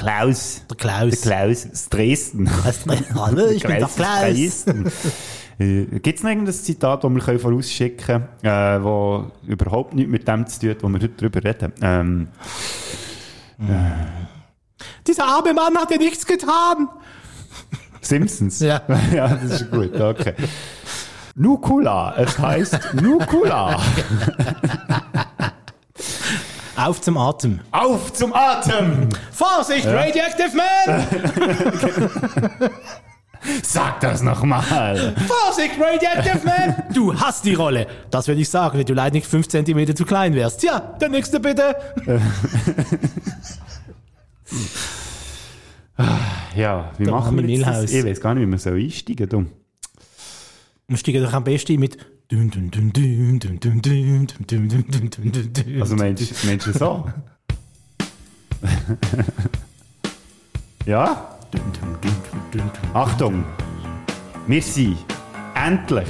Klaus. Der Klaus. Der Klaus aus Dresden. Hallo, ich bin der Klaus. Dresden. Äh, Gibt es noch irgendein Zitat, das wir vorausschicken können, äh, das überhaupt nichts mit dem zu tun hat, wo wir heute drüber reden? Ähm, Dieser arme Mann hat ja nichts getan. Simpsons? Ja. ja, das ist gut, okay. Nukula, es heißt Nukula. Auf zum Atem. Auf zum Atem! Vorsicht, Radioactive Man! Sag das nochmal! Vorsicht, Radioactive Man! Du hast die Rolle. Das würde ich sagen, wenn du leider nicht 5 cm zu klein wärst. Ja, der nächste bitte. Ja, wie Der machen wir das? Ich weiß gar nicht, wie wir so einsteigen soll. Wir steigen doch am besten mit also meinst, du so? ja? Achtung! Wir sind endlich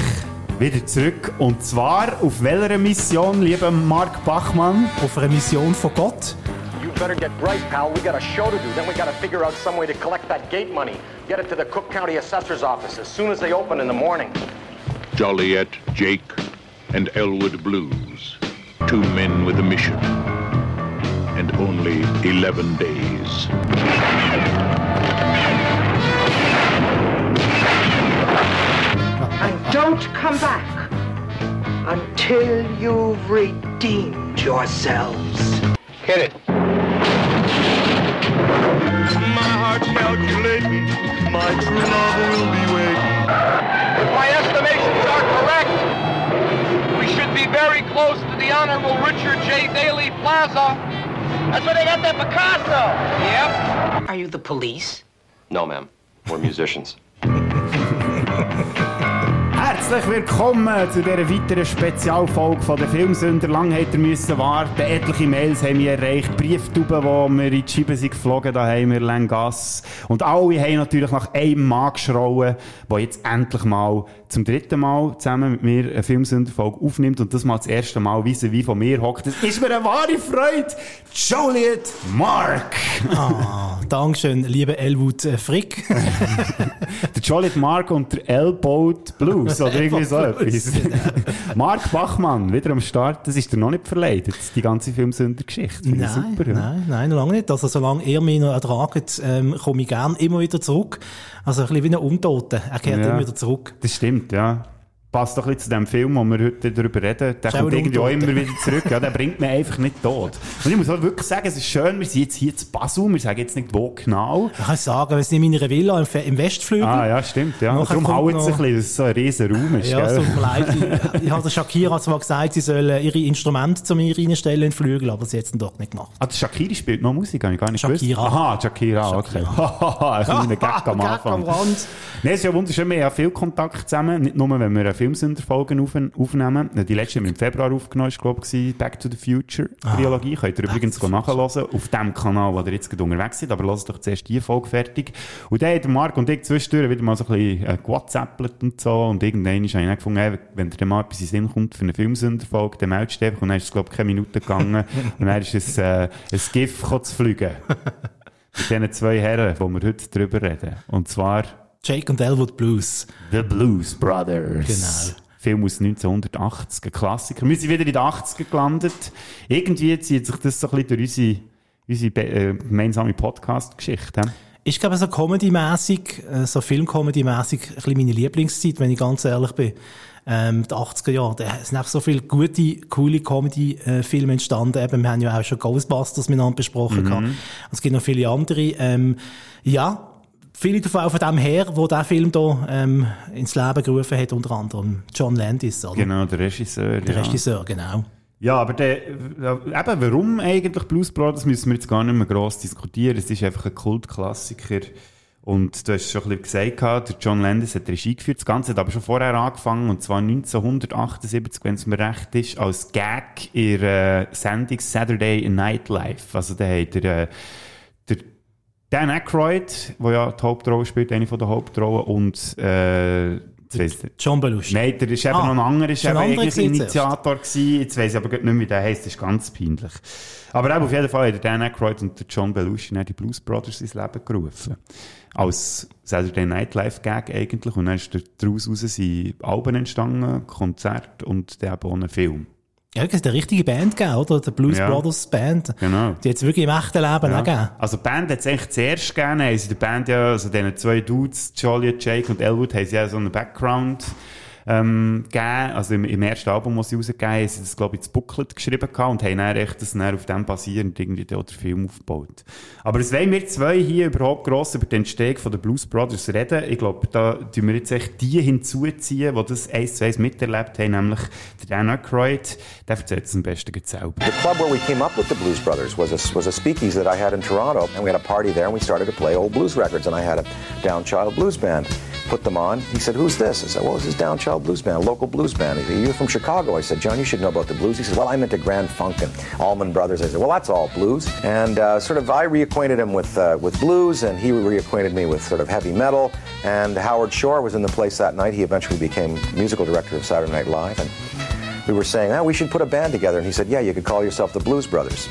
wieder zurück. Und zwar auf welcher Mission, lieber Mark Bachmann? Auf einer Mission von Gott. You better get right, pal. We got a show to do. Then we got to figure out some way to collect that gate money. Get it to the Cook County Assessor's Office as soon as they open in the morning. Joliet, Jake, and Elwood Blues. Two men with a mission. And only 11 days. And don't come back until you've redeemed yourselves. Hit it. My heart's calculating, my true love will be waiting. If my estimations are correct, we should be very close to the Honorable Richard J. Daley Plaza. That's where they got that Picasso. Yep. Are you the police? No, ma'am. We're musicians. Herzlich willkommen zu dieser weiteren Spezialfolge von der Filmsünder. Lang hat er müssen warten. Etliche Mails haben wir erreicht, Brieftuben, wo wir in die Scheibe sind geflogen, da haben wir Lengas. Und alle haben natürlich nach einem Mann geschrauen, der jetzt endlich mal zum dritten Mal zusammen mit mir eine Filmsünderfolge aufnimmt und das mal das erste Mal wie wie von mir hockt. Das ist mir eine wahre Freude. Joliet Mark. Ah, Dankeschön, lieber Elwood äh, Frick. Der Joliet Mark und der Elbowed Blues oder irgendwie so etwas. Mark Bachmann, wieder am Start. Das ist dir noch nicht verleidet, die ganze Filmsünder-Geschichte. Nein, super. ja. nein, nein, noch lange nicht. Also solange ihr mich noch ertragt, ähm, komme ich gern immer wieder zurück. Also ein bisschen wie ein Untoter. Er kehrt Ja. immer wieder zurück. Das stimmt, ja. Passt doch ein bisschen zu dem Film, wo wir heute darüber reden. Der kommt irgendwie auch immer wieder zurück. Ja, der bringt mich einfach nicht tot. Und ich muss auch wirklich sagen, es ist schön, wir sind jetzt hier zu Basel. Wir sagen jetzt nicht, wo genau. Ich kann sagen, wir sind in meiner Villa im, Westflügel. Ah, ja, stimmt, ja. Darum haut es ein bisschen, dass es so ein riesen Raum ist, Ja, gell? mir leid. Ich, habe Shakira zwar gesagt, sie sollen ihre Instrumente zu mir reinstellen in den Flügel, aber sie hat es dann doch nicht gemacht. Ah, der Shakiri spielt noch Musik, habe ich gar nicht Shakira. gewusst. Aha, Shakira, okay. Haha, ein kleiner Gag am Gag Anfang. am Rand. Nein, es ist ja wunderschön, wir haben viel Kontakt zusammen, nicht nur, wenn wir Filmsünderfolgen auf, aufnehmen. Die letzte haben wir im Februar aufgenommen, ist, glaube ich, Back to the Future Trilogie. Könnt ihr übrigens nachhören auf dem Kanal, wo ihr jetzt gerade unterwegs seid, aber lasst doch zuerst die Folge fertig. Und dann haben Marc und ich zwischendurch wieder mal so ein bisschen äh, gewhatsappelt und so und irgendwann habe ich dann gefunden, hey, wenn dir mal etwas in den Sinn kommt für eine Filmsünderfolge, dann meldest du einfach und dann ist es, glaube ich, keine Minute gegangen und dann ist es äh, ein GIF zu fliegen. Mit diesen zwei Herren, wo wir heute drüber reden. Und zwar Jake und Elwood Blues. The Blues Brothers. Genau. Film aus 1980, ein Klassiker. Wir sind wieder in den 80er gelandet. Irgendwie zieht sich das so ein bisschen durch unsere, unsere äh, gemeinsame Podcast-Geschichte. Ich glaube, so Comedy-mäßig, äh, so Film-Comedy-mäßig, ein bisschen meine Lieblingszeit, wenn ich ganz ehrlich bin. Ähm, die 80er Jahre, da sind einfach so viele gute, coole Comedy-Filme entstanden. Eben, wir haben ja auch schon Ghostbusters miteinander besprochen. Und es gibt noch viele andere. Ähm, ja, viele davon auch von dem her, wo der Film da ähm, ins Leben gerufen hat, unter anderem John Landis, oder? Genau, der Regisseur. Der ja. Regisseur, genau. Ja, aber der, äh, eben, warum eigentlich Blues Brothers, müssen wir jetzt gar nicht mehr gross diskutieren. Es ist einfach ein Kultklassiker. Und du hast schon ein bisschen gesagt, der John Landis hat Regie geführt. Das Ganze hat aber schon vorher angefangen, und zwar 1978, wenn es mir recht ist, als Gag in der Sendung Saturday Night Live. Also da hat der, äh, Dan Aykroyd, der ja die Hauptrolle spielt, eine von der Hauptrollen, und äh, John Belushi. Nein, der ist eben Ah, noch ein anderer, ist eben eigentlich Initiator gewesen. Jetzt weiss ich aber nicht mehr, wie der heisst. Das ist ganz peinlich. Aber eben auf jeden Fall haben der Dan Aykroyd und der John Belushi die Blues Brothers ins Leben gerufen. Als Saturday Night Live Gag eigentlich. Und dann ist der- daraus raus sind Alben entstanden, Konzerte und dann eben auch ein Film. Ja, es eine richtige Band gegeben, oder? Der Blues Ja. Brothers Band. Genau. Die hat es wirklich im echten Leben auch gegeben. Also die Band hat es eigentlich zuerst gegeben, haben sie die Band ja, also diesen zwei Dudes, Joliet, Jake und Elwood, haben sie ja so einen Background ähm, gegeben. Also im, im ersten Album, das sie rausgegeben haben, sie das, glaube ich, das Booklet geschrieben gehabt und haben dann echt das dann auf dem basierend irgendwie den Film aufgebaut. Aber es wollen wir zwei hier überhaupt gross über den Entstehung von den Blues Brothers reden. Ich glaube, da tun wir jetzt echt die hinzuziehen, die das eins zu eins miterlebt haben, nämlich der Dan Aykroyd. Der erzählt es am besten selber. The club where we came up with the Blues Brothers was a, was a speakeasy that I had in Toronto, and we had a party there, and we started to play old blues records, and I had a Down Child blues band. Put them on. He said, "Who's this?" I said, "Well, this is Down Child blues band, a local blues band." He said, "You're from Chicago." I said, "John, you should know about the blues." He said, "Well, I'm into Grand Funk and Allman Brothers." I said, "Well, that's all blues." And uh, sort of, I reacquainted him with uh, with blues, and he reacquainted me with sort of heavy metal. And Howard Shore was in the place that night. He eventually became musical director of Saturday Night Live, and we were saying, oh, we should put a band together. And he said, yeah, you could call yourself the Blues Brothers.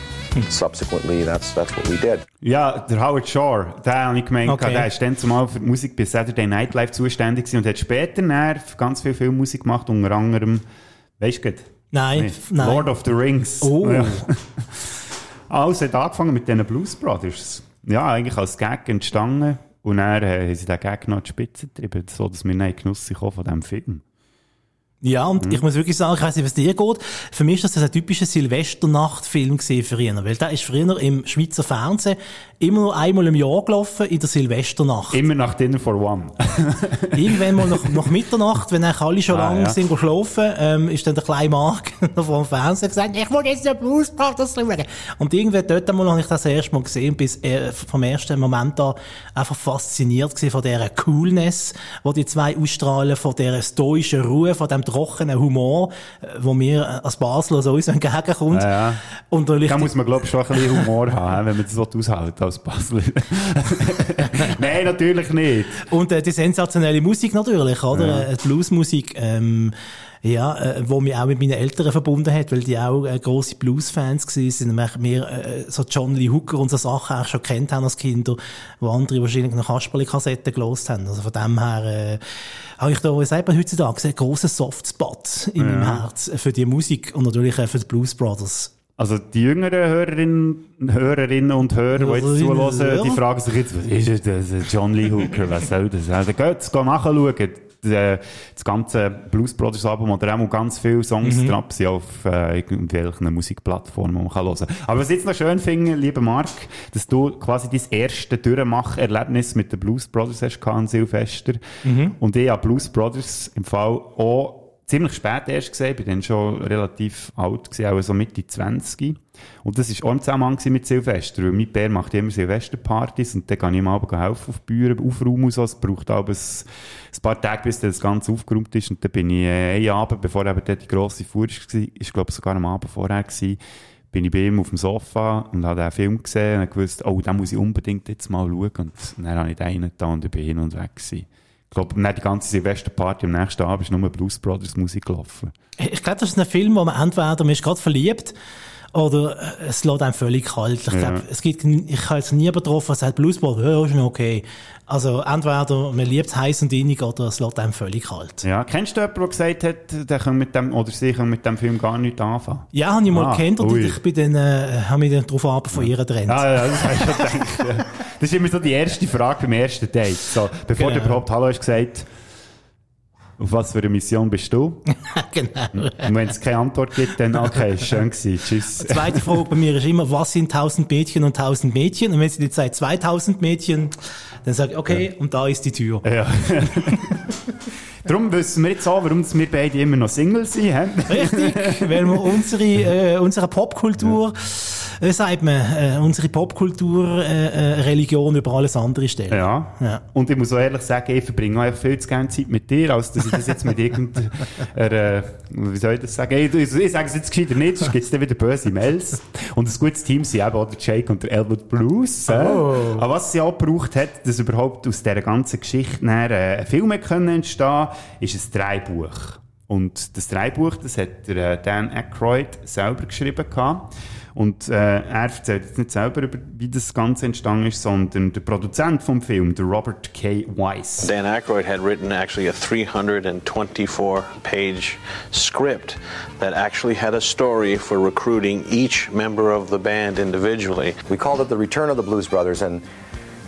Subsequently, that's, that's what we did. Ja, der Howard Shore, der habe ich gemeint, Okay. der ist dann zumal für die Musik bei Saturday Night Live zuständig gewesen und hat später dann ganz viel Filmmusik gemacht, unter anderem, weißt du, Nein, nein. Lord of the Rings. Oh. Ja. Also hat angefangen mit diesen Blues Brothers. Ja, eigentlich als Gag entstanden und dann äh, haben sie den Gag noch an die Spitze getrieben, so dass wir den Genuss von diesem Film. Ja, und Mhm. ich muss wirklich sagen, ich weiss nicht, was dir geht. Für mich ist das ein typischer Silvesternachtfilm gewesen früher. Weil der ist früher im Schweizer Fernsehen immer nur einmal im Jahr gelaufen, in der Silvesternacht. Immer nach Dinner for One. Irgendwann mal nach, nach Mitternacht, wenn eigentlich alle schon Ah, lange ja. sind geschlafen, ähm, ist dann der kleine Mark noch vor dem Fernseher gesagt, ich will jetzt den Blues Brothers schauen. Und irgendwann dort einmal habe ich das erste Mal gesehen, bis äh, vom ersten Moment an einfach fasziniert gewesen von dieser Coolness, wo die zwei ausstrahlen, von dieser stoischen Ruhe, von dem trockenen Humor, äh, wo mir äh, als Basler so uns entgegenkommt. Ja, ja. Und Da muss man, glaube ich, schon ein bisschen Humor haben, wenn man das aushält als Basler. Nein, natürlich nicht. Und äh, die sensationelle Musik natürlich, oder? Äh, die Bluesmusik, ähm, ja, äh, wo mich auch mit meinen Eltern verbunden hat, weil die auch äh, grosse Blues-Fans gewesen sind. Und wir äh, so John Lee Hooker und so Sachen auch schon kennt haben als Kinder, wo andere wahrscheinlich noch Kasperli-Kassetten gelost haben. Also von dem her äh, habe ich da, man heutzutage, einen grossen Softspot in meinem Herz für die Musik und natürlich äh, für die Blues Brothers. Also die jüngeren Hörerinnen, Hörerinnen und Hörer, die jetzt zuhören, die fragen sich jetzt, was ist das, John Lee Hooker, was soll das? Also geht, geht nachschauen. Das, das ganze Blues Brothers Album oder auch ganz viele Songs Mhm. drauf sind auf äh, irgendwelchen Musikplattformen, die man kann hören kann. Aber was ich jetzt noch schön finde, lieber Marc, dass du quasi dein erste Durchmacherlebnis mit den Blues Brothers hast gehabt an Silvester. Mhm. Und ich habe Blues Brothers im Fall auch ziemlich spät erst gesehen, bin dann schon relativ alt gewesen, auch so Mitte 20. Und das war auch im Zusammenhang mit Silvester, weil mein Bär macht immer Silvesterpartys und dann kann ich ihm aber helfen auf die Bühne, aufräumen und so. Es braucht aber ein, ein paar Tage, bis das Ganze aufgeräumt ist und dann bin ich äh, einen Abend, bevor eben dort die grosse Fuhr war, ist glaube ich sogar am Abend vorher gewesen, bin ich bei ihm auf dem Sofa und habe den Film gesehen und gewusst, oh, den muss ich unbedingt jetzt mal schauen. Und dann habe ich den reingetan und ich bin hin und weg gewesen. Ich glaube, nicht die ganze Silvesterparty am nächsten Abend ist nur Blues Brothers Musik gelaufen. Ich glaube, das ist ein Film, wo man entweder man ist gerade verliebt oder äh, es lässt einem völlig kalt. Ich glaube, es gibt, ich habe jetzt nie getroffen, der sagt, Bluesball, ja, ist noch okay. Also entweder man liebt heiß und innig oder es lässt einem völlig kalt. Ja, kennst du jemanden, der gesagt hat, der kann mit dem, oder sie können mit dem Film gar nichts anfangen? Ja, habe ich mal Ah, gekannt und ich bin dann, äh, habe mich dann darauf ab von ihr getrennt. Ja, ja, das ich schon gedacht. Das ist immer so die erste Frage beim ersten Date. So, bevor Genau. du überhaupt Hallo hast gesagt, auf was für eine Mission bist du? genau. Und wenn es keine Antwort gibt, dann okay, schön gewesen, tschüss. Zweite Frage bei mir ist immer, was sind 1000 Mädchen und 1000 Mädchen? Und wenn sie jetzt sagt 2000 Mädchen, dann sage ich, okay, und da ist die Tür. Ja. Darum wissen wir jetzt auch, warum wir beide immer noch Single sind. hä? Richtig, weil wir unsere, äh, unsere Popkultur Das sagt man, äh, unsere Popkultur, äh, äh, Religion über alles andere stellen. Ja. Ja. Und ich muss auch ehrlich sagen, ich verbringe auch viel zu gerne Zeit mit dir, als dass ich das jetzt mit irgendeiner, äh, wie soll ich das sagen? Ich, ich, ich sage es jetzt gescheiter nicht, sonst gibt es dann wieder böse Mails. Und ein gutes Team sind eben auch der Jake und der Elwood Blues. Äh. Oh. Aber was sie auch gebraucht hat, dass überhaupt aus dieser ganzen Geschichte nachher, äh, ein Film hat können entstehen ist ein Dreibuch. Und das Dreibuch, das hat der äh, Dan Aykroyd selber geschrieben gehabt. Und äh, er erzählt jetzt nicht selber, über, wie das Ganze entstanden ist, sondern der Produzent vom Film, der Robert K. Weiss. Dan Aykroyd had written actually a 324 page script that actually had a story for recruiting each member of the band individually. We called it The Return of the Blues Brothers, and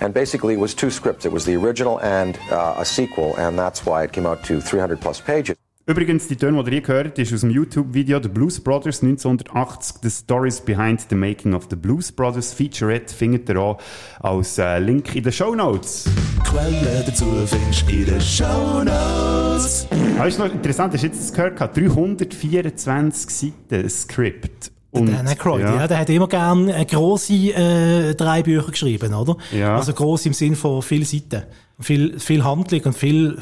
and basically it was two scripts. It was the original and uh, a sequel, and that's why it came out to 300 plus pages. Übrigens, die Töne, die ihr hier gehört, ist aus dem YouTube-Video The Blues Brothers 1980, The Stories Behind the Making of the Blues Brothers Featurette, findet ihr auch als äh, Link in den Show Notes. Quelle dazu findest du in den Shownotes. Aber ist noch interessant, hast du jetzt das gehört? gehabt? 324 Seiten Skript. Und, Dan Aykroyd, ja. der hat immer gern äh, grosse äh, drei Bücher geschrieben, oder? Ja. Also gross im Sinn von vielen Seiten. Viel, viel Handlung und viel,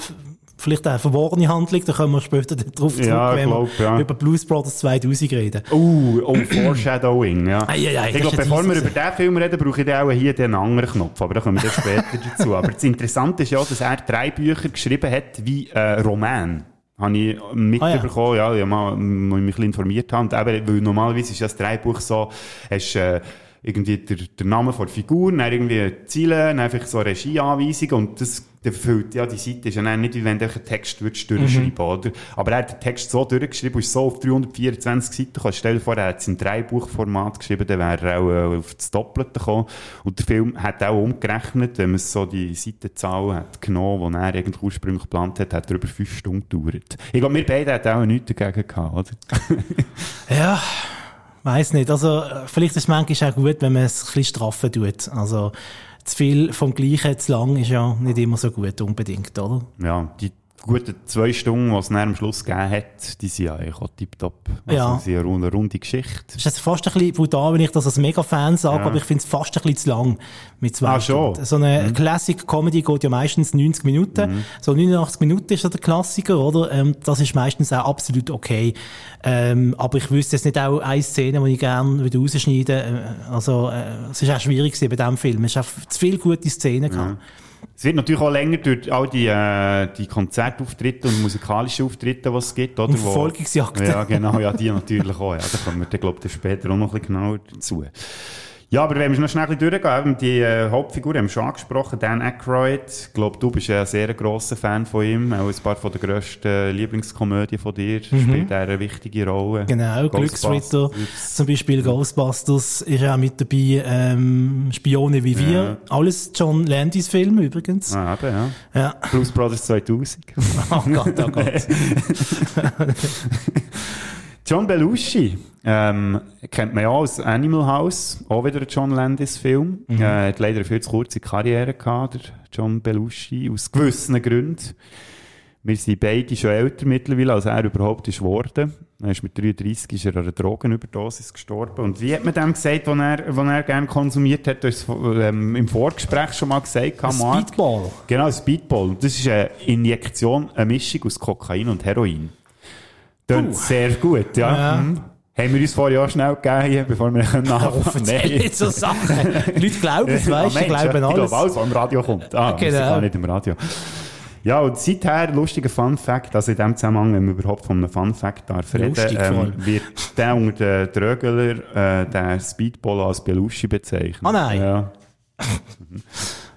vielleicht auch verworrene Handlung, da kommen wir später darauf zurück, Ja, wenn glaub, wir ja. über Blues Brothers 2000 reden. Oh, oh, Foreshadowing, ja. Ei, ei, ei, ich glaube, bevor wir über diesen Film reden, brauche ich dann auch hier den anderen Knopf, aber da kommen wir dann später dazu. Aber das Interessante ist ja, dass er drei Bücher geschrieben hat wie äh, Roman. Habe ich mitbekommen, ja. ja, ich mal, ähm, mich ein bisschen informiert habe. Und eben, weil normalerweise ist das Dreibuch so, hast, äh, irgendwie der, der Name von der Figur, dann irgendwie Ziele, dann einfach so eine Regieanweisung und das der füllt, ja, die Seite ist ja nicht, wie wenn du einen Text würdest durchschreiben, oder? Aber er hat den Text so durchgeschrieben ist so auf 324 Seiten gekommen. Stell dir vor, er hat es in Dreibuchformat geschrieben, dann wäre er auch äh, auf das Doppelte gekommen. Und der Film hat auch umgerechnet, wenn man so die Seitenzahl hat genommen, die er eigentlich ursprünglich geplant hat, hat er über fünf Stunden gedauert. Ich glaube, wir beide hatten auch nichts dagegen gehabt, oder? Ja, weiß nicht. Also, äh, vielleicht ist es manchmal auch gut, wenn man es ein bisschen straffen tut. Also, zu viel vom Gleichen zu lang ist ja nicht immer so gut unbedingt, oder? ja, die guten zwei Stunden, die es am Schluss gegeben hat, die sind ja eigentlich auch tipptopp. Also, Ja. sie sind eine runde, runde Geschichte. Das ist jetzt fast ein bisschen brutal, wenn ich das als Mega-Fan sage, Ja. aber ich finde es fast ein bisschen zu lang mit zwei Ah, schon? Stunden. So eine Classic-Comedy geht ja meistens 90 Minuten. Mhm. So 89 Minuten ist ja der Klassiker, oder? Ähm, das ist meistens auch absolut okay. Ähm, aber ich wüsste jetzt nicht auch eine Szene, die ich gerne wieder rausschneiden äh, Also, äh, es ist auch schwierig bei diesem Film. Es ist auch zu viele gute Szenen gehabt. Es wird natürlich auch länger durch all die, äh, die Konzertauftritte und musikalischen Auftritte, die es gibt, oder? Und Verfolgungsjagden. Ja, genau, ja, die natürlich auch, ja. Da kommen wir dann, glaube ich, später auch noch ein bisschen genauer dazu. Ja, aber wenn wir noch schnell ein bisschen durchgehen, die äh, Hauptfigur haben wir schon angesprochen, Dan Aykroyd. Ich glaube, du bist ja ein sehr grosser Fan von ihm, auch ein paar von der grössten Lieblingskomödien von dir, spielt er eine wichtige Rolle. Mhm. Genau, Glücksritter, zum Beispiel Ghostbusters ist auch mit dabei, ähm, Spione wie wir. Ja. Alles John Landis Filme übrigens. Ah, eben, ja. Ja. Blues Brothers 2000. Oh Gott, oh Gott. John Belushi ähm, kennt man ja aus Animal House, auch wieder ein John Landis-Film. Mhm. Äh, hat leider eine viel zu kurze Karriere gehabt, der John Belushi, aus gewissen Gründen. Wir sind beide schon älter mittlerweile, als er überhaupt ist geworden. Er ist mit 33 ist er an einer Drogenüberdosis gestorben. Und wie hat man dem gesagt, was er, was er gerne konsumiert hat? Du hast ähm, im Vorgespräch schon mal gesagt, Mark. Speedball. Genau, Speedball. Das ist eine Injektion, eine Mischung aus Kokain und Heroin. Klingt sehr gut, ja. Ja. Mhm. Haben wir uns vorher auch schnell gegeben, bevor wir anfangen? Nicht so Sachen. Die Leute glauben es, weißt du, Mensch, glauben Ich alles. glaube, alles, was im Radio kommt. Ah, Genau. genau. gar nicht im Radio. Ja, und seither, lustiger Fun Fact, also in dem Zusammenhang, wenn man überhaupt von einem Fun Fact darf reden, ähm, wird der unter den Drögeler, äh, der Speedball als Belushi bezeichnet. Ah, nein. Ja.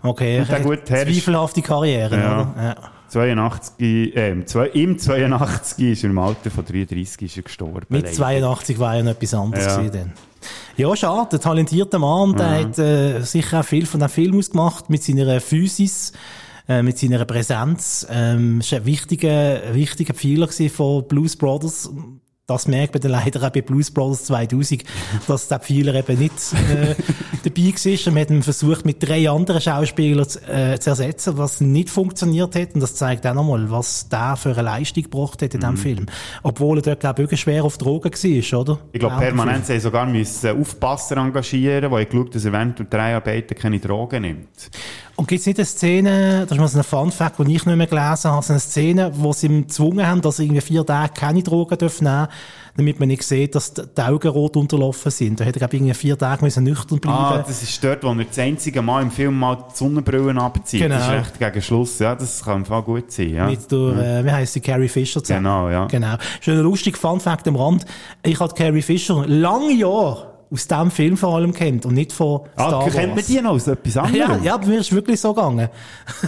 Okay, Und der er gute Herr ist- zweifelhafte Karriere, Ja. oder? Ja. 82, äh, im zwei- im 82 ist er im Alter von 33 ist er gestorben. Mit leider. 82 war ja noch etwas anderes Ja. dann. Ja, schade, der talentierte Mann, der hat äh, sicher auch viel von dem Film ausgemacht, mit seiner Physis, äh, mit seiner Präsenz. Ähm, ist ein wichtiger, wichtiger Pfeiler von Blues Brothers. Das merkt man dann leider auch bei Blues Brothers 2000, dass der Pfeiler eben nicht äh, dabei war. Und man hat ihn versucht, mit drei anderen Schauspielern zu, äh, zu ersetzen, was nicht funktioniert hat. Und das zeigt auch nochmal, was der für eine Leistung gebracht hat in Mhm. diesem Film. Obwohl er dort, glaube ich, schwer auf Drogen war, oder? Ich glaube, permanent sie sogar müssen Aufpasser engagieren, die haben geschaut, dass er während der Dreharbeiten keine Drogen nimmt. Und gibt es nicht eine Szene, das ist mal so ein Fun-Fact, den ich nicht mehr gelesen habe, so eine Szene, wo sie ihm gezwungen haben, dass er irgendwie vier Tage keine Drogen dürfen nehmen damit man nicht sieht, dass die Augen rot unterlaufen sind. Da hätte er, glaube ich, irgendwie vier Tage müssen nüchtern bleiben Ah, das ist dort, wo er das einzige Mal im Film mal die Sonnenbrillen abzieht. Genau. Das ist recht gegen Schluss. Ja, das kann im Fall gut sein. Ja. Mit der, äh, wie heisst sie, Carrie Fisher zusammen. Genau, ja. Genau. Schön ein lustig Fun-Fact am Rand. Ich habe Carrie Fisher lange Jahre aus diesem Film vor allem kennt und nicht von Star Ah, Wars. kennt man die noch aus etwas Ja, anderem? ja, bei mir ist es wirklich so gegangen.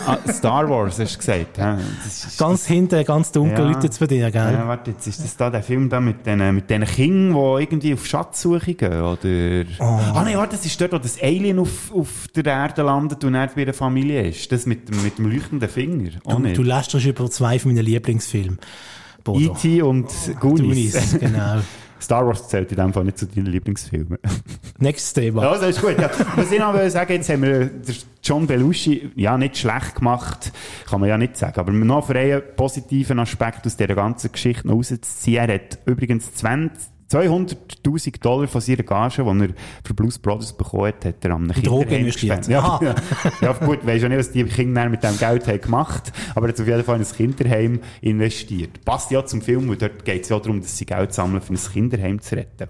Ah, Star Wars, hast du gesagt. Ja, ist, Ganz hinten, ganz dunkel, Ja. läutet es bei dir, gell? ja, warte, jetzt ist das da der Film da mit den, mit den Kindern, die irgendwie auf Schatzsuche gehen, oder? Oh. Ah, nein, warte, das ist dort, wo das Alien auf, auf der Erde landet und er bei der Familie ist. Das mit, dem- mit dem leuchtenden Finger. Auch Du, nicht. du lästerst über zwei von meinen Lieblingsfilmen. E.T. und Goonies. Goonies, genau. Star Wars zählt in dem Fall nicht zu deinen Lieblingsfilmen. Nächstes Thema. Ja, das ist gut. Ja. Was ich noch sagen, jetzt haben wir John Belushi ja nicht schlecht gemacht, kann man ja nicht sagen, aber noch für einen positiven Aspekt aus dieser ganzen Geschichte noch rauszuziehen, er hat übrigens 20 200.000 Dollar von seiner Gage, die er für Blues Brothers bekommen hat, hat er an einem Drogen Kinderheim investiert. gespendet. Ja, ja, ja, gut, weisst ja nicht, was die Kinder mit dem Geld haben gemacht aber er hat auf jeden Fall in ein Kinderheim investiert. Passt ja zum Film, weil dort geht es ja darum, dass sie Geld sammeln, für ein Kinderheim zu retten.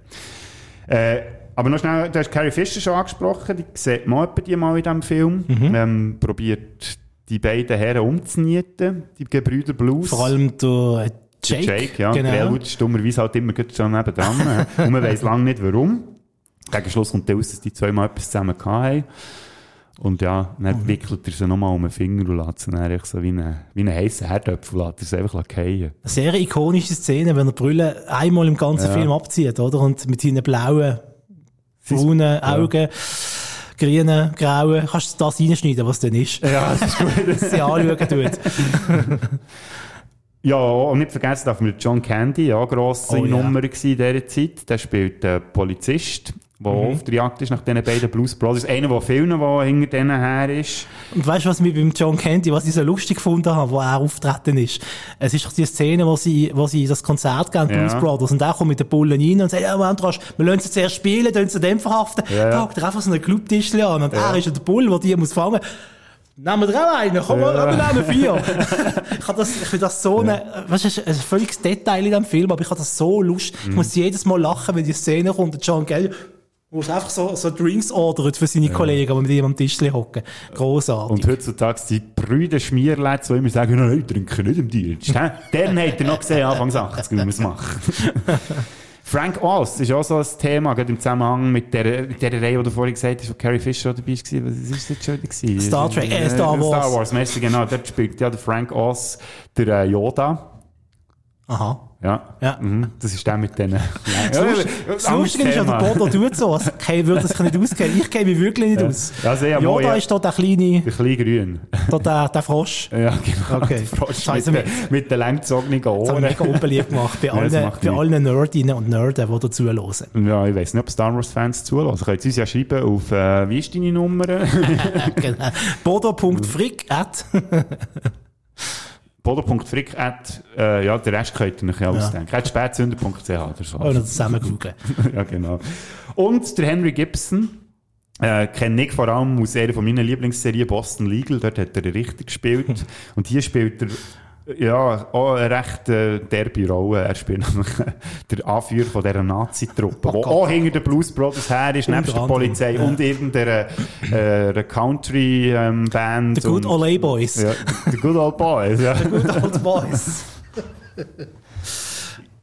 Äh, aber noch schnell, du hast Carrie Fisher schon angesprochen, die sieht man etwa die mal in diesem Film. Mhm. Ähm, probiert die beiden Herren umzunieten, die Gebrüder Blues. Vor allem der Der Jake. Jake, ja. genau. Der Elwood ist dummerweise halt immer schon nebendran. äh. und man weiss lange nicht, warum. Gegen Schluss kommt dann raus, dass die zwei mal etwas zusammen hatten. Und ja, dann Mhm. wickelt er sie nochmal um den Finger und lässt sie dann so wie einen, wie einen heissen Herdöpfel, lässt er sie einfach fallen. Eine sehr ikonische Szene, wenn er Brille einmal im ganzen Ja. Film abzieht, oder? Und mit seinen blauen, braunen Augen, grünen, grauen, kannst du das reinschneiden, was denn ist. Ja, das ist gut. Dass sie anschauen tut. Ja, und nicht vergessen darf man John Candy, ja, grosse Oh, ja. Nummer gewesen in dieser Zeit. Der spielt einen Polizist, der Mhm. auf der Jagd ist nach diesen beiden Blues Brothers. Einer, der filmen, der hinter denen her ist. Und weißt du, was mir beim John Candy, was ich so lustig gefunden habe, wo er auftreten ist? Es ist doch die Szene, wo sie, wo sie das Konzert geben, Ja. Blues Brothers, und er kommt mit den Bullen rein und sagt, ja, Moment, wir lassen sie zuerst spielen, dann sie den verhaften. Ja, ja. Da hockt er einfach so einen Clubtischchen an, und er ist ja der Bull, der die muss fangen. Nehmen wir drei einen, komm mal, wir nehmen vier. ich hab das, ich finde das so eine, du, es ist ein völliges Detail in dem Film, aber ich habe das so lustig. Mhm. Ich muss jedes Mal lachen, wenn die Szene kommt, und John wo es einfach so, so Drinks ordert für seine Kollegen, die mit ihm am Tisch hocken. Grossartig. Und heutzutage die Brüder Schmierläds, die immer sagen, nein, ich trinke nicht im Dienst. Den hat er noch gesehen, Anfangs 80, wie man es macht. Frank Oz ist auch so ein Thema, gerade im Zusammenhang mit der, mit der Reihe, die du vorhin gesagt hast, wo Carrie Fisher dabei war. Was ist das jetzt schon? Gewesen? Star Trek, äh, Star Wars. Star Wars, merci, genau. Dort spielt ja der Frank Oz der äh, Yoda. Aha. Ja. Ja. Mhm. Das ist der mit den... Das Lust- Das Lustige ist ja, der Bodo tut so, als okay, würde sich nicht auskennen. Ich kenne mich wirklich nicht Ja. aus. Ja, sehr ja, wohl, da ja. ist da der kleine, Der kleine Grün. da der, der Frosch. Ja, genau. Okay. Der Frosch mit, den- mit den langgezogenen Das habe ich Ohren. mega unbeliebt gemacht bei Ja, das allen, bei allen Nerdinnen und Nerden, die dazu hören. Ja, ich weiss nicht, ob Star Wars-Fans zulassen. Könnt ihr uns ja schreiben auf, äh, wie ist deine Nummer? genau. Bodo.frick at. Bodo.frick at, äh, ja, den Rest könnt ihr euch ja ausdenken. At spätzünder.ch oder so. Oder zusammen googeln. ja, genau. Und der Henry Gibson, äh, kenne ich vor allem aus einer von meinen Lieblingsserien Boston Legal. Dort hat er richtig gespielt. Und hier spielt er ja, auch eine recht äh, derbe Rolle. Er spielt nämlich der Anführer von dieser Nazi-Truppe, Oh der Gott. auch hinter den Blues Brothers her ist, nebst der Polizei ja. und irgendeiner äh, Country-Band. The Good Old Boys. Ja, The Good Old Boys, ja. Good Old Boys.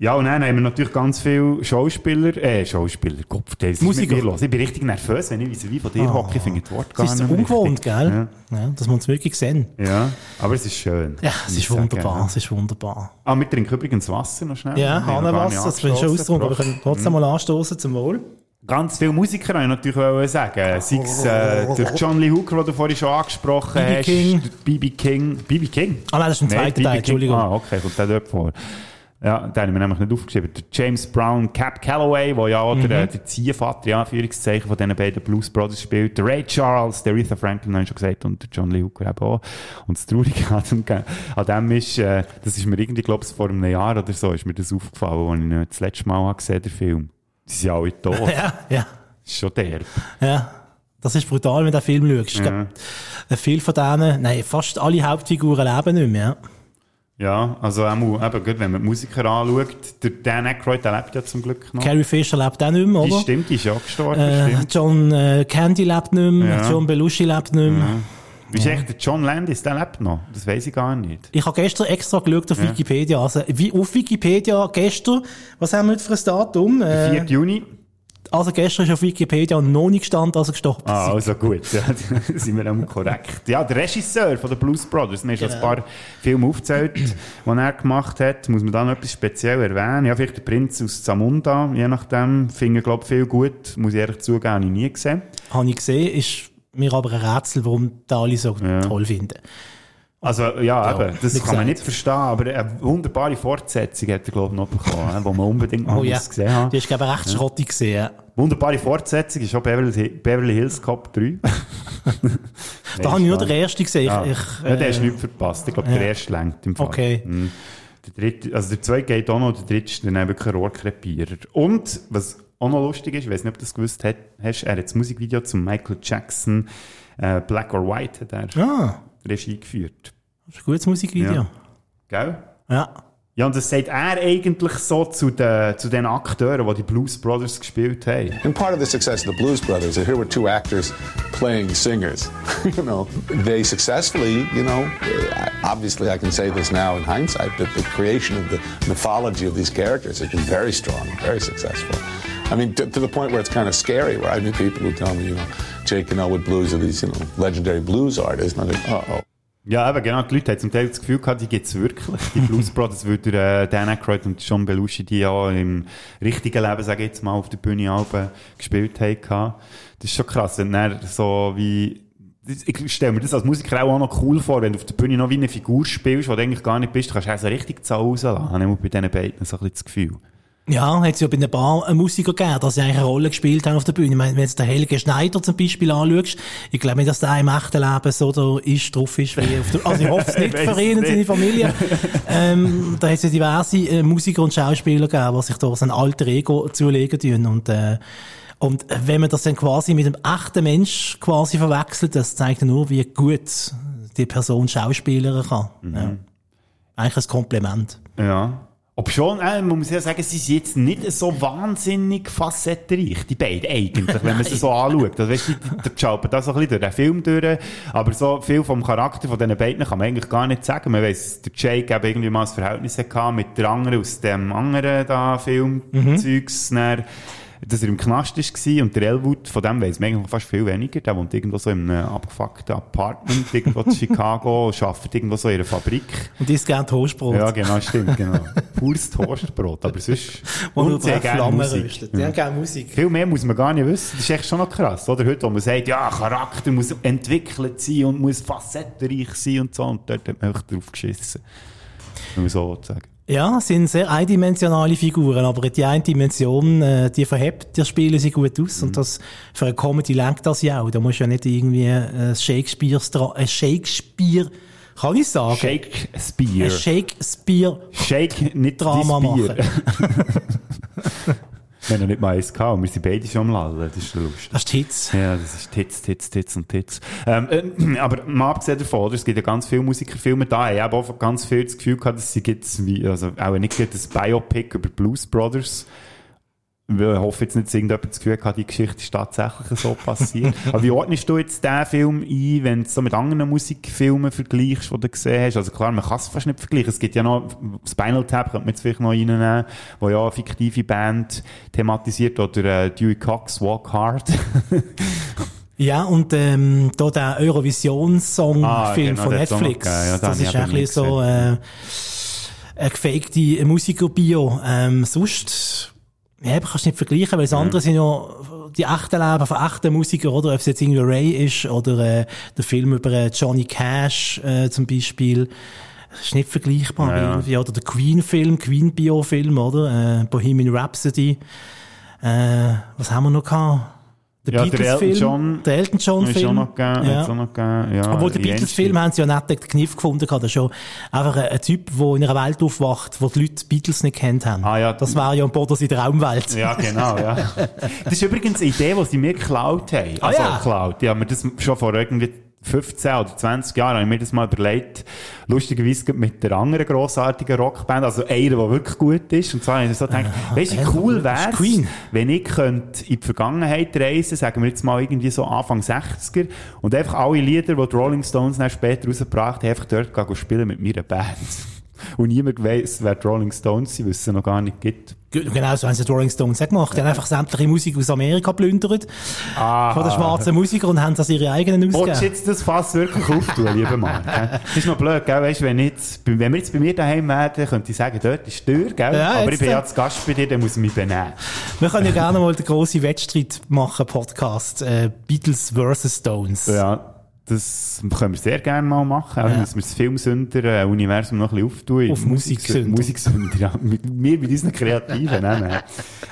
Ja, und dann haben wir natürlich ganz viele Schauspieler, äh, Schauspieler, Kopf, Musiker. Ich bin richtig nervös, wenn ich wie von dir Ah. hocke, ich finde das Wort gar Das ist so nicht mehr ungewohnt, richtig. gell? Ja. dass wir uns wirklich sehen. Ja. ja, aber es ist schön. Ja, es ist sagen, wunderbar, ja. es ist wunderbar. Ah, wir trinken übrigens Wasser noch schnell. Ja, Hahnenwasser, das bin schon ausgetrunken, aber wir können trotzdem mal anstoßen zum Wohl. Ganz viele Musiker wollte ich natürlich wollen sagen. Sei es äh, der John Lee Hooker, den du vorhin schon angesprochen B.B. hast. B.B. King. B.B. King? Ah nein, das ist zweiten B.B. Teil. Entschuldigung. Ah, okay, kommt der dort vor. Ja, den haben wir nämlich nicht aufgeschrieben. Der James Brown, Cap Calloway, der ja auch Mhm. der, der Ziehvater, ja, Anführungszeichen, von diesen beiden Blues Brothers spielt. Der Ray Charles, der Aretha Franklin, habe ich schon gesagt, und der John Lee Hooker eben auch. Und das Traurige an an dem ist, äh, das ist mir irgendwie, glaube ich, vor einem Jahr oder so, ist mir das aufgefallen, als ich ihn das letzte Mal habe gesehen den Film. Die sind alle tot. Ja, ja, ist schon derb. ja. Das ist brutal, wenn du den Film schaust. Ja. glaub, Viele von denen, nein, fast alle Hauptfiguren leben nicht mehr. Ja, also auch, eben, gut, wenn man die Musiker anschaut, der Dan Aykroyd, der lebt ja zum Glück noch. Carrie Fisher lebt auch nicht mehr, die oder? stimmt, die ist ja gestorben, Äh, stimmt. John äh, Candy lebt nicht mehr, Ja. John Belushi lebt nicht mehr. Wie ist echt der John Landis, der lebt noch? Das weiß ich gar nicht. Ich habe gestern extra geschaut auf Wikipedia. Also, wie, auf Wikipedia gestern, was haben wir heute für ein Datum? Äh, 4. Juni. Also gestern ist auf Wikipedia noch nicht gestanden, als er gestorben Ah, also gut, ja, sind wir einmal korrekt. Ja, der Regisseur von den Blues Brothers, mir ist Genau. ein paar Filme aufgezählt, die er gemacht hat. Muss man da noch etwas speziell erwähnen? Ja, vielleicht der Prinz aus Zamunda, je nachdem. Finde ich, glaube viel gut. Muss ich ehrlich zugeben, habe ich nie gesehen. Habe ich gesehen, ist mir aber ein Rätsel, warum da alle so toll finden. Also, ja, eben, das kann man nicht verstehen, aber eine wunderbare Fortsetzung hat er, glaube ich, noch bekommen, die man unbedingt mal Oh ja, gesehen haben. die ist, glaube ich, recht schrottig gesehen. Wunderbare Fortsetzung ist auch Beverly, Beverly Hills Cop 3. Da habe ich nur den ersten gesehen. Ja. Ich, ich, ja, der ist äh, nicht verpasst. Ich glaube, der erste längt im Fall. Okay. Mhm. Der dritte, also der zweite geht auch noch, der dritte ist dann wirklich ein Rohrkrepierer. Und, was auch noch lustig ist, ich weiß nicht, ob du das gewusst hat, hast, er hat das Musikvideo zum Michael Jackson äh, Black or White hat er Ah, Regie geführt. das ist ein gutes Musikvideo. Ja. Gell? Ja. Ja, und das sagt er eigentlich so zu den, zu den Akteuren, die die Blues Brothers gespielt haben. And part of the success of the Blues Brothers, here were two actors playing singers. you know, they successfully, you know, uh, obviously I can say this now in hindsight, but the creation of the mythology of these characters has been very strong, very successful. I mean, to, to the point where it's kind of scary, where I knew people who tell me, you know, Jake and Elwood Blues are these, you know, legendary blues artists. And I think, uh oh. Ja, eben, genau. Die Leute haben zum Teil das Gefühl gehabt, die gibt es wirklich. Die Blues Brothers, der, äh, Dan Aykroyd und John Belushi die ja im richtigen Leben, sage ich jetzt mal, auf der Bühne Alben gespielt haben. Das ist schon krass, wenn er so wie, ich stelle mir das als Musiker auch noch cool vor, wenn du auf der Bühne noch wie eine Figur spielst, die du eigentlich gar nicht bist, du kannst auch so richtig zu rauslassen. Habe ich immer bei diesen beiden so ein bisschen das Gefühl. Ja, hat es ja bei ein paar Musiker gegeben, dass sie eigentlich eine Rolle gespielt haben auf der Bühne. Ich meine, wenn du den Helge Schneider zum Beispiel anschaust, ich glaube nicht, dass der im echten Leben so da ist, drauf ist, wie auf der, also ich hoffe es nicht für ihn und seine. Familie. ähm, da hat es ja diverse äh, Musiker und Schauspieler gegeben, die sich da so ein alter Ego zulegen tun und, äh, und wenn man das dann quasi mit einem echten Mensch quasi verwechselt, das zeigt nur, wie gut die Person Schauspielern kann. Mhm. Ja. Eigentlich ein Kompliment. Ja. Ob schon, äh, man muss ja sagen, sie sind jetzt nicht so wahnsinnig facettenreich, die beiden eigentlich, wenn man sie so anschaut. Also, weißt du, die, die schauen da so ein bisschen durch den Film durch, aber so viel vom Charakter von diesen beiden kann man eigentlich gar nicht sagen. Man weiss, der Jake eben irgendwie mal ein Verhältnis hatte mit der anderen aus dem anderen da Filmzeugs, dann, dass er im Knast war und der Elwood, von dem weiss man eigentlich fast viel weniger. Der wohnt irgendwo so in einem abgefuckten Apartment, irgendwo in Chicago, und arbeitet irgendwo so in einer Fabrik. Und isst gerne Toastbrot. Ja, genau, stimmt, genau. Pures Toastbrot, aber sonst... Und sehr gerne Musik. röstet. Die haben gerne Musik. Viel mehr muss man gar nicht wissen. Das ist echt schon noch krass, oder? Heute, wo man sagt, ja, Charakter muss entwickelt sein und muss facettenreich sein und so, und dort hat man echt drauf geschissen. Wenn man so sagen. Ja, es sind sehr eindimensionale Figuren, aber die eine Dimension, äh, die verhebt, die spielen sie gut aus. Mhm. Und das, für eine Comedy lenkt das ja auch. Da musst du ja nicht irgendwie äh, Shakespeare, äh, Shakespeare, kann ich sagen? Shakespeare. Ein Shakespeare Shake, nicht Drama machen. Wir haben noch nicht mal eins gehabt und wir sind beide schon am Lallen. Das ist lustig. Das ist Hits. Ja, das ist Tits, Tits, Tits und Tits. Ähm, äh, aber mal abgesehen davon, oder, es gibt ja ganz viele Musikerfilme da. Ich habe auch ganz viel das Gefühl gehabt, dass sie jetzt wie, also auch nicht gerade das Biopic über Blues Brothers. Ich hoffe jetzt nicht, dass irgendjemand das Gefühl hat, die Geschichte ist tatsächlich so passiert. Aber wie ordnest du jetzt diesen Film ein, wenn du es so mit anderen Musikfilmen vergleichst, die du gesehen hast? Also klar, man kann es fast nicht vergleichen. Es gibt ja noch, Spinal Tap könnte man jetzt vielleicht noch reinnehmen, wo ja eine fiktive Band thematisiert, oder äh, Dewey Cox, Walk Hard. Ja, und ähm, da der Eurovision-Song-Film Ah, genau, von Netflix. Ja, das ist bisschen so äh, eine gefakte Musiker-Bio. Ähm, sonst ja, aber kannst du nicht vergleichen, weil das andere sind ja die echten Leben von echten Musikern, oder? Ob es jetzt irgendwie Ray ist oder äh, der Film über äh, Johnny Cash äh, zum Beispiel. Das ist nicht vergleichbar. Ja, ja. Irgendwie. Oder der Queen-Film, Queen-Bio-Film, oder? Äh, Bohemian Rhapsody. Äh, was haben wir noch gehabt? Der Ja, Beatles-Film. John Der Elton John-Film. gegeben, Ja. ja. Obwohl, der Beatles-Film haben sie ja nicht den Kniff gefunden. Das ist schon einfach ein, Typ, der in einer Welt aufwacht, wo die Leute Beatles nicht kennt haben. Ah, ja. Das war ja ein Bodos in der Raumwelt. Ja, genau, ja. Das ist übrigens eine Idee, die sie mir geklaut haben. Ah, Also, ja. geklaut. Die haben mir das schon vor irgendwie 15 oder 20 Jahren, habe ich mir das mal überlegt, lustigerweise mit der anderen grossartigen Rockband, also einer, der wirklich gut ist. Und zwar habe ich so gedacht, weisst du, wie cool Queen. wenn ich könnte in die Vergangenheit reisen, sagen wir jetzt mal irgendwie so Anfang 60er, und einfach alle Lieder, die die Rolling Stones dann später rausgebracht haben, einfach dort spielen mit meiner Band. Und niemand weiss, wer die Rolling Stones sind, weil es sie noch gar nicht gibt. Genau so haben sie die Rolling Stones auch gemacht. Die haben einfach sämtliche Musik aus Amerika plündert. Von den schwarzen Musikern und haben das ihre eigenen ausgegeben. jetzt das Fass wirklich auftun, lieber Mann? Das ist noch blöd, gell? Weißt, wenn, jetzt, wenn wir jetzt bei mir daheim wären, könnte ich sagen, dort ist die Tür, gell? Ja, Aber ich bin ja zu Gast bei dir, dann muss ich mich benehmen. Wir können ja gerne mal den grossen Wettstreit machen, Podcast. Äh, Beatles vs. Stones. Ja, das können wir sehr gerne mal machen. Auch Ja. müssen wir das Filmsünder-Universum noch ein bisschen auftun. Auf Musiksünder. Musiksünder, ja. Wir mit unseren Kreativen. nein, nein.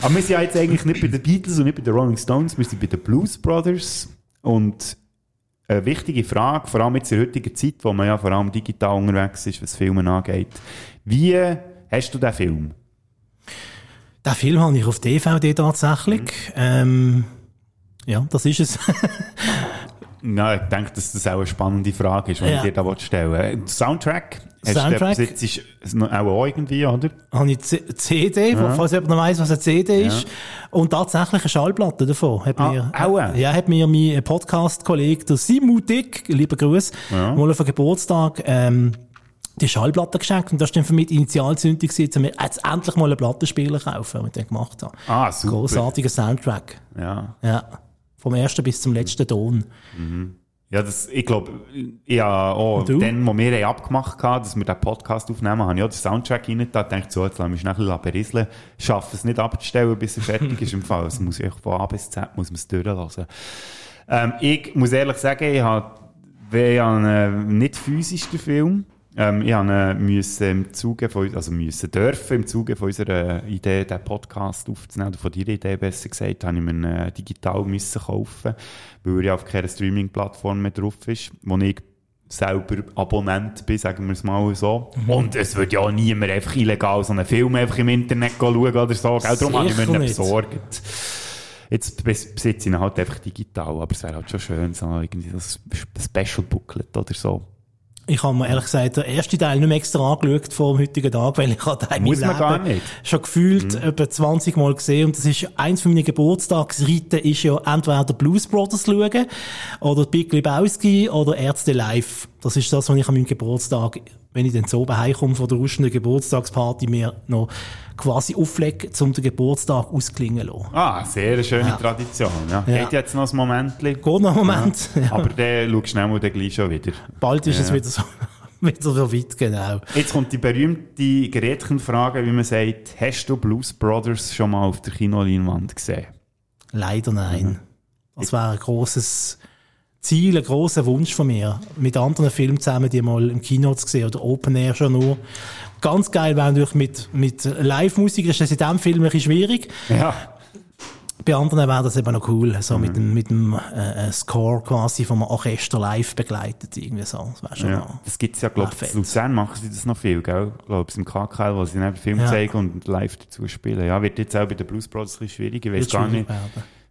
Aber wir sind ja jetzt eigentlich nicht bei den Beatles und nicht bei den Rolling Stones, wir sind bei den Blues Brothers. Und eine wichtige Frage, vor allem jetzt in der heutigen Zeit, wo man ja vor allem digital unterwegs ist, was Filme angeht. Wie hast du den Film? Den Film habe ich auf DVD tatsächlich. Mhm. Ähm, ja, das ist es. Ja, ich denke, dass das auch eine spannende Frage ist, die Ja. ich dir da stellen will. Der Soundtrack? Hast du Soundtrack? den auch irgendwie, oder? habe ich C- CD, Ja. falls jemand noch weiss, was eine CD Ja. ist. Und tatsächlich eine Schallplatte davon. Hat Ah, mir, auch? Ja, hat mir mein Podcast-Kollege, der Dick, lieber Gruß, Ja. mal auf den Geburtstag, ähm, die Schallplatte geschenkt. Und das war dann für mich die Initialzündung, um mir jetzt endlich mal einen Plattenspieler kaufen, was ich dann gemacht habe. Ah, super. Grossartiger Soundtrack. Ja. Ja. Vom ersten bis zum letzten Ton. Ja, das, ich glaube, ja, du? dann, wo wir haben abgemacht haben, dass wir den Podcast aufnehmen, habe ich auch den Soundtrack rein da dachte so, jetzt wir schnell ein bisschen berieseln. Schaffe es nicht abzustellen, bis er fertig ist im Fall. Es muss ich von A bis Z, muss man es durchlassen. Ähm, ich muss ehrlich sagen, ich habe, ich habe einen nicht physisch den Film. Ähm, ich habe ihn müssen im Zuge von, also müssen dürfen im Zuge von unserer Idee, den Podcast aufzunehmen, oder von deiner Idee besser gesagt, habe ich mir ihn äh, digital müssen kaufen, weil er ja auf keiner Streaming-Plattform mehr drauf ist, wo ich selber Abonnent bin, sagen wir es mal so. Und es wird ja niemand einfach illegal so einen Film einfach im Internet schauen oder so. Gell? Darum habe ich mir nicht. besorgt. Jetzt bes- besitze ich ihn halt einfach digital, aber es wäre halt schon schön, so irgendwie so ein Special Booklet oder so. Ich habe mir ehrlich gesagt den ersten Teil nicht mehr extra angeschaut vor dem heutigen Tag, weil ich habe den Muss man gar nicht. schon gefühlt etwa 20 Mal gesehen und das ist eins von meinen Geburtstagsriten ist ja entweder der Blues Brothers schauen oder Big Lebowski oder Ärzte live. Das ist das, was ich an meinem Geburtstag, wenn ich dann so oben heimkomme von der rustenden Geburtstagsparty, mir noch quasi auflege, um den Geburtstag ausklingen zu lassen. Ah, sehr schöne Ja. Tradition. Ja. Ja. Geht jetzt noch ein Moment. Geht noch einen Moment. Ja. Aber dann schaust du schnell gleich schon wieder. Bald ist es wieder so, wieder so weit, genau. Jetzt kommt die berühmte Gretchenfrage, wie man sagt, hast du Blues Brothers schon mal auf der Kinoleinwand gesehen? Leider nein. Das wäre ein grosses Ziel, ein grosser Wunsch von mir, mit anderen Filmen zusammen die mal im Kino zu sehen oder Open Air schon nur. Ganz geil wäre natürlich mit, mit Live-Musik, das ist das in diesem Film ein bisschen schwierig. Ja. Bei anderen wäre das eben noch cool, so mit dem, mit dem äh, äh, Score quasi vom Orchester live begleitet, irgendwie so. Das schon noch- Ja. Das gibt's ja, glaube ich, Luzern machen sie das noch viel, gell? Ich glaube, im KKL, wo sie dann Film Ja. zeigen und live dazu spielen. Ja, wird jetzt auch bei den Blues Brothers ein bisschen schwierig. Ich weiß gar nicht. werden.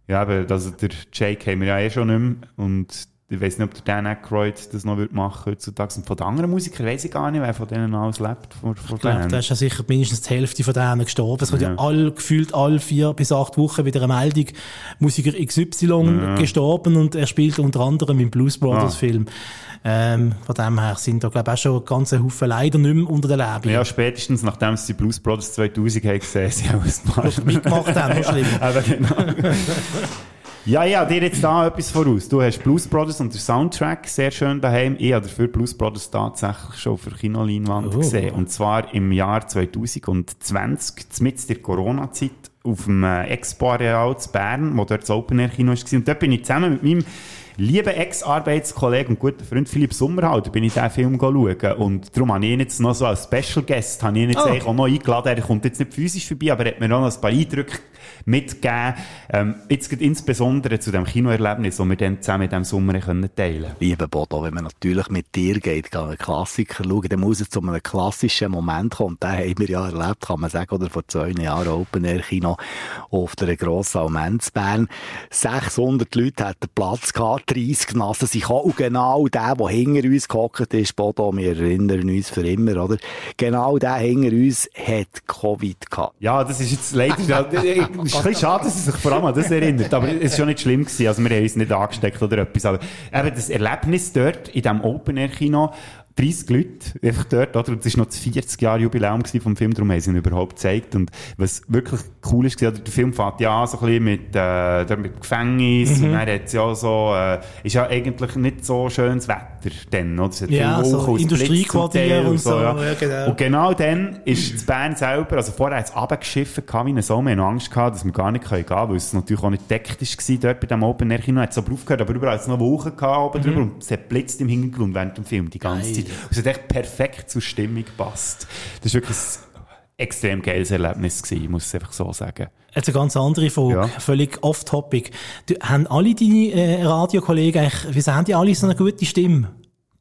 Ja, aber also der Jake haben wir ja eh schon nicht mehr. Und ich weiß nicht, ob der Dan Aykroyd das noch machen heutzutage. Und von den anderen Musikern weiß ich gar nicht, wer von denen alles lebt. Vor, vor Ich glaube, da ist ja sicher mindestens die Hälfte von denen gestorben. Es wird ja, Ja. all, gefühlt alle vier bis acht Wochen wieder eine Meldung. Musiker XY Ja. gestorben und er spielt unter anderem im Blues Brothers Ah. Film. Ähm, von dem her sind da, glaube ich, auch schon ganz Haufen leider nicht mehr unter den Leben. Ja, spätestens nachdem sie die Blues Brothers 2000 haben gesehen, sie auch ein paar mitgemacht haben, noch schlimmer. Aber genau. Ja, ja, dir jetzt da etwas voraus. Du hast Blues Brothers und der Soundtrack sehr schön daheim. Ich habe dafür Blues Brothers tatsächlich schon auf der Kinoleinwand Oh. gesehen. Und zwar im Jahr 2020, mitten der Corona-Zeit auf dem äh, Expo-Areal zu Bern, wo dort das Open-Air-Kino war. Und dort bin ich zusammen mit meinem lieben Ex-Arbeitskollegen und guten Freund Philipp Sommerhalter bin ich diesen Film schauen. Und darum habe ich ihn jetzt noch so als Special Guest, habe ich ihn jetzt Oh. auch noch eingeladen. Er kommt jetzt nicht physisch vorbei, aber er hat mir noch ein paar Eindrücke mitgegeben. Ähm, jetzt geht insbesondere zu dem Kinoerlebnis, das wir dann zusammen in diesem Sommer können teilen Lieber Bodo, wenn man natürlich mit dir geht, kann einen Klassiker schauen, dann muss es zu einem klassischen Moment kommen. Den haben wir ja erlebt, kann man sagen, oder vor zwei Jahren Open Air Kino auf der grossen Almenz Bern. 600 Leute hatten Platz gehabt, 30 Nassen sind gekommen. Und genau der, der hinter uns gehockt ist, Bodo, wir erinnern uns für immer, oder? Genau der hinter uns hat Covid gehabt. Ja, das ist jetzt leider, es ist ein bisschen schade, dass er sich vor allem an das erinnert, aber es ist schon nicht schlimm gewesen, also wir haben uns nicht angesteckt oder etwas, aber eben das Erlebnis dort in diesem Open-Air-Kino, 30 Leute, einfach dort, oder? Und es war noch das 40 Jahre Jubiläum vom Film, darum haben sie ihn überhaupt gezeigt. Und was wirklich cool ist, oder? der Film fängt ja so ein bisschen mit, äh, mit Gefängnis, Mhm. und dann hat es ja so, äh, ist ja eigentlich nicht so schönes Wetter dann, oder? Es hat Ja, viel so und Industriequartier Teil und so, ja. ja, genau. Und genau dann ist das Bern selber, also vorher hat es runtergeschiffen wie ein Sommer, haben Angst gehabt, dass wir gar nicht gehen können, weil es natürlich auch nicht deckt war dort bei dem Open Air Kino, hat es aber aufgehört, aber überall hat es noch Wolken gehabt oben Mhm. drüber und es hat blitzt im Hintergrund während dem Film die ganze Zeit. Und es hat echt perfekt zur Stimmung gepasst. Das war wirklich ein extrem geiles Erlebnis gewesen, ich muss es einfach so sagen. Jetzt eine ganz andere Frage, Ja. völlig off-topic. Haben alle deine äh, Radiokollegen eigentlich, wieso haben die alle so eine gute Stimme?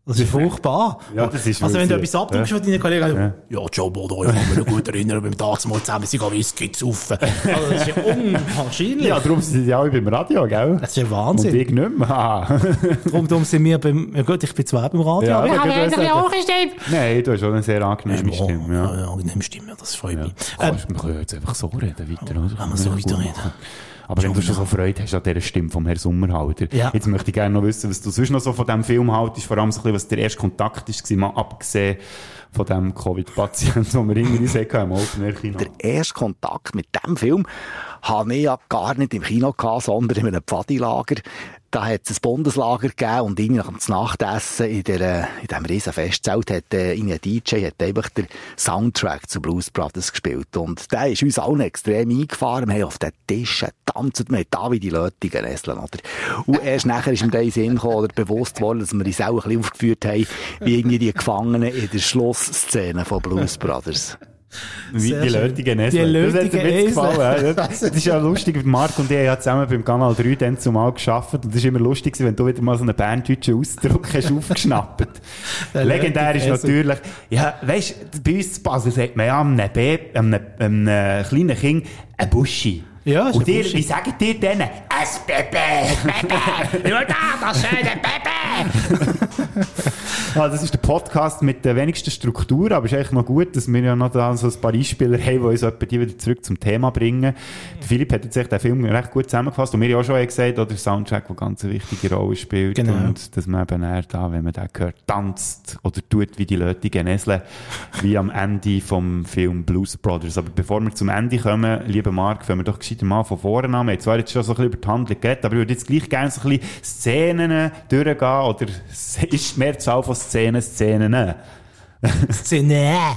Das ist furchtbar. Ja, das ist also wenn du etwas abdrückst ja. von deinen Kollegen, Ja. ja, Joe Bodo, ich kann mich noch gut erinnern, beim Tagsmal zusammen sind wir Whisky saufen. Also das ist ja unwahrscheinlich. Ja, darum sind sie alle beim Radio, gell? Das ist ja Wahnsinn. Und ich nicht mehr. Ah. Darum, darum sind wir beim, ja gut, ich bin zwar auch beim Radio, Ja, aber ich habe eigentlich auch eine Stimme. Nein, du hast schon eine sehr angenehme Stimme. Ja. Ja, angenehme Stimme, das freut mich. Kannst, wir können jetzt einfach so reden weiter. Oder? Wenn wir so weiterreden. Aber wenn du schon so Freude hast an dieser Stimme vom Herrn Sommerhalter, Ja. jetzt möchte ich gerne noch wissen, was du sonst noch so von diesem Film haltest, vor allem so ein bisschen, was der erste Kontakt war, mal abgesehen von dem Covid-Patienten, den wir irgendwie hatten im Open Air Kino. Der erste Kontakt mit dem Film hatte ich ja gar nicht im Kino, gehabt, sondern in einem Pfadilager. Da hat es ein Bundeslager gegeben und irgendwie nach dem Nachtessen in, der, in diesem riesen Festzelt hat äh, ein DJ hat einfach den Soundtrack zu Blues Brothers gespielt. Und der ist uns allen extrem eingefahren. Wir haben auf den Tischen getanzt, wir haben da wie die Leute genesselt, oder? Und erst nachher ist mir dann in Sinn gekommen, oder bewusst geworden, dass wir uns auch ein bisschen aufgeführt haben, wie irgendwie die Gefangenen in der Schlussszene von Blues Brothers. Wie die. Lötigen Esel. Die Das hat Lötigen Esel. gefallen. ja. Das, ist ja lustig. Marc und ich haben ja zusammen beim Kanal 3 dann zumal gearbeitet. Und das ist immer lustig, gewesen, wenn du wieder mal so einen berndeutschen Ausdruck hast aufgeschnappt. Der Legendär ist natürlich, ja, weisst, bei uns zu Basel sagt man ja einem, Baby, einem, einem kleinen Kind ein Buschi. Ja, ist Und ihr, wie sagt ihr denen? Es Bebe. Schau da, das schöne Bebe. Ah, das ist der Podcast mit der wenigsten Struktur, aber es ist eigentlich noch gut, dass wir ja noch da so ein paar Einspieler haben, die uns die wieder zurück zum Thema bringen. Der Philipp hat jetzt echt den Film recht gut zusammengefasst und wir haben auch schon gesagt, oder der Soundtrack, der ganz eine wichtige Rolle spielt Genau. und dass man eben eher da, wenn man den hört, tanzt oder tut wie die Leute Genesle, wie am Ende vom Film Blues Brothers. Aber bevor wir zum Ende kommen, lieber Marc, fangen wir doch gescheiter mal von vorne an. Wir haben zwar jetzt schon so ein bisschen über die Handlung geredet, aber ich würde jetzt gleich gerne so ein bisschen Szenen durchgehen oder es ist die Mehrzahl von Szenen, Szenen. Szene.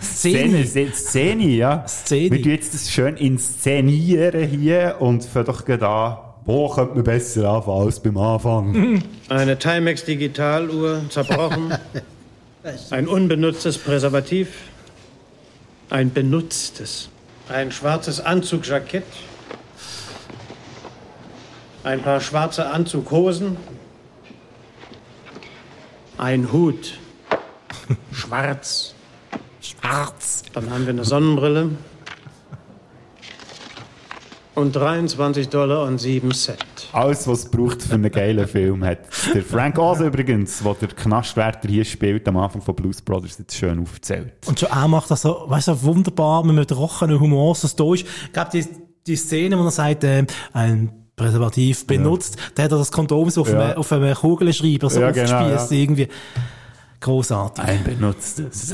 Szene, Szene. Szene, ja. Szene. Wir tun jetzt das schön inszenieren hier und fangen doch gerade an, wo könnte man besser anfangen als beim Anfang? Eine Timex Digitaluhr zerbrochen. Ein unbenutztes Präservativ. Ein benutztes. Ein schwarzes Anzugjackett. Ein paar schwarze Anzughosen. Ein Hut. Schwarz. Schwarz. Dann haben wir eine Sonnenbrille. Und 23 Dollar und 7 Cent. Alles, was es braucht für einen geilen Film, hat der Frank Oz übrigens, der der Knastwärter hier spielt, am Anfang von Blues Brothers, jetzt schön aufgezählt. Und schon er macht das so, weißt du, wunderbar, mit einem trockenen Humor, so da ist. Ich glaube, die, die Szene, wo er sagt, ähm, ein Präservativ benutzt, da hat er das Kondom so auf, Ja. einem, auf einem Kugelschreiber so Ja, genau, aufgespießt, ja. irgendwie. Großartig. Ein benutztes.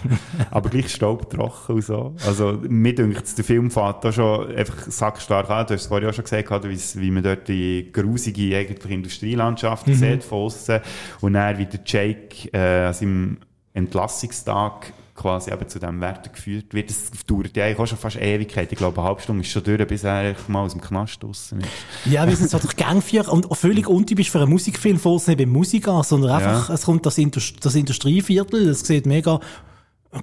Aber gleich staubtrocken und so. Also, mir dünkt der Film fährt da schon einfach sackstark an. Du hast es vorhin auch schon gesagt, wie's- wie man dort die grusige eigentlich Industrielandschaft Mhm. sieht von aussen. Und dann, wie der Jake äh, an seinem Entlassungstag quasi eben zu diesem Wert geführt wird. Das dauert ja eigentlich auch schon fast Ewigkeit. Ich glaube, eine halbe Stunde ist schon durch, bis er mal aus dem Knast draussen ist. Ja, wir sind so durch Gangführer und völlig untypisch für einen Musikfilm, es nicht bei Musik an, sondern einfach, Ja. es kommt das, Indust das Industrieviertel, das sieht mega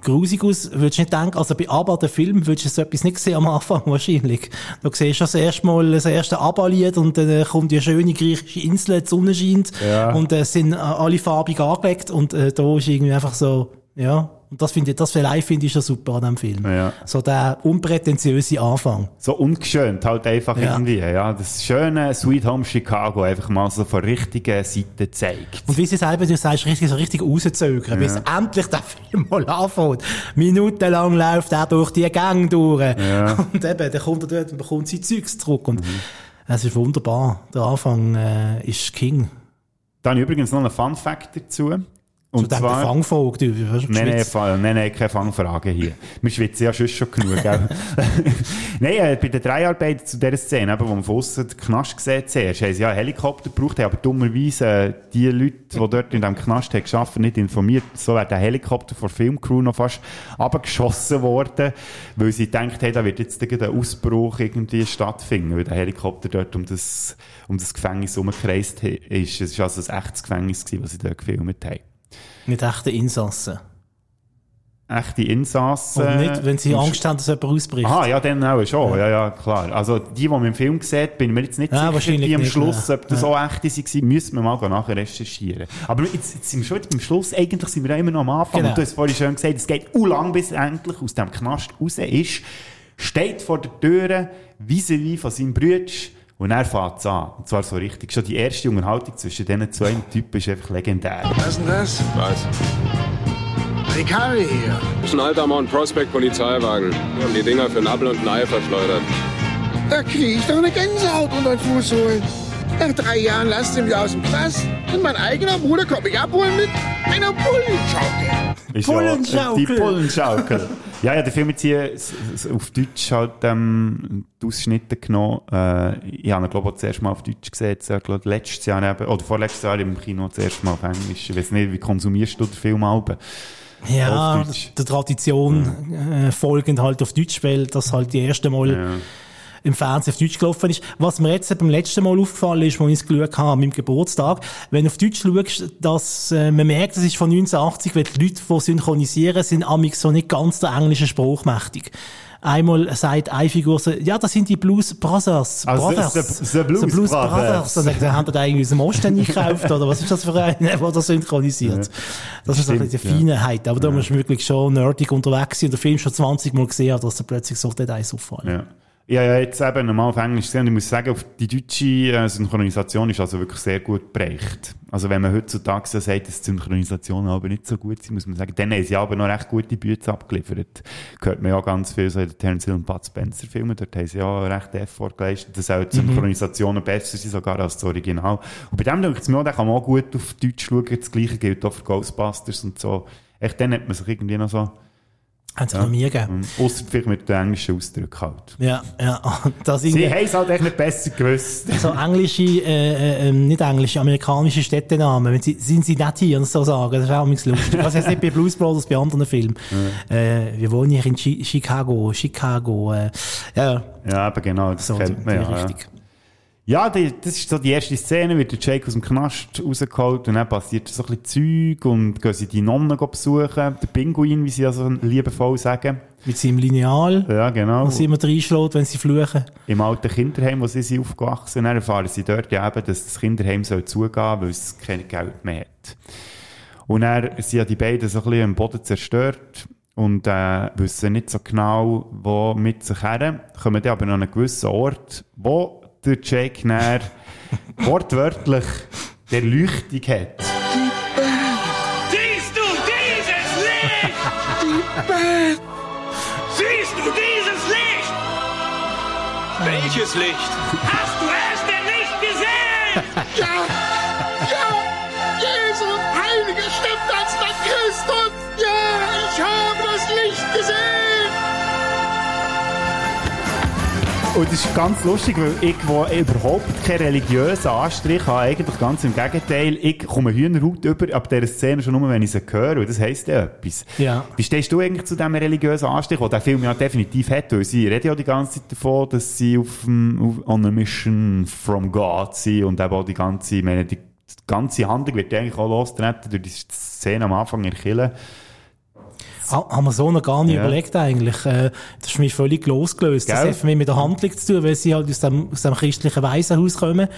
grusig aus, würdest nicht denken, also bei ABBA, der Film, würdest du so etwas nicht sehen am Anfang wahrscheinlich. Du siehst das erste Mal das erste ABBA-Lied und dann äh, kommt die schöne griechische Insel, die Sonne scheint Ja. und äh, sind äh, alle farbig angelegt und äh, da ist irgendwie einfach so, ja, und das finde ich, das live finde ich schon super an dem Film. Ja. So der unprätentiöse Anfang. So ungeschönt halt einfach Ja. irgendwie, ja. Das schöne Sweet Home Chicago einfach mal so von richtigen Seite zeigt. Und wie sie selber, du sagst, richtig, so richtig rauszögern, bis endlich der Film mal anfängt. Minutenlang läuft er durch die Gang durch. Ja. Und eben, dann kommt er dort und bekommt sein Zeugs zurück. Und es ist wunderbar. Der Anfang äh, ist King. Da habe ich übrigens noch einen Fun Fact dazu. Und der zwar... Fangfolge, du, weißt Nein, nein. Fall- nein, nein, keine Fangfragen hier. Wir schwitzen ja schon schon genug, gell? nein, äh, bei den Dreharbeiten zu dieser Szene, eben, wo man von aussen den Knast gesehen zuerst, haben sie ja einen Helikopter gebraucht, haben aber dummerweise äh, die Leute, die dort in diesem Knast haben gearbeitet, nicht informiert. So wäre der Helikopter von der Filmcrew noch fast abgeschossen worden, weil sie gedacht haben, da wird jetzt irgendein Ausbruch irgendwie stattfinden, weil der Helikopter dort um das, um das Gefängnis herumgekreist he- ist. Es war also ein echtes Gefängnis, gewesen, was sie dort gefilmt haben. Mit echten Insassen. echte Insassen. Und nicht, wenn sie Angst haben, dass jemand ausbricht. Aha, ja, dann auch schon. Ja, ja, klar. Also, die, die man im Film sieht, bin ich mir jetzt nicht Ja, sicher, die am nicht, Schluss, ob das Ja. auch echte waren, müssen wir mal nachher recherchieren. Aber jetzt, jetzt sind wir schon wieder beim Schluss. Eigentlich sind wir immer noch am Anfang. Genau. Und du hast vorhin schon gesagt, es geht u lang, bis er endlich aus dem Knast raus ist, steht vor der Tür, vis-à-vis von seinem Bruder, und er fängt es an. Und zwar so richtig. Schon die erste Unterhaltung zwischen diesen zwei Typen ist einfach legendär. Was ist denn das? Was? Ricari hier. Das ist ein alter Mount Prospect Polizeiwagen. Wir haben die Dinger für ein Apfel und ein Ei verschleudert. Da krieg ich doch eine Gänsehaut unter den Fuß holen. Nach drei Jahren lasst ihr mich aus dem Knast und mein eigener Bruder kommt mich abholen mit einer Bullenschaukel. Äh, die Bullenschaukel. Ja, ja, der Film jetzt hier auf Deutsch halt ähm, die Ausschnitte genommen. Äh, ich habe ihn, glaube ich, zuerst mal auf Deutsch gesehen. Jetzt, äh, glaub, letztes Jahr eben, oder vorletztes Jahr im Kino zuerst mal auf Englisch. Ich weiß nicht, wie konsumierst du den Film Alben? Ja, der Tradition äh, folgend halt auf Deutsch, weil das halt die erste Mal im Fernsehen auf Deutsch gelaufen ist. Was mir jetzt beim letzten Mal aufgefallen ist, als ich es geschaut habe, an meinem Geburtstag, wenn du auf Deutsch schaust, dass äh, man merkt, das ist von 1980, weil die Leute, die synchronisieren, sind amig so nicht ganz der englische Spruch mächtig. Einmal sagt eine Figur so, ja, das sind die Blues Brothers. Also, Brothers. the- the Blues Brothers. Und dann haben die eigentlich aus dem Osten eingekauft, oder was ist das für ein, der das synchronisiert? Das ist so ein bisschen die Stimmt, ja. Feinheit. Aber da musst du wirklich schon nerdig unterwegs sein und den Film schon 20 Mal gesehen hat, dass da plötzlich so Details auffallen. Ja. Ja, ja, jetzt eben nochmal auf Englisch gesehen und ich muss sagen, auf die deutsche äh, Synchronisation ist also wirklich sehr gut bereicht. Also wenn man heutzutage so sagt, dass die Synchronisation aber nicht so gut sind, muss man sagen, dann haben sie aber noch recht gute Bütze abgeliefert. Gehört man ja ganz viel so in den Terence Hill und Bud Spencer Filmen, dort haben sie ja recht Effort geleistet, dass auch die Mhm. Synchronisationen besser sind sogar als das Original. Und bei dem denke ich mir auch, den kann man auch gut auf Deutsch schauen, das gleiche gilt auch für Ghostbusters und so. Echt, dann hat man sich irgendwie noch so... Haben sie noch nie gegeben. Ausser vielleicht mit den englischen Ausdrücken halt. Ja, ja. Das Sie haben es halt echt nicht besser gewusst. so englische, äh, äh, ähm, nicht englische, amerikanische Städtenamen, wenn sie, sind sie nicht hier, so sagen, das ist auch manchmal lustig. Was jetzt nicht bei Blues Brothers, bei anderen Filmen. Äh, wir wohnen hier in Chi Chicago, Chicago, äh, ja. Ja, aber genau, das So, kennt man ja. Richtung. Ja, die, das ist so die erste Szene, wird der Jake aus dem Knast rausgeholt und dann passiert so ein bisschen Zeug und gehen sie die Nonnen besuchen, der Pinguin, wie sie also liebevoll sagen. Mit seinem Lineal, Ja, genau. was immer reinschlägt, wenn sie fluchen. Im alten Kinderheim, wo sie sind aufgewachsen sind, erfahren sie dort ja eben, dass das Kinderheim soll zugehen, weil es kein Geld mehr hat. Und dann sind ja die beiden so ein bisschen am Boden zerstört und äh, wissen nicht so genau, wo mit sich her. Kommen dann aber an einen gewissen Ort, wo der Jake dann wortwörtlich der Leuchtung hat. Siehst du dieses Licht? Siehst du dieses Licht? Welches Licht? Hast du es denn nicht gesehen? Ja, Und das ist ganz lustig, weil ich, wo überhaupt keinen religiösen Anstrich habe, eigentlich ganz im Gegenteil, ich komme Hühnerhaut über ab dieser Szene schon nur, wenn ich sie höre, und das heisst ja etwas. Ja. Wie stehst du eigentlich zu diesem religiösen Anstrich, den der Film ja definitiv hat, weil sie reden ja die ganze Zeit davon, dass sie auf, dem- auf on a mission from God sind und eben auch die ganze, ich meine, die ganze Handlung wird eigentlich auch losgetreten durch die Szene am Anfang in der Kirche. Ha- Haben wir so noch gar nicht Ja. überlegt eigentlich. Äh, Das ist für mich völlig losgelöst. Das Gell? hat für mich mit der Handlung zu tun, weil sie halt aus dem, aus dem christlichen Waisenhaus kommen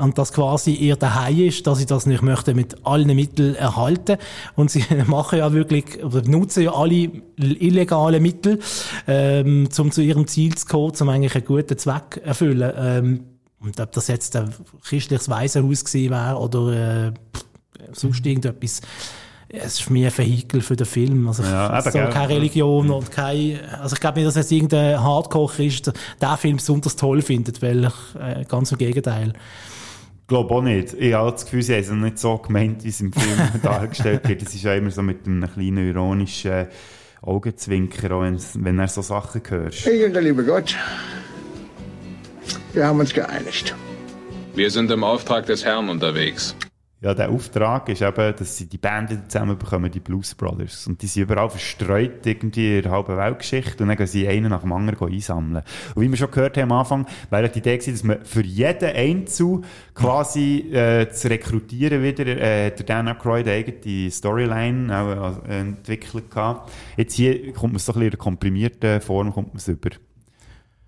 und das quasi ihr daheim ist, dass sie das nicht möchten mit allen Mitteln erhalten. Und sie machen ja wirklich, oder nutzen ja alle illegale Mittel, ähm, um zu ihrem Ziel zu kommen, um eigentlich einen guten Zweck erfüllen. Ähm, und ob das jetzt ein christliches Waisenhaus gewesen wäre oder äh, sonst irgendetwas, es ist für mich ein Vehikel für den Film. Also Ja, soll gell. keine Religion und kein, also ich glaube nicht, dass jetzt irgendein Hardcore-Christ den Film besonders toll findet, weil ich, äh, ganz im Gegenteil. Ich glaube auch nicht. Ich habe das Gefühl, sie haben es nicht so gemeint, wie es im Film dargestellt wird. Es ist ja immer so mit einem kleinen ironischen Augenzwinker, auch wenn er so Sachen hört. Ich und der liebe Gott, wir haben uns geeinigt. Wir sind im Auftrag des Herrn unterwegs. Ja, der Auftrag ist eben, dass sie die Band zusammen bekommen, die Blues Brothers. Und die sind überall verstreut, irgendwie in der halben Weltgeschichte. Und dann gehen sie einen nach dem anderen einsammeln. Und wie wir schon gehört haben am Anfang, wäre die Idee gewesen, dass man für jeden Einzel quasi äh, zu rekrutieren wieder, äh, der Dan Aykroyd eine eigene Storyline auch, äh, entwickelt gehabt. Jetzt hier kommt man so ein bisschen in einer komprimierten Form kommt man es über.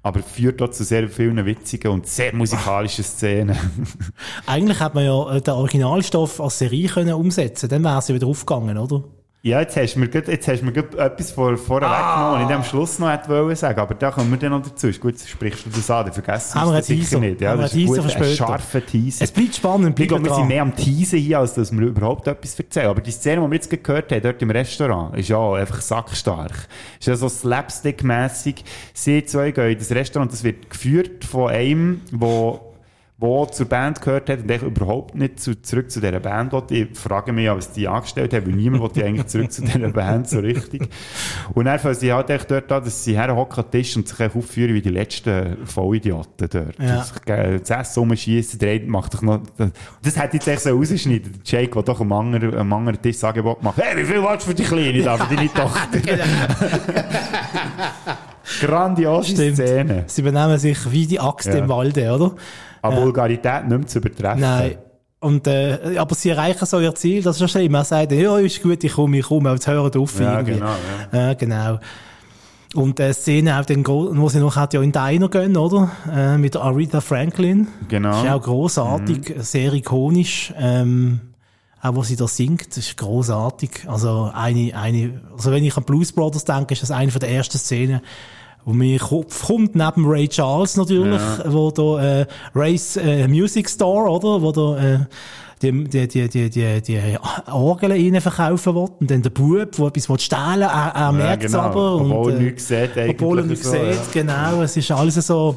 Aber führt dort zu sehr vielen witzigen und sehr musikalischen Szenen. Eigentlich hat man ja äh, den Originalstoff als Serie können umsetzen dann wäre sie wieder aufgegangen, oder? Ja, jetzt hast du mir, grad- jetzt hast du mir grad etwas vor, vorher Ah. weggenommen, was ich am Schluss noch hätte wollen sagen, aber da kommen wir dann noch dazu. Ist gut, sprichst du das an, dann vergessen wir einen sicher nicht. Ja, das ist für ein scharfer Teaser. Es bleibt spannend, Ich bleibt glaube, wir sind mehr am Teasen hier, als dass wir überhaupt etwas erzählen. Aber die Szene, die wir jetzt gerade gehört haben, dort im Restaurant, ist ja einfach sackstark. Ist ja so slapstick-mässig. Sie zwei gehen in das Restaurant, das wird geführt von einem, wo wo zur Band gehört hat und ich überhaupt nicht zu, zurück zu dieser Band wollte. Ich frage mich, was die angestellt haben, weil niemand wollte eigentlich zurück zu dieser Band so richtig. Und dann fangen sie halt echt dort an, dass sie herhocken Tisch und sich aufführen wie die letzten Vollidioten dort. Ja. Das, Das Essen rumschiessen, der eine macht doch noch, das hätte jetzt echt so rausschneiden. Der Jake, der doch am anderen, am anderen Tisch das Angebot macht, hey, wie viel willst du für die Kleine da, für deine Tochter? Grandiose Stimmt. Szene. Sie benehmen sich wie die Axt Ja. im Walde, oder? Aber Ja. Vulgarität nicht mehr zu übertreffen. Nein. Und, äh, aber sie erreichen so ihr Ziel, das ist ja schlimm. Er sagt, ja, ist gut, ich komme, ich komme, aber jetzt hören auf Ja, irgendwie. genau, Ja, genau. Und äh, Szene auch, den, wo sie noch hat ja in Diner gehen, oder? Äh, mit Aretha Franklin. Genau. Ist auch großartig, sehr ikonisch. Ähm, auch wo sie da singt, das ist großartig. Also eine, eine, also wenn ich an Blues Brothers denke, ist das eine von der ersten Szenen, wo mir kommt, neben Ray Charles natürlich, Ja. wo da äh, Ray's äh, Music Store, oder? Wo da äh, die, die, die, die, die, die Orgel rein verkaufen will. Und dann der Bub, der etwas will stehlen er, er Ja, merkt es genau. aber. Obwohl und, er nichts sieht eigentlich Obwohl er nichts so, sieht, ja. genau. Es ist alles so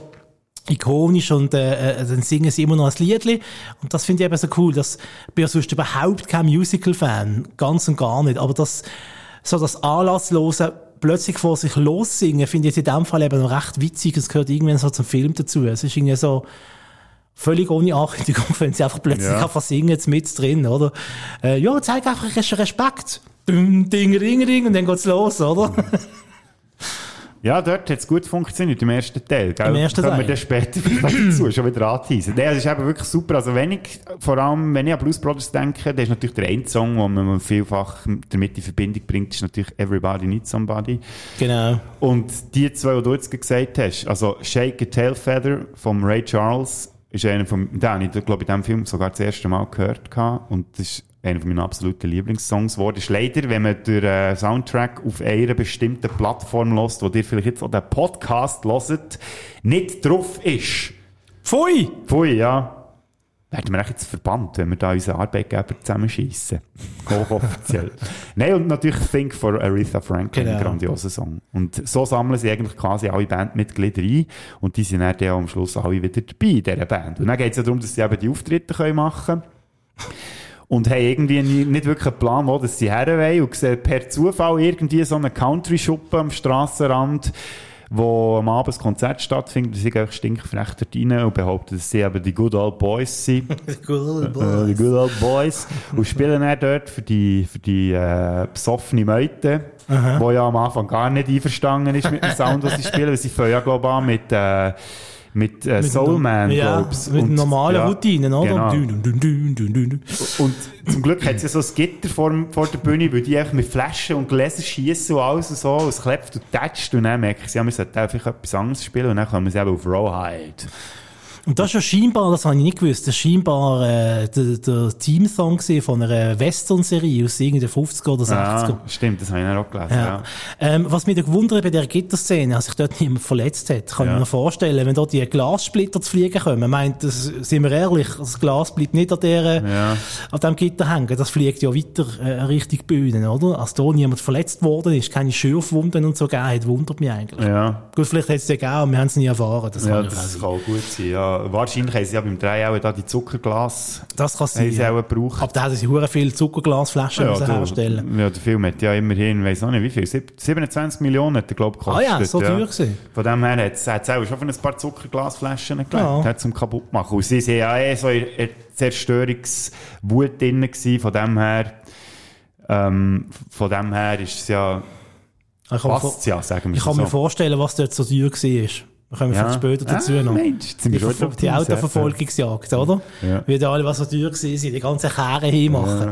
ikonisch und äh, äh, dann singen sie immer noch ein Liedli und das finde ich eben so cool, dass ich bin ja sonst überhaupt kein Musical-Fan, ganz und gar nicht, aber das so das Anlasslose plötzlich vor sich lossingen, finde ich jetzt in dem Fall eben noch recht witzig, es gehört irgendwann so zum Film dazu, es ist irgendwie so völlig ohne Ankündigung, wenn sie einfach plötzlich Ja. einfach singen, jetzt mit drin, oder? Äh, ja, zeig einfach Respekt. Ding, ding, ding, und dann geht's los, oder? Ja, dort hat es gut funktioniert, im ersten Teil. Gell? Im ersten Können wir Teil. dann später vielleicht dazu schon wieder anteasen. Nee, das ist eben wirklich super. Also wenn ich, vor allem, wenn ich an Blues Brothers denke, der ist natürlich der eine Song, den man vielfach damit in Verbindung bringt, ist natürlich Everybody Needs Somebody. Genau. Und die zwei, die du jetzt gesagt hast, also Shake a Tail Feather vom Ray Charles, ist einer von, den habe ich, glaube ich, in diesem Film sogar das erste Mal gehört gehabt. und das ist einer von meinen absoluten Lieblingssongs geworden. Ist leider, wenn man den äh, Soundtrack auf einer bestimmten Plattform lässt, wo dir vielleicht jetzt auch den Podcast hört, nicht drauf ist. Pfui! Pfui, ja. Werden wir jetzt verbannt, wenn wir da unseren Arbeitgeber zusammenschießen. Hochoffiziell. Nein, und natürlich Think for Aretha Franklin, Genau. ein grandioser Song. Und so sammeln sie eigentlich quasi alle Bandmitglieder ein und die sind dann auch am Schluss alle wieder dabei in dieser Band. Und dann geht es ja darum, dass sie eben die Auftritte können machen können. Und haben irgendwie nicht wirklich einen Plan, wo das sie her wollen. Und sehen per Zufall irgendwie so einen Country-Schuppen am Strassenrand, wo am Abend das Konzert stattfindet, die sind eigentlich stinkfrech dort rein und behaupten, dass sie eben die Good Old Boys sind. Good old Äh, die boys. Good Old Boys. und spielen dann dort für die, für die äh, besoffene Meute, Aha. wo ja am Anfang gar nicht einverstanden ist mit dem Sound, was sie spielen, weil sie fangen ja, glaube ich, an mit, äh, mit, äh, Mit Soul dem- Man, ja, glaub's. mit Und- normalen ja, Routinen, oder? Genau. Und zum Glück hat sie so ein Gitter vor, vor der Bühne, weil die einfach mit Flaschen und Gläser schießen und alles und so, und es klebt und tätscht und dann merken sie, ja, wir sollten einfach etwas anderes spielen und dann kommen sie eben auf Rawhide. Und das ist ja scheinbar, das habe ich nicht gewusst, das ist scheinbar äh, der, der Teamsong von einer Western-Serie aus irgendwie den 50er oder 60er. Ja, stimmt, das habe ich auch gelesen, ja. Ja. Ähm, was mich gewundert hat bei dieser Gitterszene, als sich dort niemand verletzt hat, kann Ja. ich mir vorstellen, wenn dort die Glassplitter zu fliegen kommen, meint, das, sind wir ehrlich, das Glas bleibt nicht an der, Ja. an dem Gitter hängen, das fliegt ja weiter äh, Richtung Bühne, oder? Als da niemand verletzt worden ist, keine Schürfwunden und so gegeben hat, wundert mich eigentlich. Ja. Gut, vielleicht hätte es ja gegeben, aber wir haben es nie erfahren. Das ja, kann das auch kann auch gut sein. Ja. Wahrscheinlich haben sie ja beim Drehen auch da die Zuckerglas. Das kann sein. Haben sie ja. auch gebraucht. Aber da haben sie hure viele Zuckerglasflaschen müssen der- herstellen. ja, der Film hat ja immerhin, weiss noch nicht wie viel, sieb- 27 Millionen hat er, glaube ich, Ah gekostet. ja, so teuer gewesen. Von dem her hat es auch schon von ein paar Zuckerglasflaschen gelegt, Ja. ja. zum kaputt machen. Und sie sind ja eh so in Zerstörungswut drin gewesen, von dem her, ähm, von dem her ist es ja, passt es ja, sagen wir Ich kann so. mir vorstellen, was dort so teuer war. Wir kommen Ja. vielleicht später dazu Ah, noch. Mensch, jetzt sind wir die drauf die Autoverfolgungsjagd, oder? Ja. Wie da alle, was so teuer gewesen sind, die ganzen Kehren hinmachen.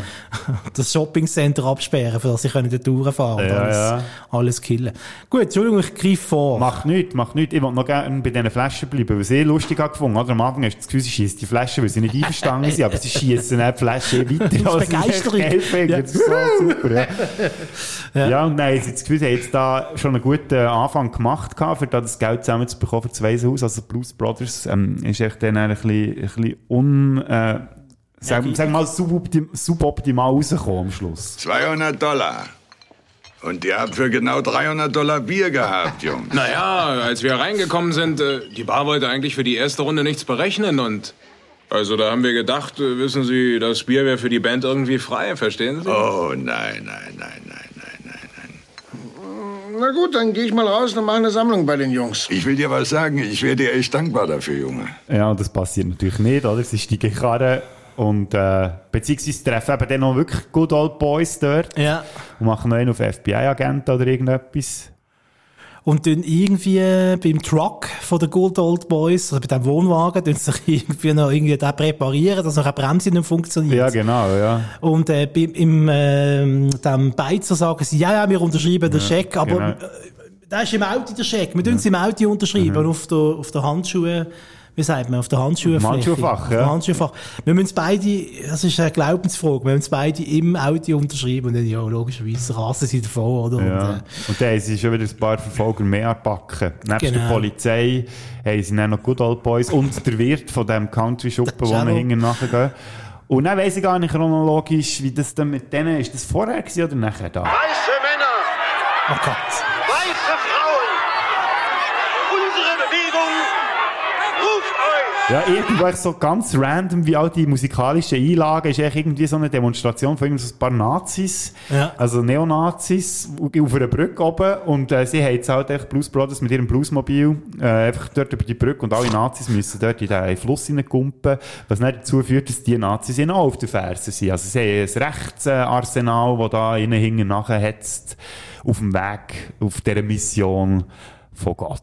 Das Shoppingcenter absperren, für das sie können dort durchfahren und Ja, alles, ja. alles killen. Gut, Entschuldigung, ich greife vor. Macht nichts, macht nichts. Ich will noch gerne bei diesen Flaschen bleiben, weil eh lustig habe gefunden. Oder? Am Anfang hast du das Gefühl, sie schießen die Flaschen, weil sie nicht einverstanden sind, aber sie schießen die Flaschen eh weiter. Begeisterung. geil finden. Ja. Das ist so super, ja. ja. und dann haben sie das Gefühl, sie haben jetzt da schon einen guten Anfang gemacht, für da das Geld zusammenzubekommen für das Waisenhaus. Also Blues Brothers ähm, ist echt dann ein bisschen, ein bisschen un... Äh, Sagen sag mal, suboptim, suboptimal rausgekommen am Schluss. 200 Dollar. Und ihr habt für genau 300 Dollar Bier gehabt, Jungs. Naja, als wir reingekommen sind, äh, die Bar wollte eigentlich für die erste Runde nichts berechnen und. Also da haben wir gedacht, äh, wissen Sie, das Bier wäre für die Band irgendwie frei, verstehen Sie? Oh, nein, nein, nein, nein. Na gut, dann gehe ich mal raus und mache eine Sammlung bei den Jungs. Ich will dir was sagen, ich wäre dir echt dankbar dafür, Junge. Ja, und das passiert natürlich nicht, oder? Steigen in die Karre und, äh, beziehungsweise treffen eben dann noch wirklich Good Old Boys dort. Ja. Und machen noch einen auf FBI-Agenten oder irgendetwas. Und dann irgendwie beim Truck von den Good Old Boys, oder bei dem Wohnwagen, sie sich irgendwie noch irgendwie da präparieren, dass noch eine Bremse nicht funktioniert. Ja, genau, ja. Und äh, beim, im ähm, dem Beizer sagen sie, ja, ja, wir unterschreiben den Ja, Scheck, aber genau. äh, da ist im Auto der Scheck. Wir tun es im Auto unterschreiben, Mhm. und auf der, auf der Handschuhe, wie sagt man, auf der dem Handschuhfach, ja. Handschuhfach. Wir müssen es beide, das ist eine Glaubensfrage, wir müssen es beide im Auto unterschreiben und dann, ja, logischerweise rasen sie davon, oder? Ja. Und, äh, Und dann haben sie schon wieder ein paar Verfolger mehr anpacken. Nebst der Genau. Polizei haben sie dann noch Good Old Boys und der Wirt von dem Country-Schuppen, wo wir hinten nachgehen. Und dann weiss ich gar nicht chronologisch, wie das dann mit denen, ist das vorher gewesen oder nachher da? Weiße Männer, oh Gott. weiße Frauen, unsere Bewegung ruft euch. Ja, irgendwo so ganz random, wie all die musikalischen Einlagen, ist echt irgendwie so eine Demonstration von irgend so ein paar Nazis, Ja. also Neonazis, auf einer Brücke oben und äh, sie haben jetzt halt echt Blues Brothers mit ihrem Bluesmobil äh, einfach dort über die Brücke und alle Nazis müssen dort in den Fluss hineingumpen, was nicht dazu führt, dass die Nazis ihnen auch auf den Fersen sind. Also sie haben ein Rechtsarsenal, das da ihnen hinten nachher hetzt, auf dem Weg, auf dieser Mission von Gott.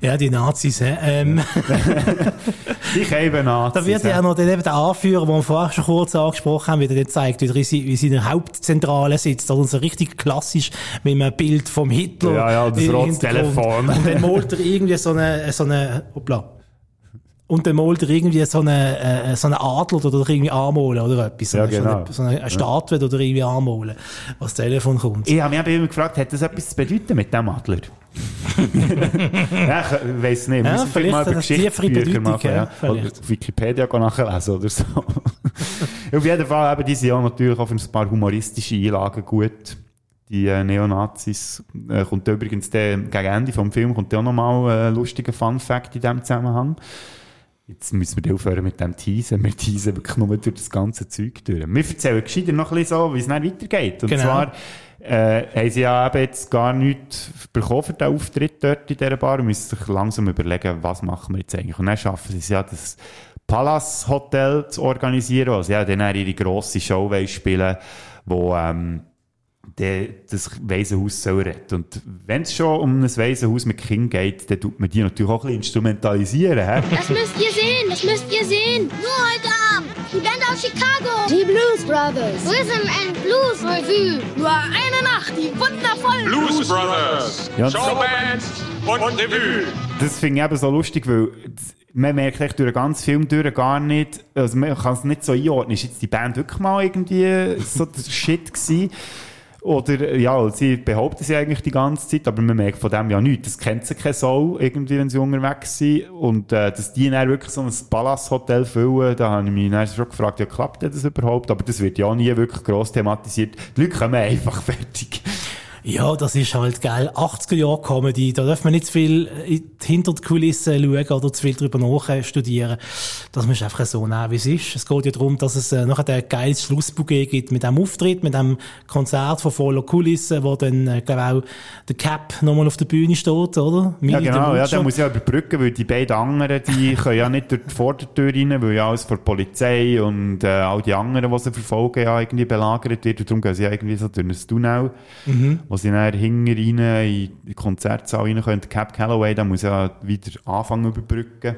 Ja, die Nazis, hä? Ähm, Ich eben Nazis. da wird ja noch dann eben der Anführer, den wir vorher schon kurz angesprochen haben, wie der dann zeigt, wie er in der Hauptzentrale sitzt. Also so richtig klassisch mit einem Bild vom Hitler. Ja, ja, das rotes. Telefon. Und dann malt er irgendwie so eine, so eine, hoppla. Und dann malt er irgendwie so eine, äh, so eine Adler oder irgendwie anmalen oder etwas. So Ja, genau. So eine, so eine Statue oder irgendwie anmalen, was das Telefon kommt. Ich habe mich eben immer gefragt, hat das etwas zu bedeuten mit dem Adler? ja, ich weiss nicht. Wir Ja, müssen vielleicht mal über Geschichtsbücher machen. ja, Ja. Oder Wikipedia nachlesen oder so. Auf jeden Fall, eben, die sind ja natürlich auch für ein paar humoristische Einlagen gut. Die äh, Neonazis. Äh, kommt übrigens der, gegen Ende vom Film kommt ja auch nochmal ein lustiger Fun-Fact in diesem Zusammenhang. Jetzt müssen wir aufhören mit dem Teasen. Wir teasen wirklich nur durch das ganze Zeug durch. Wir erzählen gescheiter noch ein bisschen so, wie es dann weitergeht. Und Genau. zwar äh, haben sie ja eben jetzt gar nichts bekommen für den Auftritt dort in dieser Bar und müssen sich langsam überlegen, was machen wir jetzt eigentlich. Und dann schaffen sie es ja, das Palace Hotel zu organisieren, sie ja dann ihre grosse Show spielen wo ähm, der, das Waisenhaus soll retten. Und wenn es schon um ein Waisenhaus mit Kind geht, dann tut man die natürlich auch ein bisschen instrumentalisieren. Hä? Das müsst ihr sehen, das müsst ihr sehen. Nur heute Abend. Die Band aus Chicago. Die Blues Brothers. Rhythm and Blues Revue. Nur eine Nacht, die wundervoll. Blues Brothers. Ja. Showband und Revue. Das finde ich eben so lustig, weil man merkt echt durch den ganzen Film durch gar nicht, also man kann es nicht so einordnen, ist jetzt die Band wirklich mal irgendwie so der Shit gewesen? Oder, ja, sie behaupten sie eigentlich die ganze Zeit, aber man merkt von dem ja nichts. Das kennt sie keine Sau, irgendwie, wenn sie unterwegs sind. Und, äh, dass die dann wirklich so ein Palace-Hotel füllen, da habe ich mich dann schon gefragt, ja, klappt das überhaupt? Aber das wird ja nie wirklich gross thematisiert. Die Leute kommen einfach fertig. Ja, das ist halt geil. 80er-Jahre-Comedy, da darf man nicht zu viel hinter die Kulissen schauen oder zu viel drüber nachstudieren. Das muss einfach so nehmen, wie es ist. Es geht ja darum, dass es äh, nachher ein geiles Schlussbouquet gibt mit dem Auftritt, mit dem Konzert von voller Kulissen, wo dann, äh, glaube auch der Cap nochmal auf der Bühne steht, oder? Ja, Mini genau, ja, der muss ja überbrücken, weil die beiden anderen, die können ja nicht durch die Vordertür rein, weil ja alles von der Polizei und äh, all die anderen, die sie verfolgen, ja irgendwie belagert wird. Und darum gehen sie ja irgendwie so durch ein Tunnel, Mhm. Wo sie dann hinten rein in die Konzertsaal rein können. Cap Calloway, der muss ja wieder anfangen überbrücken.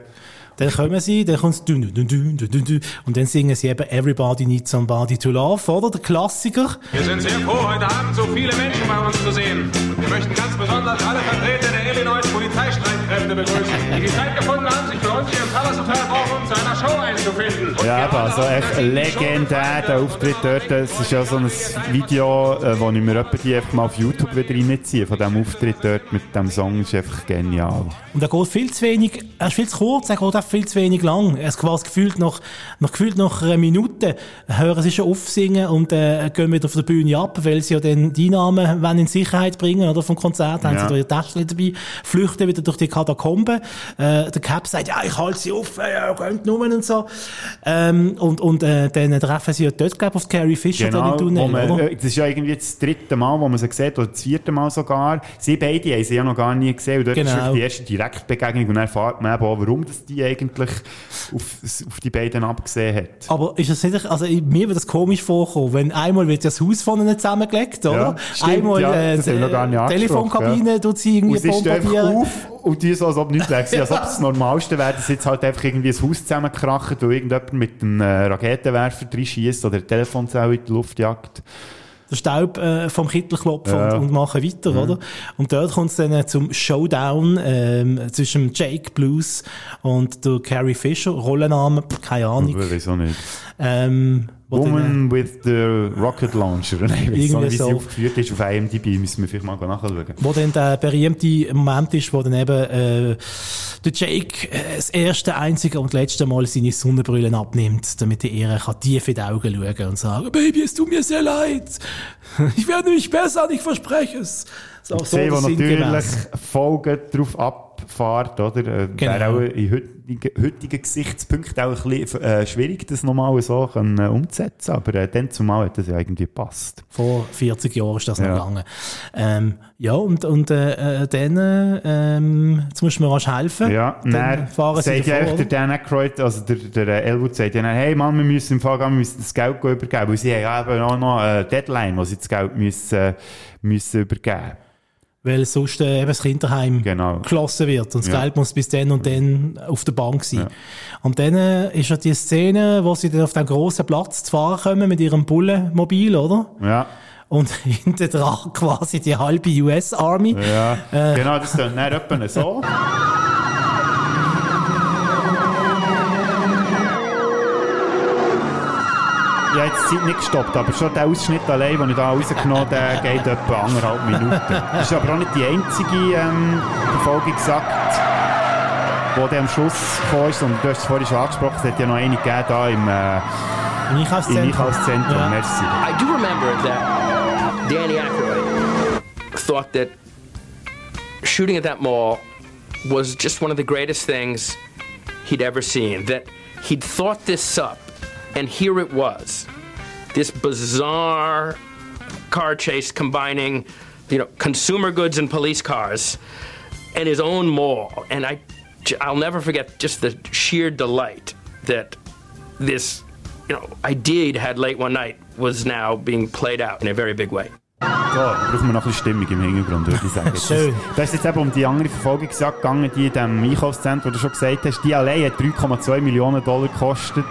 Dann kommen sie, dann kommt es dün, dün, dün, dün, dün, dün, und dann singen sie eben Everybody Needs Somebody to Love, oder? Der Klassiker. Wir sind sehr froh, heute Abend so viele Menschen bei uns zu sehen. Und wir möchten ganz besonders alle Vertreter der Illinois Polizeistreitkräfte begrüßen, die die Zeit gefunden haben, sich für uns hier im Palace Hotel Bochum zu einer Show einzufinden. Und Ja, also auf echt legendär, der Auftritt dort. Es ist ja so ein Video, äh, wo ich mir die einfach mal auf YouTube wieder reinziehe, von dem Auftritt dort mit dem Song, ist einfach genial. Und er geht viel zu wenig, er ist viel zu kurz, er geht viel zu wenig lang. Ist quasi gefühlt nach, nach, gefühlt nach einer Minute hören sie schon aufsingen und äh, gehen wieder auf der Bühne ab, weil sie ja dann die Einnahmen wollen in Sicherheit bringen, oder, vom Konzert, haben Ja. sie da ihre Täschchen dabei, flüchten wieder durch die Katakomben. Äh, der Cap sagt, ja, ich halte sie auf, ja, könnt nur und so. Ähm, und, und, äh, dann treffen sie ja dort, glaube ich, auf Carrie Fisher, Genau, im Tunnel, man, oder? äh, das ist ja irgendwie das dritte Mal, wo man sie sieht, oder das vierte Mal sogar. Sie beide haben sie ja noch gar nie gesehen. Und dort ist Genau. wirklich die erste Direktbegegnung. Und dann erfahrt man eben auch, warum das die eigentlich auf, auf die beiden abgesehen hat. Aber ist das nicht, also mir wird das komisch vorkommen, wenn einmal wird das Haus von ihnen zusammengelegt, oder? Ja, stimmt, einmal ja, äh, das äh, Telefonkabine ja. tut sie irgendwie Und sie steht einfach bombardieren. auf und die so, als ob nichts wäre. Als ob das Normalste wäre, dass jetzt halt einfach irgendwie ein Haus zusammenkracht, weil irgendjemand mit einem äh, Raketenwerfer reinschießt oder eine Telefonzelle in die Luft jagt. Der Staub äh, vom Kittel klopfen Ja. und, und machen weiter, Mhm. oder? Und dort kommt es dann äh, zum Showdown ähm, zwischen Jake Blues und der Carrie Fisher, Rollenname, pff, keine Ahnung. Wieso nicht? Ähm, Woman with the Rocket Launcher. Nein, ich Irgendwie auch nicht, wie so. sie aufgeführt ist auf IMDb, müssen wir vielleicht mal nachschauen. wo dann der berühmte Moment ist, wo dann eben äh, der Jake äh, das erste, einzige und letzte Mal seine Sonnenbrillen abnimmt, damit er ihr kann tief in die Augen schauen und sagen, Baby, es tut mir sehr leid. Ich werde nicht besser, ich verspreche es. So, Ich sehe, wo der natürlich Sinngemäß. Folgen darauf abfährt, oder? Äh, Genau. Wäre auch in heutigen, heutigen Gesichtspunkten auch ein bisschen äh, schwierig, das nochmal so können, äh, umzusetzen. Aber äh, dann zumal hat das ja irgendwie gepasst. Vor 40 Jahren ist das noch Ja. gegangen. Ähm, ja, und, und äh, äh, äh, ähm, jetzt musst du mir rasch helfen. Ja, dann fahren sie ja davor, echt der? Dan Aykroyd, also der, der äh, Elwood sagt ja hey Mann, wir müssen im Fall gehen, wir müssen das Geld übergeben, weil sie haben ja eben auch noch eine Deadline, wo sie das Geld müssen, müssen übergeben. Weil sonst äh, eben das Kinderheim Genau. geschlossen wird und das Ja. Geld muss bis dann und dann auf der Bank sein. Und dann äh, ist ja die Szene, wo sie dann auf den grossen Platz zu fahren kommen mit ihrem Bullenmobil, oder? Ja. Und hinten dran quasi die halbe US-Army. Ja, Äh, genau, das dann dann etwa so. Ja, jetzt die Zeit nicht gestoppt, aber schon der Ausschnitt allein, den ich da rausgenommen habe, der geht etwa anderthalb Minuten. Das ist aber auch nicht die einzige ähm, Verfolgung gesagt, wo der am Schluss gekommen ist, sondern du hast es vorhin schon angesprochen, es hat ja noch eine gegeben da im, äh, Im Einkaufszentrum. Im Einkaufszentrum, Ja. merci. I do remember that Danny Aykroyd thought that shooting at that mall was just one of the greatest things he'd ever seen. That he'd thought this up, and here it was this bizarre car chase combining, you know, consumer goods and police cars, and his own mall. And I, I'll never forget just the sheer delight that this, you know, idea he'd had late one night was now being played out in a very big way. So, brauchen wir noch ein bisschen Stimmung im Hintergrund, würde ich sagen. Schön. Da ist jetzt eben um die andere Verfolgungsjagd gegangen, die in diesem Einkaufszentrum, wo du schon gesagt hast, die allein hat 3,2 Millionen Dollar gekostet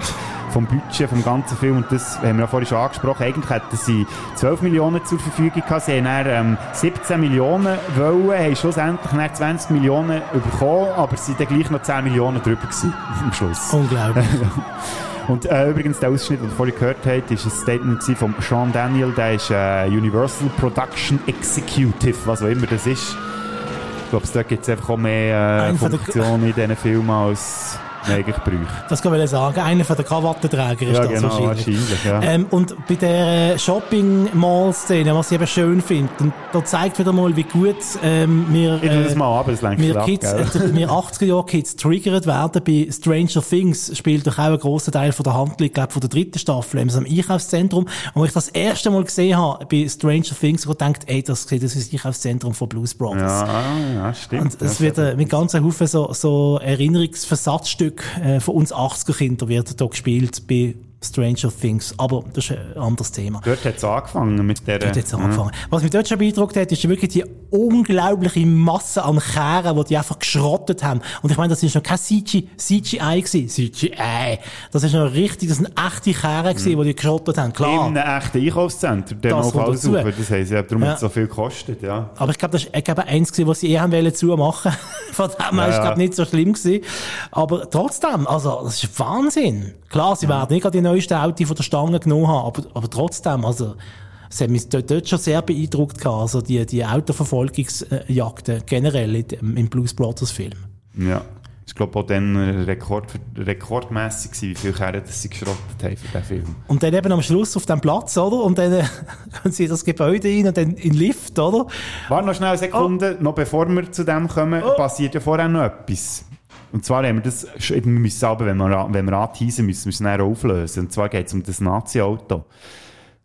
vom Budget vom ganzen Film und das haben wir ja vorhin schon angesprochen. Eigentlich hätten sie 12 Millionen zur Verfügung gehabt, sie haben dann ähm, 17 Millionen wollen, haben schlussendlich dann 20 Millionen bekommen, aber sie waren dann gleich noch 10 Millionen drüber gewesen, am Schluss. Unglaublich. Und äh, übrigens, der Ausschnitt, den ihr vorhin gehört habt, ist ein Statement von Sean Daniel, der ist äh, Universal Production Executive, was auch immer das ist. Ich glaube, da gibt es einfach auch mehr äh, Funktionen in diesen Filmen als eigentlich bräuchte. Das kann ich sagen. Einer von den Krawattenträger ist Ja, das genau, wahrscheinlich. wahrscheinlich, ja. Ähm, und bei der äh, Shopping-Mall-Szene, was ich eben schön finde, und da zeigt wieder mal, wie gut ähm, wir, tue das mal ab, das wir, ab, Kids, äh, wir 80er-Jahre-Kids triggert werden. Bei Stranger Things spielt doch auch ein grosser Teil von der Handlung, glaub, von der dritten Staffel, im Einkaufszentrum. Und als ich das erste Mal gesehen habe bei Stranger Things, habe ich gedacht, ey, das, das ist das Einkaufszentrum von Blues Brothers. Ja, ja, stimmt. Und es wird äh, mit ganzen Haufen so, so Erinnerungsversatzstück äh, von uns 80er-Kinder wird da gespielt bei Stranger Things. Aber das ist ein anderes Thema. Dort hat es angefangen mit der... Dort hat's angefangen. Was mich dort schon beeindruckt hat, ist wirklich die unglaubliche Masse an Kehren, die die einfach geschrottet haben. Und ich meine, das ist noch kein CGI, CGI gewesen. CGI. Das ist noch richtig, das sind echte Kehren gewesen, die die geschrottet haben. Klar. In einem echten Einkaufszentrum, der noch alles auf. Das heisst, ja, darum Ja. hat es so viel gekostet, ja. Aber ich glaube, das ich glaube, eins gewesen, was sie eh haben wollen zumachen. Von dem her ist es, Ja. glaube nicht so schlimm gewesen. Aber trotzdem, also, das ist Wahnsinn. Klar, sie werden nicht gerade die neueste Auto von der Stange genommen haben, aber, aber trotzdem, also, es hat mich dort, dort schon sehr beeindruckt gehabt, also die, die Autoverfolgungsjagden generell im Blues Brothers Film. Ja. Ich glaube auch dann äh, Rekord, rekordmässig gewesen, wie viele das sie geschrottet haben für diesen Film. Und dann eben am Schluss auf dem Platz, oder? Und dann äh, gehen sie in das Gebäude rein und dann in den Lift, oder? Warte noch schnell eine Sekunde, noch bevor wir zu dem kommen, passiert ja vorher noch etwas. Und zwar haben wir das, wir müssen aber, wenn wir, wenn wir anteasen, müssen wir es dann auflösen. Und zwar geht es um das Nazi-Auto.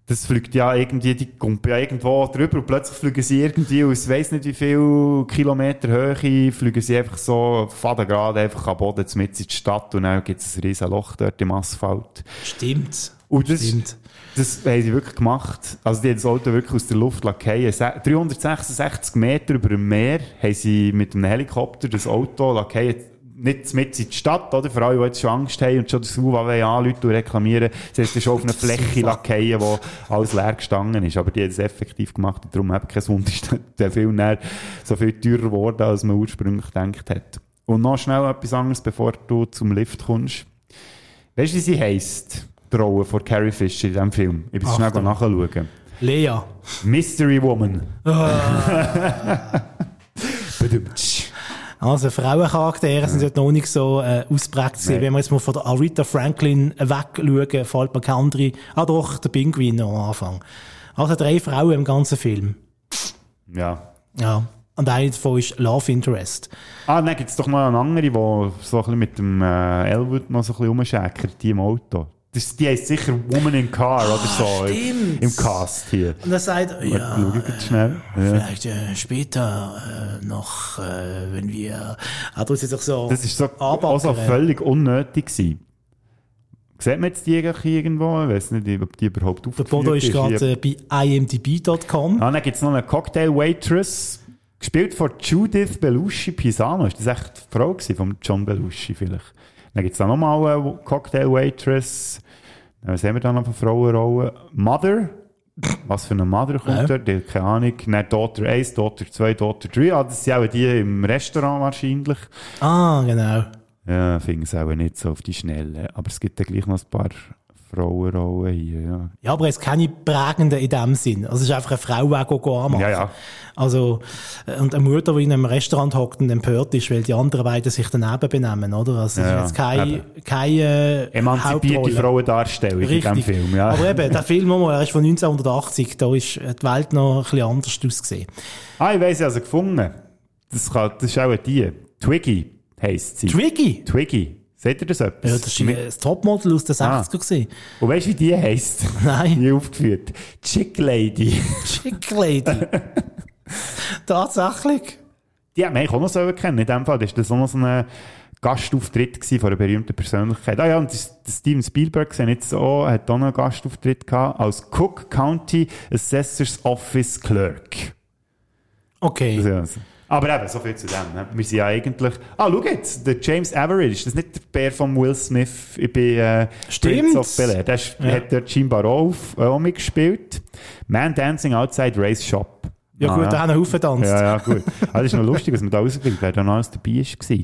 Das fliegt ja irgendwie, die kommt ja irgendwo drüber und plötzlich fliegen sie irgendwie aus weiss nicht wie viel Kilometer Höhe, fliegen sie einfach so, faden gerade einfach am Boden mit in die Stadt und dann gibt es ein riesen Loch dort im Asphalt. Stimmt. Und das, das haben sie wirklich gemacht. Also die haben das Auto wirklich aus der Luft lackieren. 366 Meter über dem Meer haben sie mit einem Helikopter das Auto lackieren. Nicht mit in die Stadt, oder? Für alle, die jetzt schon Angst haben und schon das Huawei anrufen und reklamieren. Sie haben schon auf eine Fläche lackieren, wo alles leer gestanden ist. Aber die haben es effektiv gemacht. Und darum habe ich kein Wunder, ist der Film dann so viel teurer geworden, als man ursprünglich gedacht hat. Und noch schnell etwas anderes, bevor du zum Lift kommst. Weißt du, wie sie heisst? Die Rolle von Carrie Fisher in diesem Film. Ich bin schnell Achtung. nachschauen. Lea. Mystery Woman. Also Frauencharaktere sind dort noch nicht so äh, ausprägt gewesen. Wenn wir jetzt mal von der Aretha Franklin wegschauen, fällt mir keine andere... Ah doch, der Pinguin noch am Anfang. Also drei Frauen im ganzen Film. Ja. Ja. Und eine davon ist Love Interest. Ah, dann gibt es doch noch eine andere, die so ein bisschen mit dem äh, Elwood noch so ein bisschen rumschäkert, die im Auto. Das, die heisst sicher Woman in Car oder so im, im Cast hier. Und er sagt, ja, jetzt schnell. Ja. vielleicht äh, später äh, noch, äh, wenn wir... Ah, du sich doch so Das ist so, auch so anbackern. völlig unnötig gewesen. Sieht man jetzt die irgendwo? Ich weiß nicht, ob die überhaupt Der aufgeführt Bodo ist gerade äh, bei imdb.com. Ah, dann gibt es noch eine Cocktail-Waitress, gespielt von Judith Belushi Pisano. Ist das echt die Frau von John Belushi vielleicht? Dann gibt es da nochmal eine Cocktail-Waitress. Dann Was haben wir da noch für Frauenrollen? Mother. Was für eine Mother kommt Ja. Die- Keine Ahnung. Dann Daughter 1, Daughter 2, Daughter 3. Ah, das sind auch die im Restaurant wahrscheinlich. Ah, genau. Ja, finde es auch nicht so auf die Schnelle. Aber es gibt ja gleich noch ein paar Frauenrollen hier, ja. Ja, aber es keine prägenden in dem Sinn. Also es ist einfach eine Frau, die go- anmacht. Ja, ja. Also, äh, und eine Mutter, die in einem Restaurant hockt und empört ist, weil die anderen beiden sich daneben benehmen, oder? Also, Ja, es ist jetzt keine, eben. keine äh, Emanzipierte Hauptrolle. Frauendarstellung in diesem Richtig. Film, ja. Aber eben, der Film, mal, er ist von 1980, da ist die Welt noch ein bisschen anders ausgesehen. Ah, ich weiss, also gefunden. Das, kann, das ist auch die. Twiggy heisst sie. Twiggy? Twiggy. Seht ihr das etwas? Ja, das war das Topmodel aus den 60er. gewesen. Und weißt du, wie die heisst? Nein. Die aufgeführt. Chick Lady. Chick Lady. Tatsächlich. Die mich eigentlich auch noch so kennen. In dem Fall das war das auch noch so ein Gastauftritt gewesen von einer berühmten Persönlichkeit. Ah ja, und das, das Steven Spielberg sehen jetzt auch, hat auch noch einen Gastauftritt gehabt als Cook County Assessor's Office Clerk. Okay. Also, aber eben, so viel zu dem. Ne? Wir sind ja eigentlich... Ah, schau jetzt, der James Average, das ist nicht der Bär von Will Smith bei äh, Stimmt. Prince of Bel-Air. Der ist- Ja. hat dort scheinbar auch, auf- auch mitgespielt. Man Dancing Outside Race Shop. Ja, gut, da haben wir Haufen getanzt. Ja, ja, gut. Ah, das ist noch lustig, dass man da rausbringt, wer da noch alles dabei war.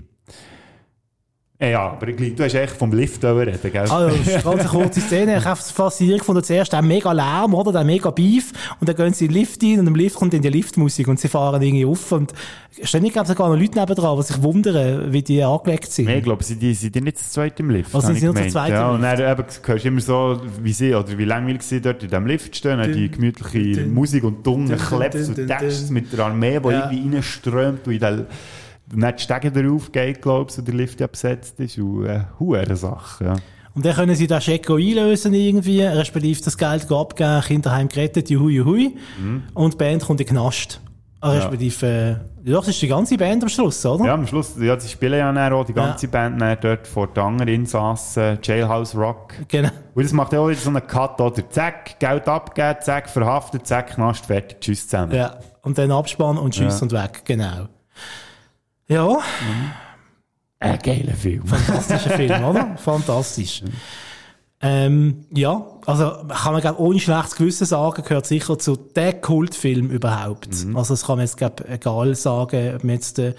Ja, aber ich glaube, du hast echt vom Lift reden, gell? Also, das ist eine ganz kurze Szene. Ich habe es faszinierend gefunden. Zuerst der mega Lärm, oder? Der mega Beef. Und dann gehen sie in den Lift rein und im Lift kommt dann die Liftmusik und sie fahren irgendwie auf. Und ständig gibt es sogar noch Leute nebendran, die sich wundern, wie die angelegt sind. Nee, ich glaube, sie die, sind die nicht zu zweit im Lift. Also sind sie nur zu zweit Ja, im und dann eben, hörst du immer so, wie sie, oder wie langweilig sie dort in diesem Lift stehen, dann die gemütliche Musik und dumme dun, und dun. mit der Armee, die Ja. irgendwie reinströmt und in den und die Stege darauf geht, glaube ich, wo der Lift ja besetzt ist. Und äh, hure Sache, ja. Und dann können sie den Scheck einlösen irgendwie, respektive das Geld abgeben, Kinderheim gerettet, juhui, juhui. Und die Band kommt in den Knast. Ah, Ja. Respektive, äh, ja, das ist die ganze Band am Schluss, oder? Ja, am Schluss, ja, sie spielen ja dann auch die ganze Band dann dort vor den anderen Insassen, Jailhouse Rock. Genau. Und das macht ja auch wieder so einen Cut, oder? Zack, Geld abgeben, zack, verhaftet, zack, Knast, fertig, tschüss zusammen. Ja, und dann Abspann und Tschüss Ja. und weg, genau. Ja, Ein geiler Film. fantastischer Film, oder? Fantastisch. Ähm, ja, also kann man glaub, ohne schlechtes Gewissen sagen, gehört sicher zu der Kultfilm überhaupt. Also das kann man jetzt glaub, egal sagen, ob man jetzt äh,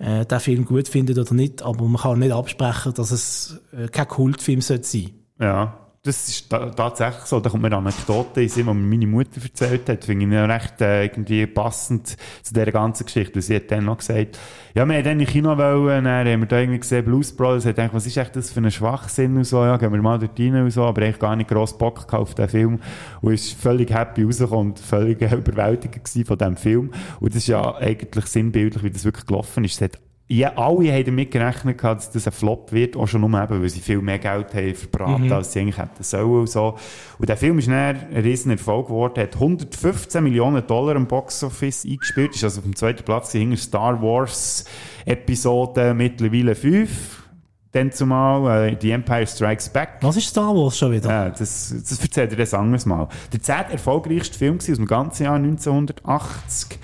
äh, den Film gut findet oder nicht, aber man kann nicht absprechen, dass es äh, kein Kultfilm sollte sein. Ja, das ist ta tatsächlich so. Da kommt mir eine Anekdote in Sinn, die mir meine Mutter erzählt hat. Finde ich ja recht äh, irgendwie passend zu dieser ganzen Geschichte. Und sie hat dann noch gesagt, ja, wir haben dann in Kino wollen, dann haben wir da irgendwie gesehen, Blues Brothers, hat gedacht, was ist echt das für ein Schwachsinn und so, ja, gehen wir mal dort rein und so, aber eigentlich gar nicht gross Bock auf den Film und ist völlig happy rausgekommen und völlig gewesen von diesem Film. Und das ist ja eigentlich sinnbildlich, wie das wirklich gelaufen ist. Es hat ja, alle haben damit gerechnet, dass das ein Flop wird, auch schon nur eben, weil sie viel mehr Geld haben verbraten, Mhm. als sie eigentlich hätten sollen und so. Und der Film ist dann ein riesen Erfolg geworden, hat 115 Millionen Dollar im Boxoffice eingespielt, ist also auf dem zweiten Platz hinter Star Wars Episode mittlerweile 5. Dann zumal äh, The Empire Strikes Back. Was ist Star Wars schon wieder? Ja, das, das erzählt ihr das anderes Mal. Der zehnt erfolgreichste Film aus dem ganzen Jahr 1980.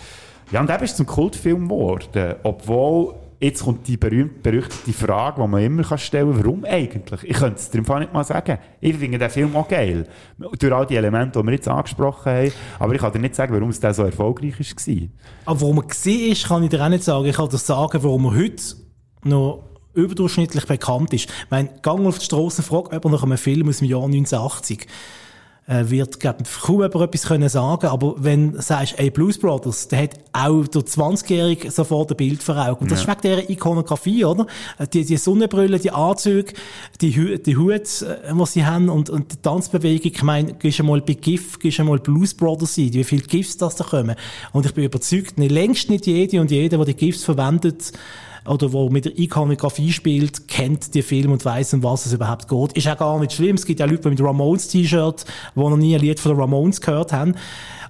Ja, und der ist zum Kultfilm geworden. Obwohl, jetzt kommt die berühmt berüchtigte Frage, die man immer stellen kann, warum eigentlich? Ich könnte es dir Fall nicht mal sagen. Ich finde den Film auch geil. Durch all die Elemente, die wir jetzt angesprochen haben. Aber ich kann dir nicht sagen, warum es der so erfolgreich war. Aber warum er ist, kann ich dir auch nicht sagen. Ich kann dir sagen, warum er heute noch überdurchschnittlich bekannt ist. Ich meine, gang auf die Straße, frag jemand nach einem Film aus dem Jahr 1980. Äh, wird, glaub, kaum jemand etwas können sagen, aber wenn du sagst, ey, Blues Brothers, der hat auch der 20-Jährige sofort ein Bild vor Augen. Und das Ja. ist wegen dieser Ikonografie, oder? Äh, Die, die Sonnenbrille, die Anzüge, die, Hü die Hut, äh, die sie haben und, und die Tanzbewegung. Ich meine, gehst du mal bei GIF, gehst du mal Blues Brothers sein, wie viele GIFs das da kommen. Und ich bin überzeugt, nicht, längst nicht jede und jeder, der die GIFs verwendet, oder wo mit der Ikonografie spielt, kennt die Film und weiß, um was es überhaupt geht. Ist auch gar nicht schlimm. Es gibt ja Leute mit Ramones-T-Shirt, die noch nie ein Lied von den Ramones gehört haben.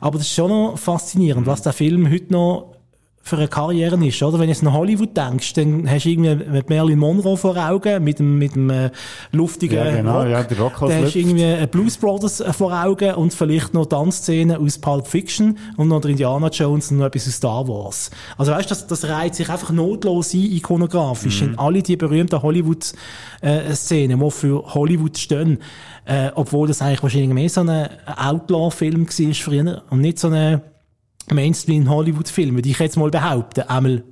Aber das ist schon noch faszinierend, was der Film heute noch für eine Karriere ist, oder? Wenn du jetzt an Hollywood denkst, dann hast du irgendwie mit Marilyn Monroe vor Augen, mit dem, mit dem äh, luftigen Ja, genau, Rock. ja, der Rock, Dann hast du irgendwie äh, Blues Brothers äh, vor Augen und vielleicht noch Tanzszenen aus Pulp Fiction und noch der Indiana Jones und noch etwas aus Star Wars. Also weißt du, das, das reiht sich einfach notlos ein, ikonografisch, in alle die berühmten Hollywood-Szenen, die für Hollywood stehen. Äh, obwohl das eigentlich wahrscheinlich mehr so ein Outlaw-Film war früher und nicht so ein Mainstream-Hollywood-Film, würde ich jetzt mal behaupten. Einmal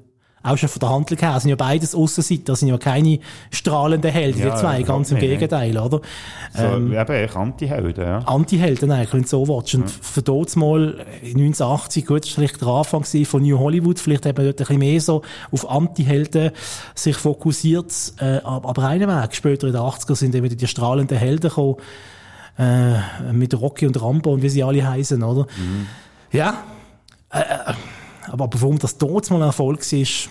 auch schon von der Handlung her, sind ja beides Aussenseiter, sind ja keine strahlenden Helden, Ja, die zwei, ganz im nicht. Gegenteil, oder? So, Ähm, eben, echt Anti-Helden, ja. Anti-Helden eigentlich, wenn du so willst. Und für dort mal in 1980, gut, das war vielleicht der Anfang von New Hollywood, vielleicht hat man dort ein bisschen mehr so auf Anti-Helden sich fokussiert, äh, aber einen Weg. Später in den 80er sind wieder die strahlenden Helden gekommen, äh, mit Rocky und Rambo und wie sie alle heißen, oder? Ja. Äh, äh, aber warum das dort mal ein Erfolg war, pff,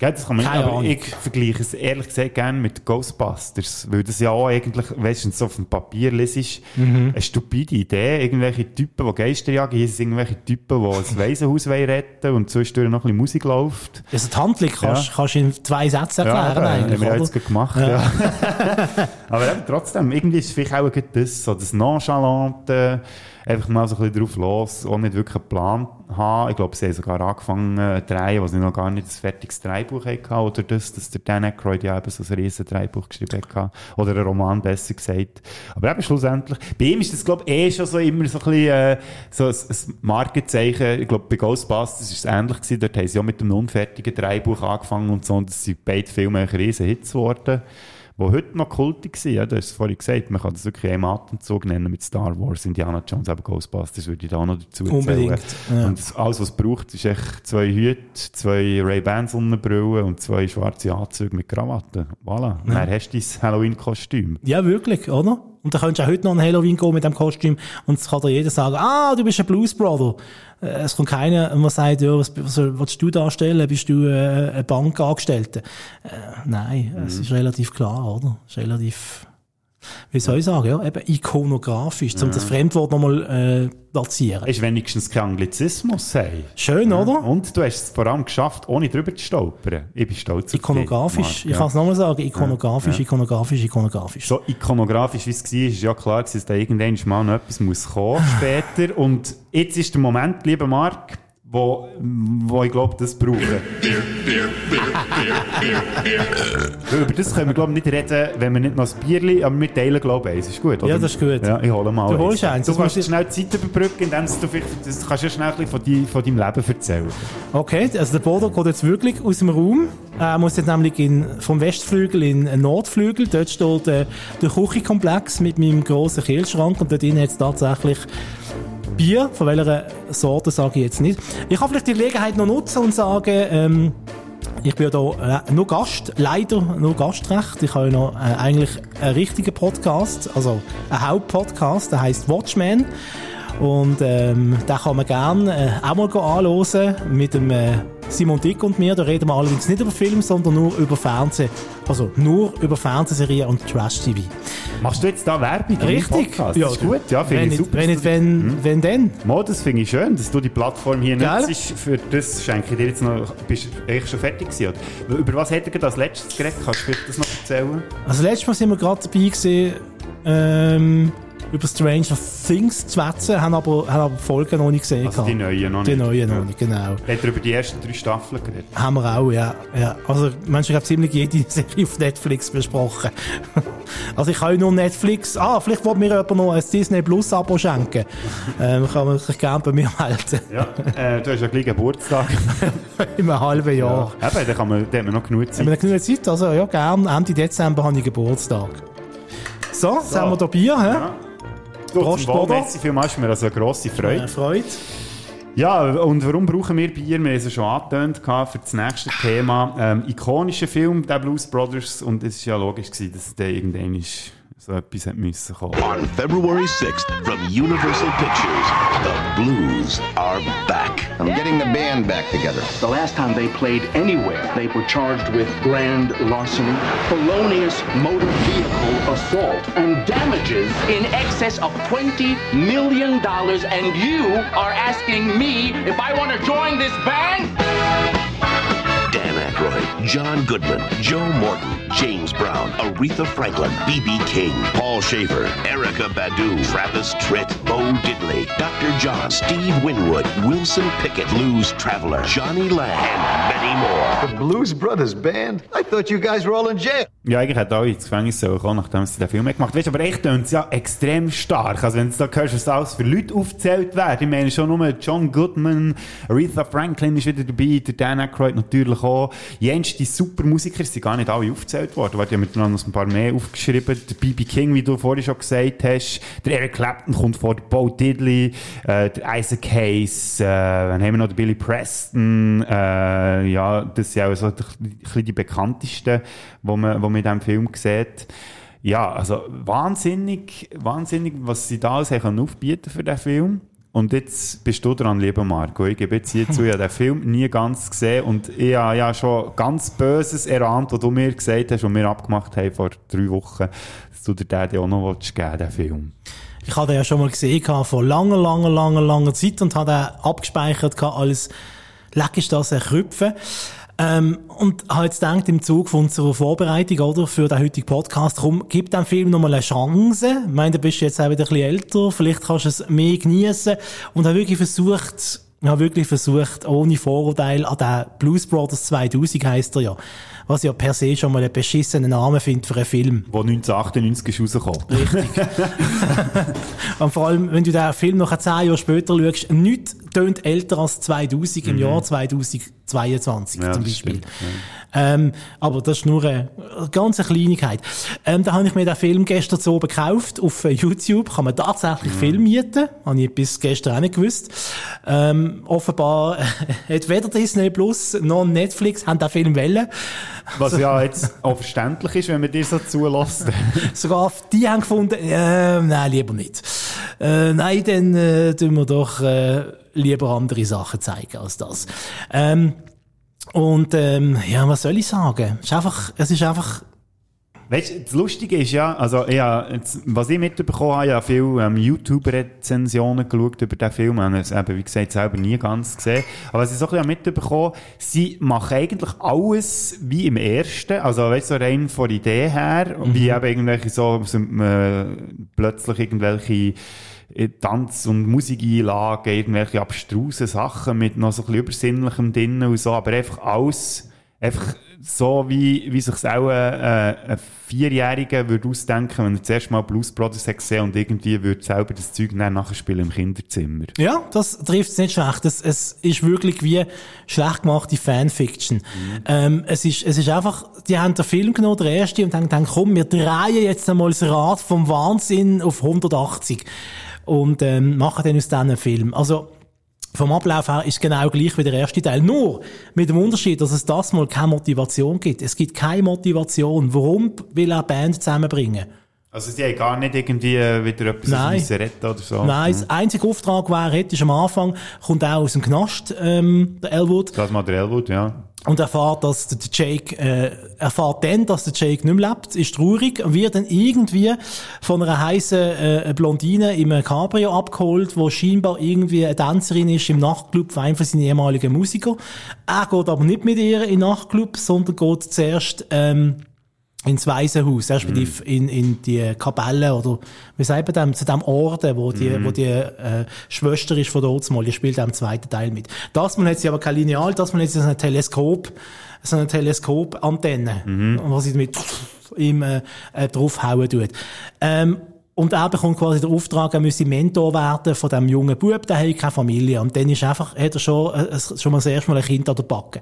das kann man nicht, Keine aber Ahnung. ich vergleiche es ehrlich gesagt gerne mit Ghostbusters, weil das ja auch eigentlich, weißt du, so auf dem Papier lesest, Mhm. eine stupide Idee, irgendwelche Typen, die Geister jagen, hier sind irgendwelche Typen, die ein Waisenhaus retten und zwischendurch noch ein bisschen Musik läuft. Also die Handlung kannst Ja. kannst du in zwei Sätzen erklären eben, eigentlich, haben wir ja oder? jetzt gemacht, Ja. ja. Aber eben, trotzdem, irgendwie ist es vielleicht auch das, so das Nonchalante, einfach mal so ein bisschen drauf los, auch nicht wirklich Plan haben. Ich glaube, sie haben sogar angefangen äh, zu drehen, wo sie noch gar nicht ein fertiges Drehbuch hatten, oder das, dass der Dan Aykroyd ja eben so ein riesen Drehbuch geschrieben hat, oder einen Roman besser gesagt. Aber eben schlussendlich, bei ihm ist das, glaube ich, eh schon so immer so ein bisschen, äh, so ein, ein Markenzeichen. Ich glaube, bei Ghostbusters ist es ähnlich gewesen, dort haben sie ja mit einem unfertigen Drehbuch angefangen und so, und das sind beide Filme riesen Hits geworden die heute noch kultig sind. Ja, du hast es vorhin gesagt, man kann das wirklich im Atemzug nennen mit Star Wars, Indiana Jones, aber Ghostbusters würde ich da auch noch dazu erzählen. Unbedingt, ja. Und das- alles, was es braucht, ist echt zwei Hüte, zwei Ray-Ban Sonnenbrillen und zwei schwarze Anzüge mit Krawatte. Voilà. Ja. Dann hast du dein Halloween-Kostüm. Ja, wirklich, oder? Und dann könntest du auch heute noch an Halloween gehen mit dem Kostüm und es kann dir jeder sagen, ah, du bist ein Blues Brother. Äh, Es kommt keiner, der sagt, ja, was, was willst du darstellen? Bist du äh, ein Bankangestellter? Äh, nein, es Mhm. ist relativ klar, oder? Es ist relativ, wie soll ich sagen, ja, eben ikonografisch, um Ja. das Fremdwort nochmal äh, platzieren. Ist wenigstens kein Anglizismus, hey. Schön, oder? Und du hast es vor allem geschafft, ohne drüber zu stolpern. Ich bin stolz auf dich, Ikonografisch, Marc, ich ja. kann es nochmal sagen, ikonografisch, Ja. ikonografisch, ikonografisch. So ikonografisch wie es war, ist ja klar, dass da irgendwann mal noch etwas muss kommen später. Und jetzt ist der Moment, lieber Marc, wo, wo ich glaube, das brauchen. Weil Über das können wir, glaube ich, nicht reden, wenn wir nicht noch ein Bierli, aber wir teilen, glaube ich, eins. Ist gut, oder? Ja, das ist gut. Ja, ich hole mal Du holst eins, Du kannst schnell die Zeit überbrücken, indem du vielleicht, das kannst du ja schnell ein bisschen von, dein, von deinem Leben erzählen. Okay, also der Bodo geht jetzt wirklich aus dem Raum. Er muss jetzt nämlich in, vom Westflügel in den Nordflügel. Dort steht äh, der Küchenkomplex mit meinem grossen Kühlschrank und dort drin hat es tatsächlich Bier. Von welcher Sorte sage ich jetzt nicht. Ich kann vielleicht die Gelegenheit noch nutzen und sagen, ähm, ich bin ja da äh, nur Gast, leider nur Gastrecht. Ich habe ja noch äh, eigentlich einen richtigen Podcast, also einen Hauptpodcast, der heißt Watchmen. Und ähm, den kann man gerne äh, auch mal anhören mit dem äh, Simon Dick und mir. Da reden wir allerdings nicht über Film, sondern nur über Fernsehen. Also nur über Fernsehserien und Trash-TV. Machst du jetzt da Werbung? Richtig. Podcast? Das ist gut, ja, finde ich super. Wenn nicht, wenn, wenn denn? Mo, das finde ich schön, dass du die Plattform hier Gell? nutzt. Für das schenke ich dir jetzt noch. Bist du eigentlich schon fertig gewesen? oder? Über was hätte er als letztes geredet? Kannst du das noch erzählen? Also letztes Mal sind wir gerade dabei gewesen, ähm, über Stranger Things zu schwätzen, haben aber, haben aber die Folgen noch nicht gesehen. Also die neuen noch Die nicht. neuen noch Ja. nicht, genau. Hat er über die ersten drei Staffeln geredet? Haben wir auch, ja. ja. Also, Menschen haben ziemlich jede Serie auf Netflix besprochen. also, ich habe nur Netflix. Ah, vielleicht will mir jemand noch ein Disney Plus Abo schenken. ähm, kann man sich gerne bei mir melden. Ja, äh, du hast ja gleich Geburtstag. In einem halben Jahr. Ja. Eben, dann kann man, dann hat man noch genug Haben Zeit. wir genug Zeit? Also, ja, gerne. Ende Dezember habe ich Geburtstag. So, jetzt So. haben wir da Bier, hä? Du, Bodo. merci vielmals, ist mir also eine grosse Freude. Äh, Freude. Ja, und warum brauchen wir Bier? Wir haben es ja schon angetönt für das nächste Thema. Ähm, ikonischer Film, der Blues Brothers, und es war ja logisch, gewesen, dass der irgendwann ist, so etwas hat müssen kommen. On February 6th from Universal Pictures, the Blues are back. I'm getting the band back together. The last time they played anywhere, they were charged with grand larceny, felonious motor vehicle assault, and damages in excess of $20 million. And you are asking me if I want to join this band? John Goodman, Joe Morton, James Brown, Aretha Franklin, B.B. King, Paul Schaefer, Erica Badu, Travis Tritt, Bo Diddley, Dr. John, Steve Winwood, Wilson Pickett, Blues Traveler, Johnny Lang, and many more. The Blues Brothers Band? I thought you guys were all in jail. Ja, eigentlich hätte alle ins Gefängnis sollen kommen, nachdem sie den Film gemacht haben. Aber echt tönt es ja extrem stark. Also wenn du da hörst, was alles für Leute aufgezählt werden. Ich meine schon nur John Goodman, Aretha Franklin ist wieder dabei, der Dan Aykroyd natürlich auch. Jens, die super Musiker sind gar nicht alle aufgezählt worden. Warte, ich habe mir noch ein paar mehr aufgeschrieben. Der B.B. King, wie du vorhin schon gesagt hast. Der Eric Clapton kommt vor, der Bo Diddley, äh, der Isaac Hayes, äh, dann haben wir noch den Billy Preston, äh, ja, das sind auch so ein bisschen die bekanntesten, die man, wo man in diesem Film sieht. Ja, also wahnsinnig, wahnsinnig, was sie da alles haben aufbieten für den Film. Und jetzt bist du dran, lieber Marco. Ich gebe jetzt hier zu, ich habe den Film nie ganz gesehen und ich habe ja schon ganz Böses erahnt, was du mir gesagt hast und wir abgemacht haben vor drei Wochen, dass du dir den auch noch geben den Film. Ich hatte den ja schon mal gesehen vor langer, langer, langer, langer Zeit und habe den abgespeichert als leck ist das ein Krüpfen. Ähm, und habe jetzt gedacht, im Zug von unserer Vorbereitung, oder, für den heutigen Podcast, komm, gib dem Film nochmal eine Chance. Ich meine, du bist jetzt auch wieder ein bisschen älter, vielleicht kannst du es mehr genießen. Und habe wirklich versucht, ich habe wirklich versucht, ohne Vorurteil, an den Blues Brothers 2000 heisst er ja, was ja per se schon mal einen beschissenen Namen findet für einen Film. Wo 1998 ist rausgekommen. Richtig. Und vor allem, wenn du den Film noch zehn Jahre später schaust, nichts tönt älter als 2000 im Mhm. Jahr 2022 Ja, zum Beispiel. stimmt, ja. Ähm, aber das ist nur eine ganz eine Kleinigkeit. Ähm, da habe ich mir den Film gestern so gekauft auf YouTube. Kann man tatsächlich Film mieten. Habe ich bis gestern auch nicht gewusst. Ähm, offenbar hat weder Disney Plus noch Netflix haben den Film wollen. Was ja jetzt auch verständlich ist, wenn man dir so zulässt. Sogar die haben gefunden, äh, nein, lieber nicht. Äh, nein, dann äh, tun wir doch äh, lieber andere Sachen zeigen als das. Ähm, und ähm, ja, was soll ich sagen? Es ist einfach, es ist einfach Weißt du, das Lustige ist ja, also ja, jetzt, was ich mitbekommen habe, ich habe viele ähm, YouTube-Rezensionen geschaut über den Film, ich habe es eben, wie gesagt, selber nie ganz gesehen. Aber was ich so ein bisschen mitbekommen sie machen eigentlich alles wie im ersten, also weißt du, so rein von der Idee her, Mhm. wie eben irgendwelche so, so äh, plötzlich irgendwelche äh, Tanz- und Musikeinlagen, irgendwelche abstrusen Sachen mit noch so ein bisschen Übersinnlichem drin und so, aber einfach alles, einfach so, wie, wie sich auch äh, ein Vierjähriger würde ausdenken, wenn er zuerst mal Blues Brothers hat gesehen und irgendwie würde selber das Zeug dann nachher spielen im Kinderzimmer. Ja, das trifft es nicht schlecht. Es, es ist wirklich wie schlecht gemachte Fanfiction. Ähm, es, ist, es ist einfach, die haben den Film genommen, der erste, und haben gedacht, komm, wir drehen jetzt einmal das Rad vom Wahnsinn auf 180 und ähm, machen dann aus einen Film. Also, vom Ablauf her ist genau gleich wie der erste Teil. Nur mit dem Unterschied, dass es das mal keine Motivation gibt. Es gibt keine Motivation. Warum will er eine Band zusammenbringen? Also sie haben gar nicht irgendwie äh, wieder etwas Nein. retten oder so. Nein, das einzige Auftrag, den er hat, ist am Anfang, kommt auch aus dem Knast, ähm, der Elwood. Das mal der Elwood, ja. Und erfahrt, dass der Jake, äh, erfahrt dann, dass der Jake nicht mehr lebt, ist traurig, und wird dann irgendwie von einer heißen äh, Blondine im Cabrio abgeholt, wo scheinbar irgendwie eine Tänzerin ist im Nachtclub von einem von seinen ehemaligen Musiker. Er geht aber nicht mit ihr in den Nachtclub, sondern geht zuerst, ähm, ins Waisenhaus, respektive in, in die Kapelle oder wie sagt man dem, zu dem Orden, wo die, Mhm. wo die äh, Schwester ist von dort mal, die spielt im zweiten Teil mit. Das man hat sie aber kein Lineal, das man sie so ein Teleskop, so eine Teleskopantenne, Mhm. was sie damit äh, äh, draufhauen tut. Ähm, und er bekommt quasi den Auftrag, er müsse Mentor werden von dem jungen Bub, der hat keine Familie. Und dann ist einfach, hat er schon, äh, schon mal das erste Mal ein Kind an der Backe.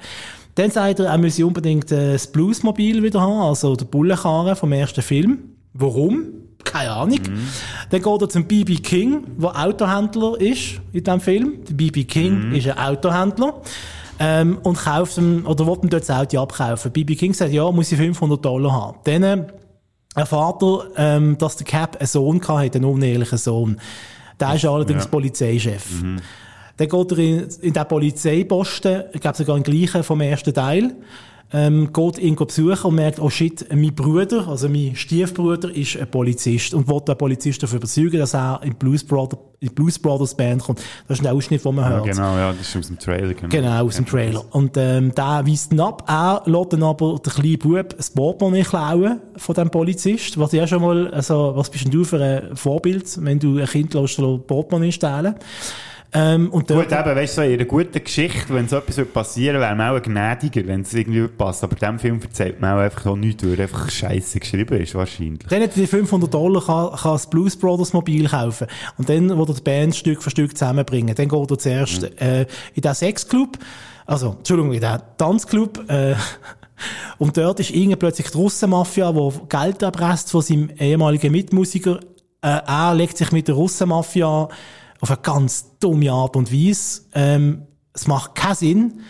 Dann sagt er, er müsse unbedingt äh, das Bluesmobil wieder haben, also der Bullenkarren vom ersten Film. Warum? Keine Ahnung. Dann geht er zum B.B. King, der Autohändler ist in diesem Film. Der B.B. King ist ein Autohändler. Ähm, und kauft ihm, oder will ihm dort das Auto abkaufen. B.B. King sagt, ja, muss ich 500 Dollar haben. Dann äh, erfahrt er, ähm, dass der Cap einen Sohn hatte, einen unehelichen Sohn. Der ist allerdings Ja. Polizeichef. Dann geht er in, in den Polizeiposten, ich glaube sogar den gleichen vom ersten Teil, ähm, geht ihn besuchen und merkt, oh shit, mein Bruder, also mein Stiefbruder ist ein Polizist und will den Polizist dafür überzeugen, dass er in Blues, Brother, in Blues Brothers Band kommt. Das ist ein Ausschnitt, den man ja. hört. Genau, ja, das ist aus dem Trailer. Genau, Genau, aus dem Trailer. Und ähm, der weist ihn ab. Er lässt dann aber den kleinen Bub das Portemonnaie klauen von dem Polizist. Was ja schon mal, also, was bist denn du für ein Vorbild, wenn du ein Kind lässt, Portemonnaie stehlen? Ähm, und Gut, eben, weißt du, so in einer guten Geschichte, wenn so etwas würde passieren wäre man auch gnädiger, wenn es irgendwie passt. Aber in diesem Film erzählt man auch einfach auch nichts, weil er einfach scheiße geschrieben ist, wahrscheinlich. Dann hat er die 500 Dollar, kann, kann das Blues Brothers Mobil kaufen. Und dann, wo er die Band Stück für Stück zusammenbringen. Dann geht er zuerst, äh, in den Sexclub, also, Entschuldigung, in den Tanzclub, äh, und dort ist irgendwie plötzlich die Russenmafia, die Geld erpresst von seinem ehemaligen Mitmusiker. Äh, er legt sich mit der Russenmafia auf eine ganz dumme Art und Weise. Ähm, es macht keinen Sinn.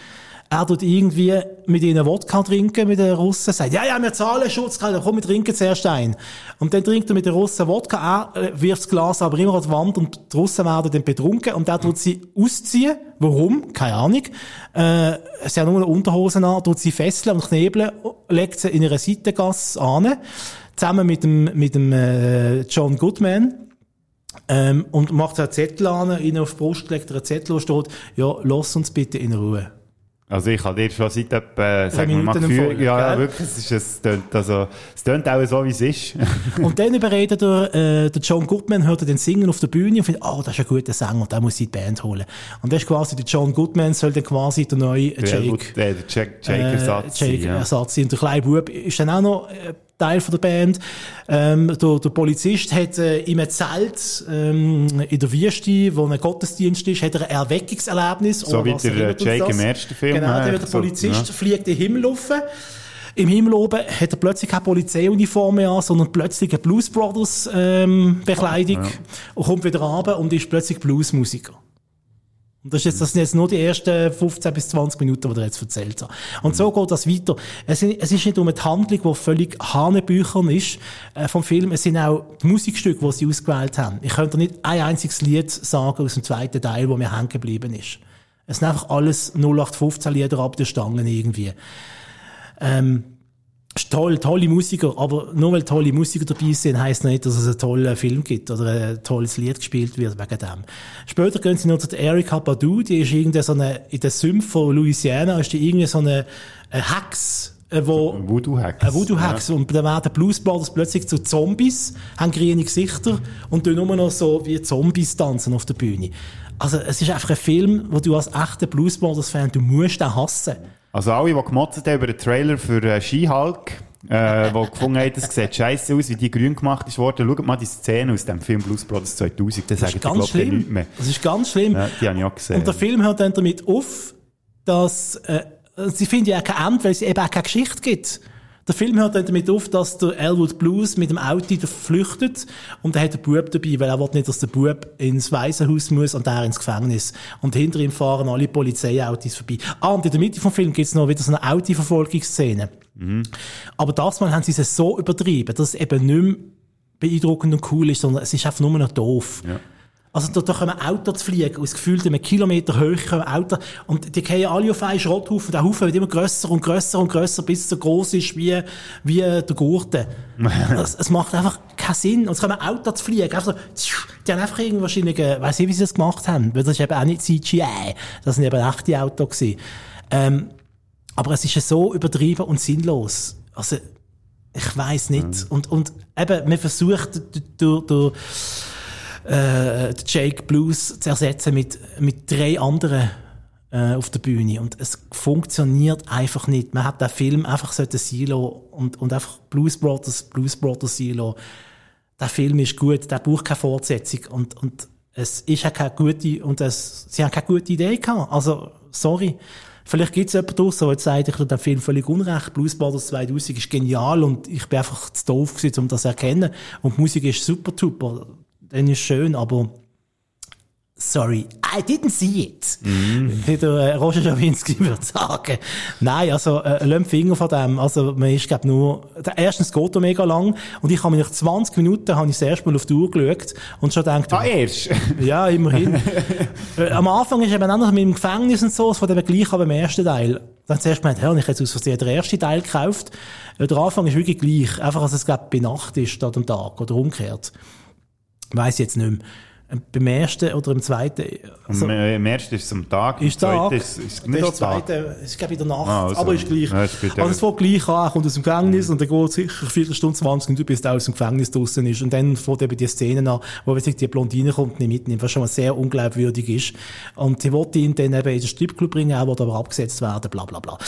Er tut irgendwie mit ihnen Wodka trinken, mit den Russen, sagt, ja, ja, wir zahlen Schutzgelder, komm, wir trinken zuerst ein. Und dann trinkt er mit den Russen Wodka, er äh, wirft das Glas aber immer an die Wand und die Russen werden dann betrunken und er tut sie ausziehen. Warum? Keine Ahnung. Äh, sie haben nur eine Unterhose an, tut sie fesseln und knebeln, legt sie in ihre Seitengasse an, zusammen mit dem, mit dem äh, John Goodman. Ähm, und macht einen Zettel an, ihnen auf die Brust gelegt, einen Zettel, wo steht, ja, lass uns bitte in Ruhe. Also ich habe dir schon seit etwa, äh, sagen wir mal, Gefühl, ja, gell? wirklich, es ist, es tönt, also, es tönt auch so, wie es ist. Und dann überredet er, äh, der John Goodman hört er den singen auf der Bühne und findet, oh, das ist ein guter Sänger, der muss in die Band holen. Und das ist quasi, der John Goodman soll dann quasi der neue Jake, Helmut- äh, der Jake- Jake-Ersatz sein, Jake ja. Ersatz sein. Und der kleine Bub ist dann auch noch äh, Teil von der Band. Ähm, der, der Polizist hat äh, in einem Zelt ähm, in der Wüste, wo ein Gottesdienst ist, hat er ein Erweckungserlebnis. So wie der, äh, Jake das? im ersten Film, Genau, äh, der so, Polizist ja. fliegt in den Himmel rauf. Im Himmel oben hat er plötzlich keine Polizeiuniform mehr an, sondern plötzlich eine Blues Brothers ähm, Bekleidung Ja. und kommt wieder runter und ist plötzlich Bluesmusiker. Und das, ist jetzt, das sind jetzt nur die ersten 15 bis 20 Minuten, die er jetzt erzählt hat. Und so geht das weiter. Es, es ist nicht um eine Handlung, die völlig hanebüchern ist äh, vom Film. Es sind auch die Musikstücke, die sie ausgewählt haben. Ich könnte nicht ein einziges Lied sagen aus dem zweiten Teil, wo mir hängen geblieben ist. Es sind einfach alles 0815 Lieder ab der Stangen irgendwie. Ähm, toll, tolle Musiker, aber nur weil tolle Musiker dabei sind, heisst nicht, dass es einen tollen Film gibt oder ein tolles Lied gespielt wird wegen dem. Später gehen sie noch zu der Erika Badu, die ist irgendwie so eine, in der Sümpf von Louisiana ist die irgendwie so eine, eine Hex, äh, wo, Voodoo-Hex. eine Voodoo-Hex. Und dann werden Blues Brothers plötzlich zu Zombies, haben grüne Gesichter und tun nur noch so wie Zombies tanzen auf der Bühne. Also, es ist einfach ein Film, wo du als echter Blues Brothers-Fan, du musst den hassen. Also alle, die gemotzt haben über den Trailer für äh, Ski-Hulk, äh, die gefunden haben, das sieht scheiße aus, wie die grün gemacht ist worden, schaut mal die Szene aus dem Film Blues Brothers 2000, das Das sagen ist die, ganz glaube ich, mehr. Das ist ganz schlimm. Ja, die habe ich auch gesehen. Und der Film hört dann damit auf, dass äh, sie finden ja kein Ende, weil es eben auch keine Geschichte gibt. Der Film hört dann damit auf, dass der Elwood Blues mit dem Auto flüchtet und er hat den Bub dabei, weil er will nicht, dass der Bub ins Waisenhaus muss und er ins Gefängnis. Und hinter ihm fahren alle Polizeiautos vorbei. Ah, und in der Mitte vom Film gibt's noch wieder so eine Autoverfolgungsszene. Mhm. Aber das Mal haben sie es so übertrieben, dass es eben nicht mehr beeindruckend und cool ist, sondern es ist einfach nur noch doof. Also da, da kommen Autos zu fliegen, aus gefühlt einem Kilometer Höhe kommen Autos, und die gehen alle auf einen Schrotthaufen, der Haufen wird immer grösser und grösser und grösser, bis es so groß ist wie, wie der Gurte. es, es macht einfach keinen Sinn. Und es kommen Autos zu fliegen, einfach so, die haben einfach irgendwie wahrscheinlich, äh, weiss nicht, wie sie das gemacht haben, weil das ist eben auch nicht CGI, das sind eben echte Autos gewesen. Ähm, aber es ist ja so übertrieben und sinnlos. Also, ich weiß nicht. Und, und eben, man versucht durch, durch äh, Jake Blues zu ersetzen mit, mit drei anderen äh, auf der Bühne. Und es funktioniert einfach nicht. Man hat den Film einfach so Silo und, und einfach Blues Brothers, Blues Brothers Silo. Der Film ist gut, der braucht keine Fortsetzung. Und, und es ist auch keine gute, und es, sie haben keine gute Idee gehabt. Also, sorry. Vielleicht gibt es jemanden draussen, der jetzt sagt, ich habe den Film völlig unrecht. Blues Brothers 2000 ist genial und ich bin einfach zu doof gewesen, um das zu erkennen. Und die Musik ist super, super. Dann ist schön, aber sorry, I didn't see it. Wie der äh, Roger Schawinski würde sagen. Nein, also, äh, lass den Finger von dem. Also, man ist, glaub nur, der, erstens geht er mega lang und ich habe mich nach 20 Minuten, habe ich das erste Mal auf die Uhr geschaut und schon gedacht, Ah, erst? ja, immerhin. äh, am Anfang ist eben auch noch mit dem Gefängnis und so, es war eben gleich aber im ersten Teil. Dann zuerst gemeint, ja, ich hätte aus Versehen den ersten Teil gekauft. Äh, Der Anfang ist wirklich gleich. Einfach, als es, glaub, bei Nacht ist, statt am Tag oder umgekehrt. Ich jetzt nicht mehr. Beim ersten oder im zweiten, also, Am, äh, Im ersten ist es am Tag, im ist Tag. zweiten ist, ist nicht am Tag. zweite, glaube ich, in der Nacht. Ah, also. aber ist gleich. Ja, es also, es fängt gleich an, er kommt aus dem Gefängnis und dann geht sicher eine Viertelstunde, 20 Minuten, bis er aus dem Gefängnis draussen ist. Und dann fängt eben die Szene an, wo wirklich die Blondine kommt und ihn mitnimmt, was schon mal sehr unglaubwürdig ist. Und sie wollte ihn dann eben in den Stripclub bringen, er will aber abgesetzt werden, bla, bla, bla.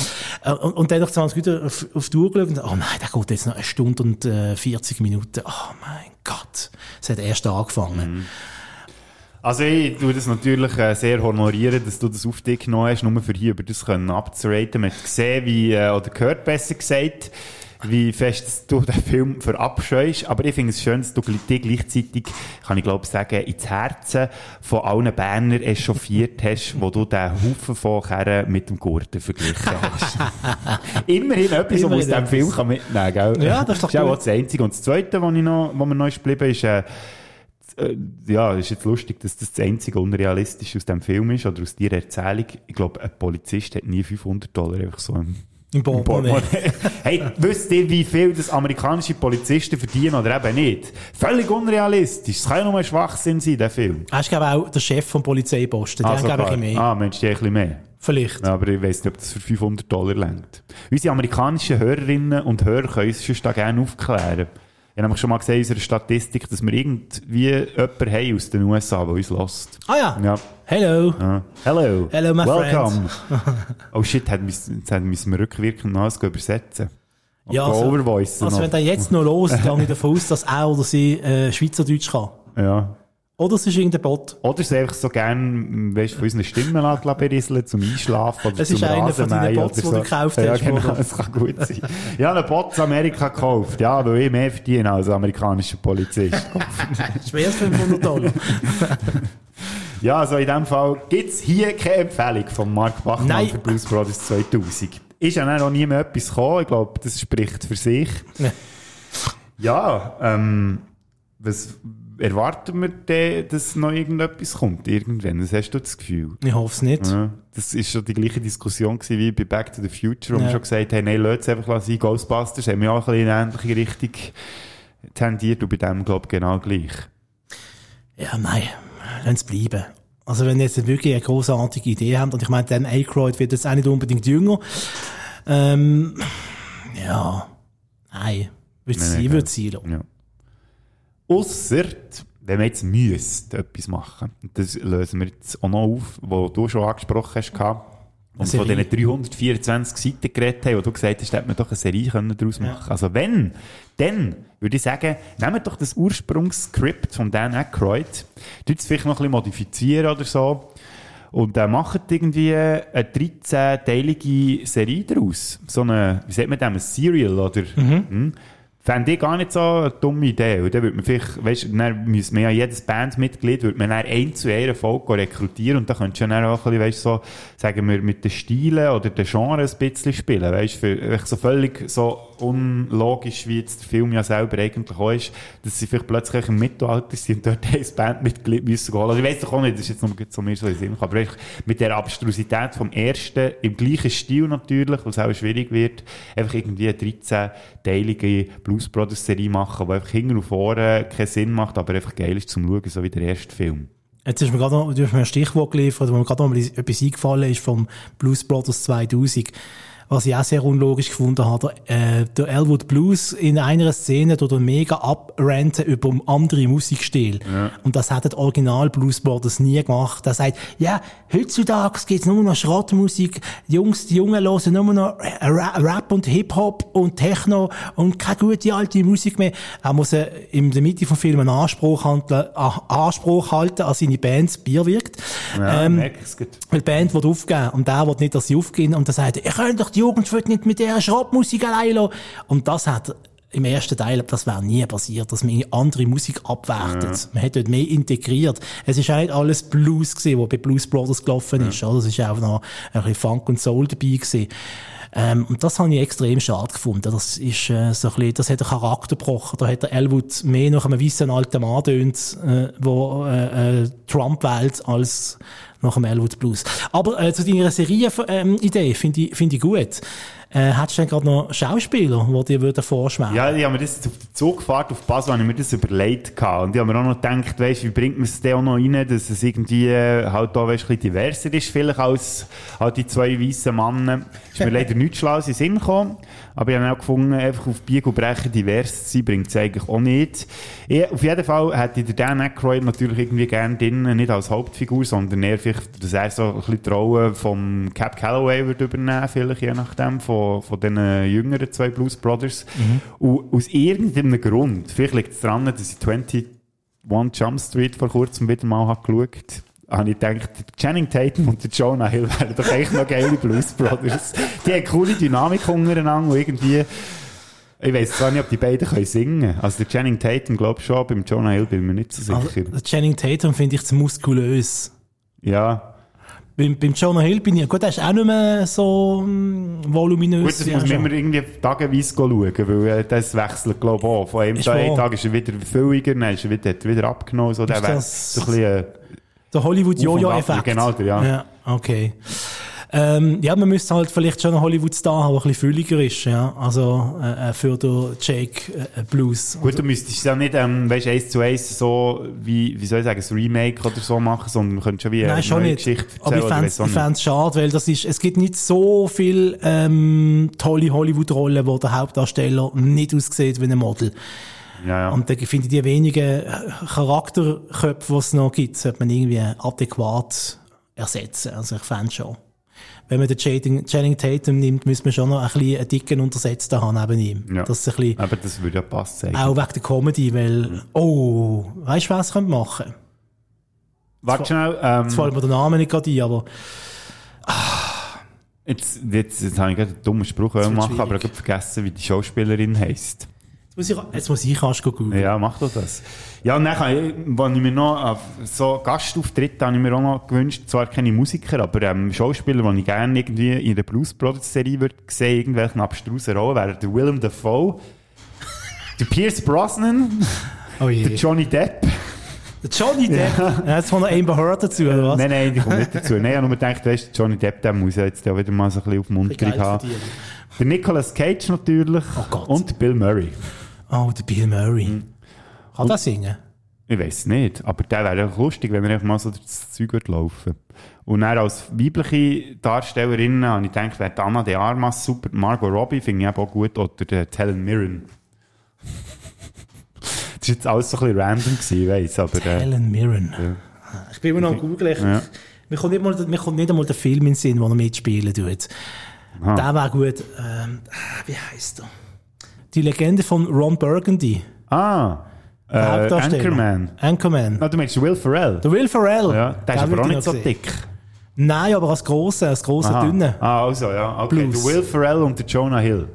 Äh, Und, und dann nach 20 Minuten auf, auf die Uhr geschaut und, oh nein, der geht jetzt noch eine Stunde und äh, 40 Minuten. Oh mein Gott. Es hat erst angefangen. Also ich tue das natürlich äh, sehr honorieren, dass du das auf dich genommen hast, nur für hier über das können abzuraten. Man hat gesehen, wie, äh, oder gehört besser gesagt, wie fest du den Film verabscheust. Aber ich finde es schön, dass du dich gleichzeitig, kann ich glaube sagen, ins Herzen von allen Berner echauffiert hast, wo du den Haufen von Kerren mit dem Gurten verglichen hast. Immerhin etwas, was man aus Immerhin diesem Film kann mitnehmen kann? Ja, das ist doch ist auch gut. das Einzige. Und das Zweite, was, ich noch, was mir noch ist geblieben ist, äh, äh, ja, ist jetzt lustig, dass das das einzige Unrealistische aus dem Film ist, oder aus dieser Erzählung. Ich glaube, ein Polizist hat nie 500 Dollar einfach so im, Im Portemonnaie. hey, wisst ihr, wie viel das amerikanische Polizisten verdienen oder eben nicht? Völlig unrealistisch. Es kann ja nur ein Schwachsinn sein, der Film. Er ist, glaube ich, auch der Chef vom Polizeiposten. Der Ah, hat, glaube ich, mehr. Ah, die haben ein bisschen mehr. Vielleicht. Ja, aber ich weiss nicht, ob das für 500 Dollar längt. Unsere amerikanischen Hörerinnen und Hörer können uns sonst da gerne aufklären. Ich habe nämlich schon mal gesehen in unserer Statistik, dass wir irgendwie jemanden haben aus den USA, der uns lässt. Ah ja. Ja. Hello. Ja. Hello. Hello, my Welcome. oh shit, jetzt müssen wir rückwirkend noch übersetzen. Und Ja, also, also wenn der jetzt noch los, gehe ich davon aus, dass er oder sie äh, Schweizerdeutsch kann. Ja. Oder es ist irgendein Bot. Oder sie einfach so gerne, weißt, von unseren Stimmen lassen berieseln, zum Einschlafen oder Es zum ist einer von Rasenmähen Bots, die du gekauft ja, hast, genau, oder? das kann gut sein. Ich habe einen Bot in Amerika gekauft, ja, weil ich mehr verdiene als amerikanischer Polizist. Schwer 500 Dollar. ja, also in dem Fall gibt's hier keine Empfehlung von Mark Bachmann Nein. für Blues Brothers 2000. Ist ja auch nie mehr etwas gekommen, ich glaube, das spricht für sich. Ja, ähm, was erwarten wir denn, dass noch irgendetwas kommt, irgendwann? Was hast du das Gefühl? Ich hoffe es nicht. Ja, das ist schon die gleiche Diskussion gewesen wie bei Back to the Future, wo wir Ja. schon gesagt haben, nein, lass es einfach sein. Ghostbusters haben wir auch ein bisschen in eine ähnliche Richtung tendiert und bei dem, glaube ich, genau gleich. Ja, nein, lass es bleiben. Also wenn ihr jetzt wirklich eine großartige Idee habt, und ich meine, Dan Aykroyd wird jetzt auch nicht unbedingt jünger, ähm, ja, nein, würde sie, würde sie lassen. Ja. Ausser, wenn wir jetzt müsst etwas machen, das lösen wir jetzt auch noch auf, wo du schon angesprochen hast, und von diesen 324 Seiten geredet haben, wo du gesagt hast, hätte man doch eine Serie können daraus machen Also wenn, dann würde ich sagen, nehmt doch das Ursprungsskript von Dan Aykroyd, tut es vielleicht noch ein bisschen modifizieren oder so, und äh, macht irgendwie eine 13-teilige Serie daraus. So eine, wie sagt man das, ein Serial, oder? Mhm. Fände ich gar nicht so eine dumme Idee. Und dann würde man vielleicht, weißt du, dann müsste man ja jedes Bandmitglied, würde man dann ein zu einer Folge rekrutieren und da könntest du dann auch ein bisschen, weißt so, sagen wir, mit den Stilen oder den Genres ein bisschen spielen, weißt du, so völlig so unlogisch, wie jetzt der Film ja selber eigentlich auch ist, dass sie vielleicht plötzlich im Mittelalter sind und dort ein Bandmitglied müssen holen. Also ich weiss doch auch nicht, das ist jetzt noch so mir so in Sinn aber mit der Abstrusität vom ersten, im gleichen Stil natürlich, es auch schwierig wird, einfach irgendwie eine 13-teilige Blues Brothers Serie machen, die einfach hinten und vorne keinen Sinn macht, aber einfach geil ist zum Schauen, so wie der erste Film. Jetzt ist mir gerade noch, du hast mir ein Stichwort geliefert, wo mir gerade noch etwas eingefallen ist vom Blues Brothers 2000. Was ich auch sehr unlogisch gefunden habe, der, äh, der Elwood Blues in einer Szene tut er mega abranten über andere Musikstil. Und das hat der Original Blues Brothers nie gemacht. Er sagt, ja, heutzutage gibt's nur noch Schrottmusik, die Jungs, die Jungen hören nur noch Ra- Rap und Hip-Hop und Techno und keine gute alte Musik mehr. Er muss äh, in der Mitte vom Film einen Anspruch, handeln, Anspruch halten an seine Bands, Bier wirkt. Ja, Ähm, weil die Band will aufgeben und der will nicht, dass sie aufgehen und dann sagt er, ich könnte doch die Jugend wird nicht mit dieser Schrottmusik allein lassen. Und das hat im ersten Teil, das wäre nie passiert, dass man andere Musik abwertet. Man hat dort mehr integriert. Es ist auch nicht alles Blues gewesen, was bei Blues Brothers gelaufen ist, oder? Es ist auch noch ein bisschen Funk und Soul dabei gewesen. Ähm, und das habe ich extrem schade gefunden. Das ist, äh, so ein bisschen, das hat den Charakter gebrochen. Da hat der Elwood mehr nach einem weißen alten Mann tönt, äh, wo, äh, äh, Trump wählt, als nach dem Elwood Blues. Aber, äh, zu deiner Serie-Idee finde ich, finde ich gut. Äh, hättest du denn gerade noch Schauspieler, die dir würden vorschwärmen? Ja, ich habe mir das auf der Zugfahrt auf Basel, habe ich mir das überlegt gehabt. Und ich habe mir auch noch gedacht, weißt, wie bringt man es denn auch noch rein, dass es irgendwie äh, halt da, weißt, ein bisschen diverser ist, vielleicht als halt die zwei weißen Männer. Ist mir leider nichts Schlaues in den Sinn gekommen. Aber ich habe auch gefunden, einfach auf Bieg und Brechen divers zu sein, bringt es eigentlich auch nicht. Ich, auf jeden Fall hätte ich den Dan Aykroyd natürlich irgendwie gerne drin, nicht als Hauptfigur, sondern eher vielleicht, dass er so ein bisschen die Rolle vom Cap Calloway würde übernehmen, vielleicht, je nachdem, von, von den jüngeren zwei Blues Brothers. Und aus irgendeinem Grund, vielleicht liegt es daran, dass ich 21 Jump Street vor kurzem wieder mal habe geschaut habe ich gedacht, Channing Tatum und der Jonah Hill wären doch echt noch geile Blues Brothers. Die haben coole Dynamik untereinander und irgendwie Ich weiss zwar nicht, ob die beiden können singen Also der Channing Tatum, glaube ich schon, beim Jonah Hill bin ich mir nicht so sicher. Also, der Channing Tatum finde ich zu muskulös. ja. Beim, beim Jonah Hill bin ich, gut, der ist auch nicht mehr so mm, voluminös. Gut, das wie muss man immer irgendwie tageweise schauen, weil äh, das wechselt, glaube ich, auch. Von einem Tag, ist er wieder fülliger, dann ist er wieder, hat er wieder abgenommen. So, der Ist das- so ein bisschen, äh, Der Hollywood-Jojo-Effekt. Genau, ja. Ja, okay. Ähm, ja, man müsste halt vielleicht schon einen Hollywood-Star haben, der ein bisschen fülliger ist, ja. Also, äh, äh, für den Jake äh, Blues. Gut, du müsstest ja nicht, ähm, weißt, eins zu eins so, wie, wie soll ich sagen, ein Remake oder so machen, sondern man könnte schon wie eine Nein, schon nicht. Geschichte Aber ich erzählen. fände auch ich nicht. fänd's schade, weil das ist, es gibt nicht so viel ähm, tolle Hollywood-Rollen, wo der Hauptdarsteller nicht aussieht wie ein Model. Ja, ja. Und da finde ich die wenigen Charakterköpfe, die es noch gibt, sollte man irgendwie adäquat ersetzen. Also ich fände schon. Wenn man den Channing, Channing Tatum nimmt, müsste man schon noch ein bisschen einen dicken Untersetzten haben neben ihm. Ja. Das ist ein bisschen, Aber das würde ja passen. auch wegen der Comedy, weil, oh, weißt du, was könnte machen? Warte schnell, ähm, Jetzt fällt mir der Name nicht gerade ein, aber Jetzt, jetzt, jetzt habe ich gerade einen dummen Spruch machen, aber ich habe vergessen, wie die Schauspielerin heisst. Jetzt muss ich, jetzt muss ich erst googeln. Ja, mach doch das. Ja, und dann, habe ich- wenn ich mir noch auf so Gastauftritte habe ich mir auch noch gewünscht, zwar keine Musiker, aber ähm, Schauspieler, die ich gerne irgendwie in der Blues Brothers Serie würde sehen, irgendwelchen abstrusen Rollen, wäre der Willem Dafoe, der Pierce Brosnan, Oh der Johnny Depp. Der Johnny Depp. Ja. Jetzt kommt noch Amber Heard dazu, oder was? Nein, nein, die kommt nicht dazu. Nein, ich habe nur gedacht, weißt, Johnny Depp, der muss ja jetzt ja wieder mal so ein bisschen auf Geld haben. Der Nicolas Cage natürlich. Oh Gott. Und Bill Murray. Oh, der Bill Murray. Kann der singen? Ich weiß nicht, aber der wäre auch lustig, wenn er einfach mal so durch das Zeug laufen Und dann als weibliche Darstellerin habe ich gedacht, wäre die Anna de Armas super. Margot Robbie finde ich auch gut. Oder der Helen Mirren. das war jetzt alles so ein bisschen random, gewesen, ich weiss, aber... Äh, Helen Mirren. ja. Ich bin immer noch am Google. Ich, Ja. mir, kommt nicht mal, mir kommt nicht einmal der Film in den Sinn, wo er mitspielen tut. Aha. Der wäre gut. Ähm, wie heißt er? Die Legende von Ron Burgundy. Ah, äh. Anchorman. Anchorman. Ah, du meinst Will Ferrell? Der Will Ferrell. Ja, der ist aber auch ich nicht so sehen. dick. Nein, aber als grosser, als grosser, Aha. dünner. Ah, also, ja. Okay, Blues. der Will Ferrell und der Jonah Hill.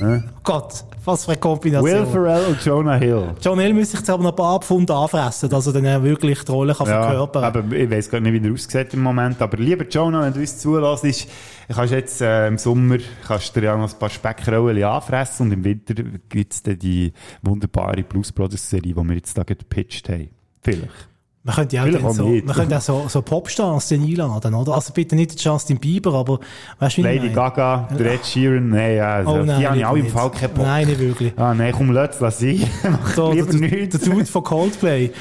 Oh Gott, was für eine Kombination. Will Ferrell und Jonah Hill. John Hill müsste sich jetzt aber noch ein paar Pfund anfressen, dass er dann wirklich die Rolle kann Ja, verkörpern aber ich weiß gar nicht, wie er aussieht im Moment. Aber lieber Jonah, wenn du uns zulässt, kannst du jetzt äh, im Sommer kannst du dir ja noch ein paar Speckrollen anfressen und im Winter gibt es dann die wunderbare Blues Brothers Serie, die wir jetzt da gepitcht haben. Vielleicht. Man könnte ja auch, so, nicht. man könnte auch so, so Popstars dann einladen, oder? Also bitte nicht Justin Bieber, aber weißt du, wie ich Lady? Gaga, der Ed Sheeran, nein, ja, also, Oh nein, die habe ich lieber alle im. Fall keinen Bock. Nein, nicht wirklich. Ah, nein, komm, lass sein. Mach So, lieber der, nichts. der Dude von Coldplay.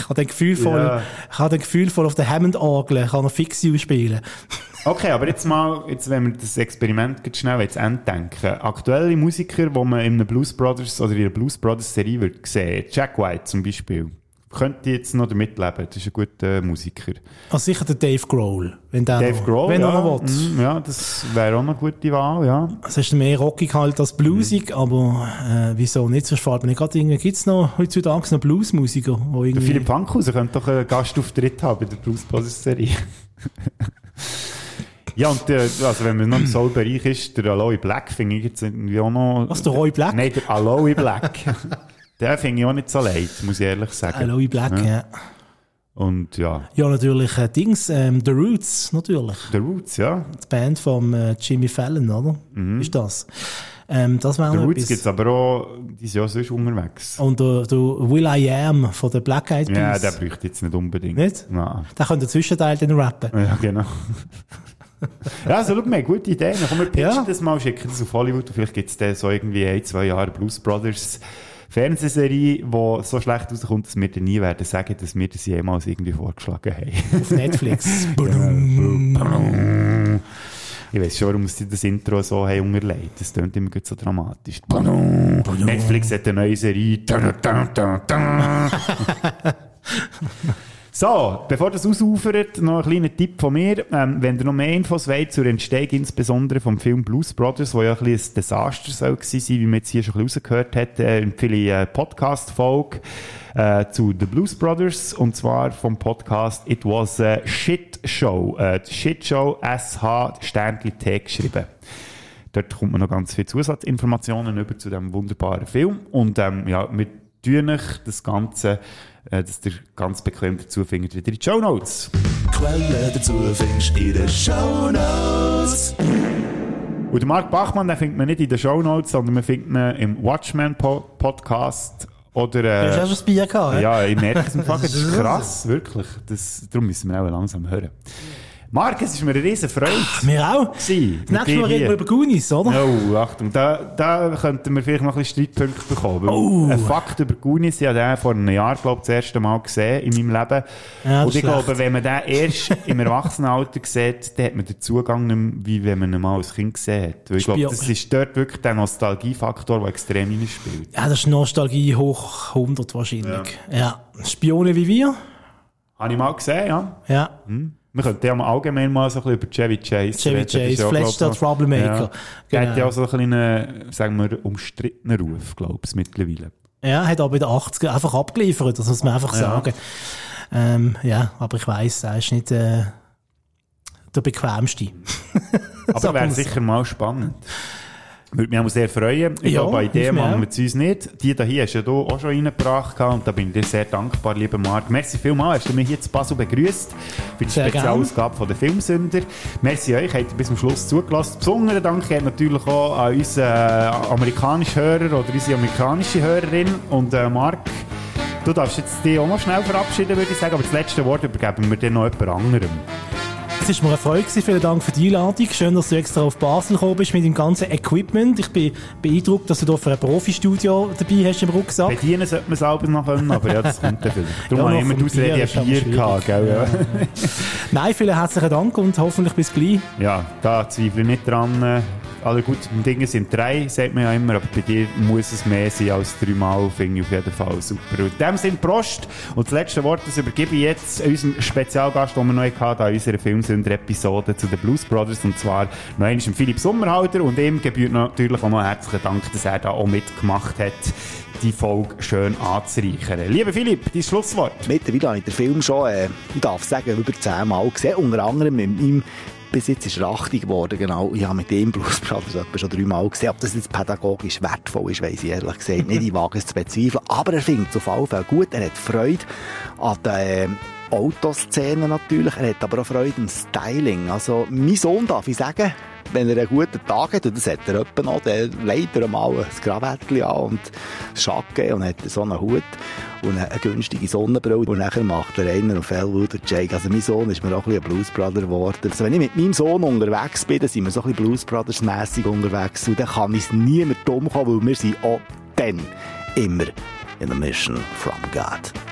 Ich habe den gefühlvoll, Ja. ich habe den gefühlvoll auf der Hammond-Orgel, ich kann noch Fixie spielen. Okay, aber jetzt mal, jetzt, wenn wir das Experiment jetzt schnell jetzt enddenken. Aktuelle Musiker, die man in einer Blues Brothers oder in einer Blues Brothers Serie wird sehen, Jack White zum Beispiel, könnte jetzt noch damit leben. Das ist ein guter Musiker. Also sicher der Dave Grohl, wenn der Dave noch, Grohl, wenn ja, er noch will. mm, ja, das wäre auch eine gute Wahl, ja. Es ist mehr rockig halt als bluesig, Mhm. aber äh, wieso nicht? Sonst fällt mir nicht gerade irgendwie, gibt's noch heutzutage noch Bluesmusiker, Der. Philipp Fankhauser könnte doch einen Gastauftritt haben bei der Blues Brothers Serie. ja, und der, also wenn man noch im Soul-Bereich ist, der Aloe Black finde ich jetzt irgendwie auch noch... Was, der Roy Black? Nein, der Aloe Black. den finde ich auch nicht so leid, muss ich ehrlich sagen. Aloe Black, ja. Und ja, Ja, natürlich äh, Dings, ähm, The Roots, natürlich. The Roots, ja. Die Band von äh, Jimmy Fallon, oder? Ist das. Ähm, das wäre The Roots gibt es aber auch, die sind ja sonst unterwegs. Und der, der Will I Am von den Black Eyed Ja, Peas. der bräuchte jetzt nicht unbedingt. Nicht? Nein. Der könnte den Zwischenteil dann rappen. Ja, genau. ja, also schau mal, gute Idee. Dann kommen wir pitchen Ja. das mal, schicken das auf Hollywood und vielleicht gibt es dann so irgendwie ein, zwei Jahre Blues Brothers Fernsehserie, die so schlecht rauskommt, dass wir dann nie werden sagen, dass wir das jemals irgendwie vorgeschlagen haben. Auf Netflix. Ich weiß schon, warum sie das Intro so haben unterlegt. Das klingt immer so dramatisch. Netflix hat eine neue Serie. So, bevor das ausufert, noch ein kleiner Tipp von mir. Ähm, wenn ihr noch mehr Infos wollt zur Entstehung, insbesondere vom Film Blues Brothers, wo ja ein, ein Desaster soll gewesen sein, wie man jetzt hier schon ein bisschen rausgehört hat, äh, empfehle ich eine Podcast-Folge äh, zu The Blues Brothers, und zwar vom Podcast It Was a Shit Show. Äh, Shit Show, SH, Sternchen T geschrieben. Dort kommt man noch ganz viele Zusatzinformationen über zu diesem wunderbaren Film. Und ähm, ja, wir tun euch das Ganze, äh, dass ihr ganz bequem dazu findet, wieder in die Show Notes. Quellen dazu findest du in den Shownotes. Und den Marc Bachmann, den findet man nicht in den Show Notes, sondern man findet ihn im Watchmen-Podcast. Oder, äh, Du hast Bier gehabt? Ja, ich merke es im Fall. Das ist krass, wirklich. Das, darum müssen wir auch langsam hören. Marc, es ist mir eine riesen Freude. Mir auch. Das nächste Mal reden wir über Goonies, oder? Oh, Achtung, da, da könnten wir vielleicht noch ein bisschen Streitpunkte bekommen. Oh. Ein Fakt über Goonies, ich habe den vor einem Jahr, glaube ich, das erste Mal gesehen in meinem Leben. Ja, Und ich ist glaube, schlecht. wenn man den erst im Erwachsenenalter sieht, dann hat man den Zugang nicht mehr, wie wenn man ihn mal als Kind gesehen hat. Weil ich glaube, das ist dort wirklich der Nostalgiefaktor, der extrem reinspielt. Ja, das ist Nostalgie hoch 100 wahrscheinlich. Ja. Spione wie wir? Habe ich mal gesehen, ja. Ja. Hm. Wir könnten ja allgemein mal so ein bisschen über Chevy Chase Chevy reden. Chase, ja, vielleicht der Troublemaker. Ja. Genau. hat ja auch so einen kleinen, sagen wir, umstrittenen Ruf, glaube ich, mittlerweile. Ja, hat aber in den 80er einfach abgeliefert, das muss man einfach Ja. sagen. Ähm, ja, aber ich weiss, er ist nicht äh, der bequemste. Aber wäre sicher mal spannend. Würde mich auch sehr freuen. Ich Ja, glaube, mich auch. machen wir zu uns nicht. Die da hier hast du ja du auch schon reingebracht und da bin ich dir sehr dankbar, lieber Marc. Merci vielmals, hast du mich hier zu Basel begrüßt für die Sehr Spezialausgabe von der Filmsünder. Merci euch, habt ihr bis zum Schluss zugelassen. Besonderen Dank geht natürlich auch an unseren äh, amerikanischen Hörer oder unsere amerikanische Hörerin und äh, Marc. Du darfst jetzt dich auch noch schnell verabschieden, würde ich sagen, aber das letzte Wort übergeben wir dir noch jemand anderem. Es war mir eine Freude, gewesen. vielen Dank für die Einladung. Schön, dass du extra auf Basel gekommen bist mit dem ganzen Equipment. Ich bin beeindruckt, dass du hier für ein Profi-Studio dabei hast im Rucksack. Bedienen sollte man es selber noch können, aber ja, das kommt vielleicht. Darum Ja, habe ich immer die Ausrede, aber Bier gehabt, gell, ja. Nein, vielen herzlichen Dank und hoffentlich bis gleich. ja, da zweifle ich nicht dran. Alle gut, Dinge sind drei, sagt man ja immer, aber bei dir muss es mehr sein als dreimal, finde ich auf jeden Fall super. Und dem Sinne Prost. Und das letzte Wort, das übergebe ich jetzt unserem Spezialgast, den wir noch hatten, an unserer Filmsünder-Episode zu den Blues Brothers, und zwar noch einmal Philipp Sommerhalter, und ihm gebührt natürlich auch noch herzlichen Dank, dass er da auch mitgemacht hat, die Folge schön anzureichern. Lieber Philipp, dein Schlusswort. Mittlerweile habe ich den Film schon, äh, ich darf sagen, über zehnmal gesehen. Unter anderem mit ihm, bis jetzt ist er 80 geworden, genau. Ich habe mit ihm Blues Brothers etwa schon dreimal gesehen. Ob das jetzt pädagogisch wertvoll ist, weiss ich ehrlich gesagt nicht. Ich wage es zu bezweifeln. Aber er findet es auf alle Fälle gut. Er hat Freude an den äh, Autoszenen natürlich. Er hat aber auch Freude am Styling. Also, mein Sohn darf ich sagen, wenn er einen guten Tag hat, und das hat er etwa noch, dann legt er mal ein Krawattchen an und Schacke und hat so einen Hut und eine, günstige Sonnenbrille und nachher macht er einen auf Elwood und Jake. Also mein Sohn ist mir auch ein bisschen Blues Brother geworden. Also wenn ich mit meinem Sohn unterwegs bin, dann sind wir so ein bisschen Blues Brothers mässig unterwegs und dann kann ich es nie mehr dumm kommen, weil wir sind auch dann immer in a mission from God.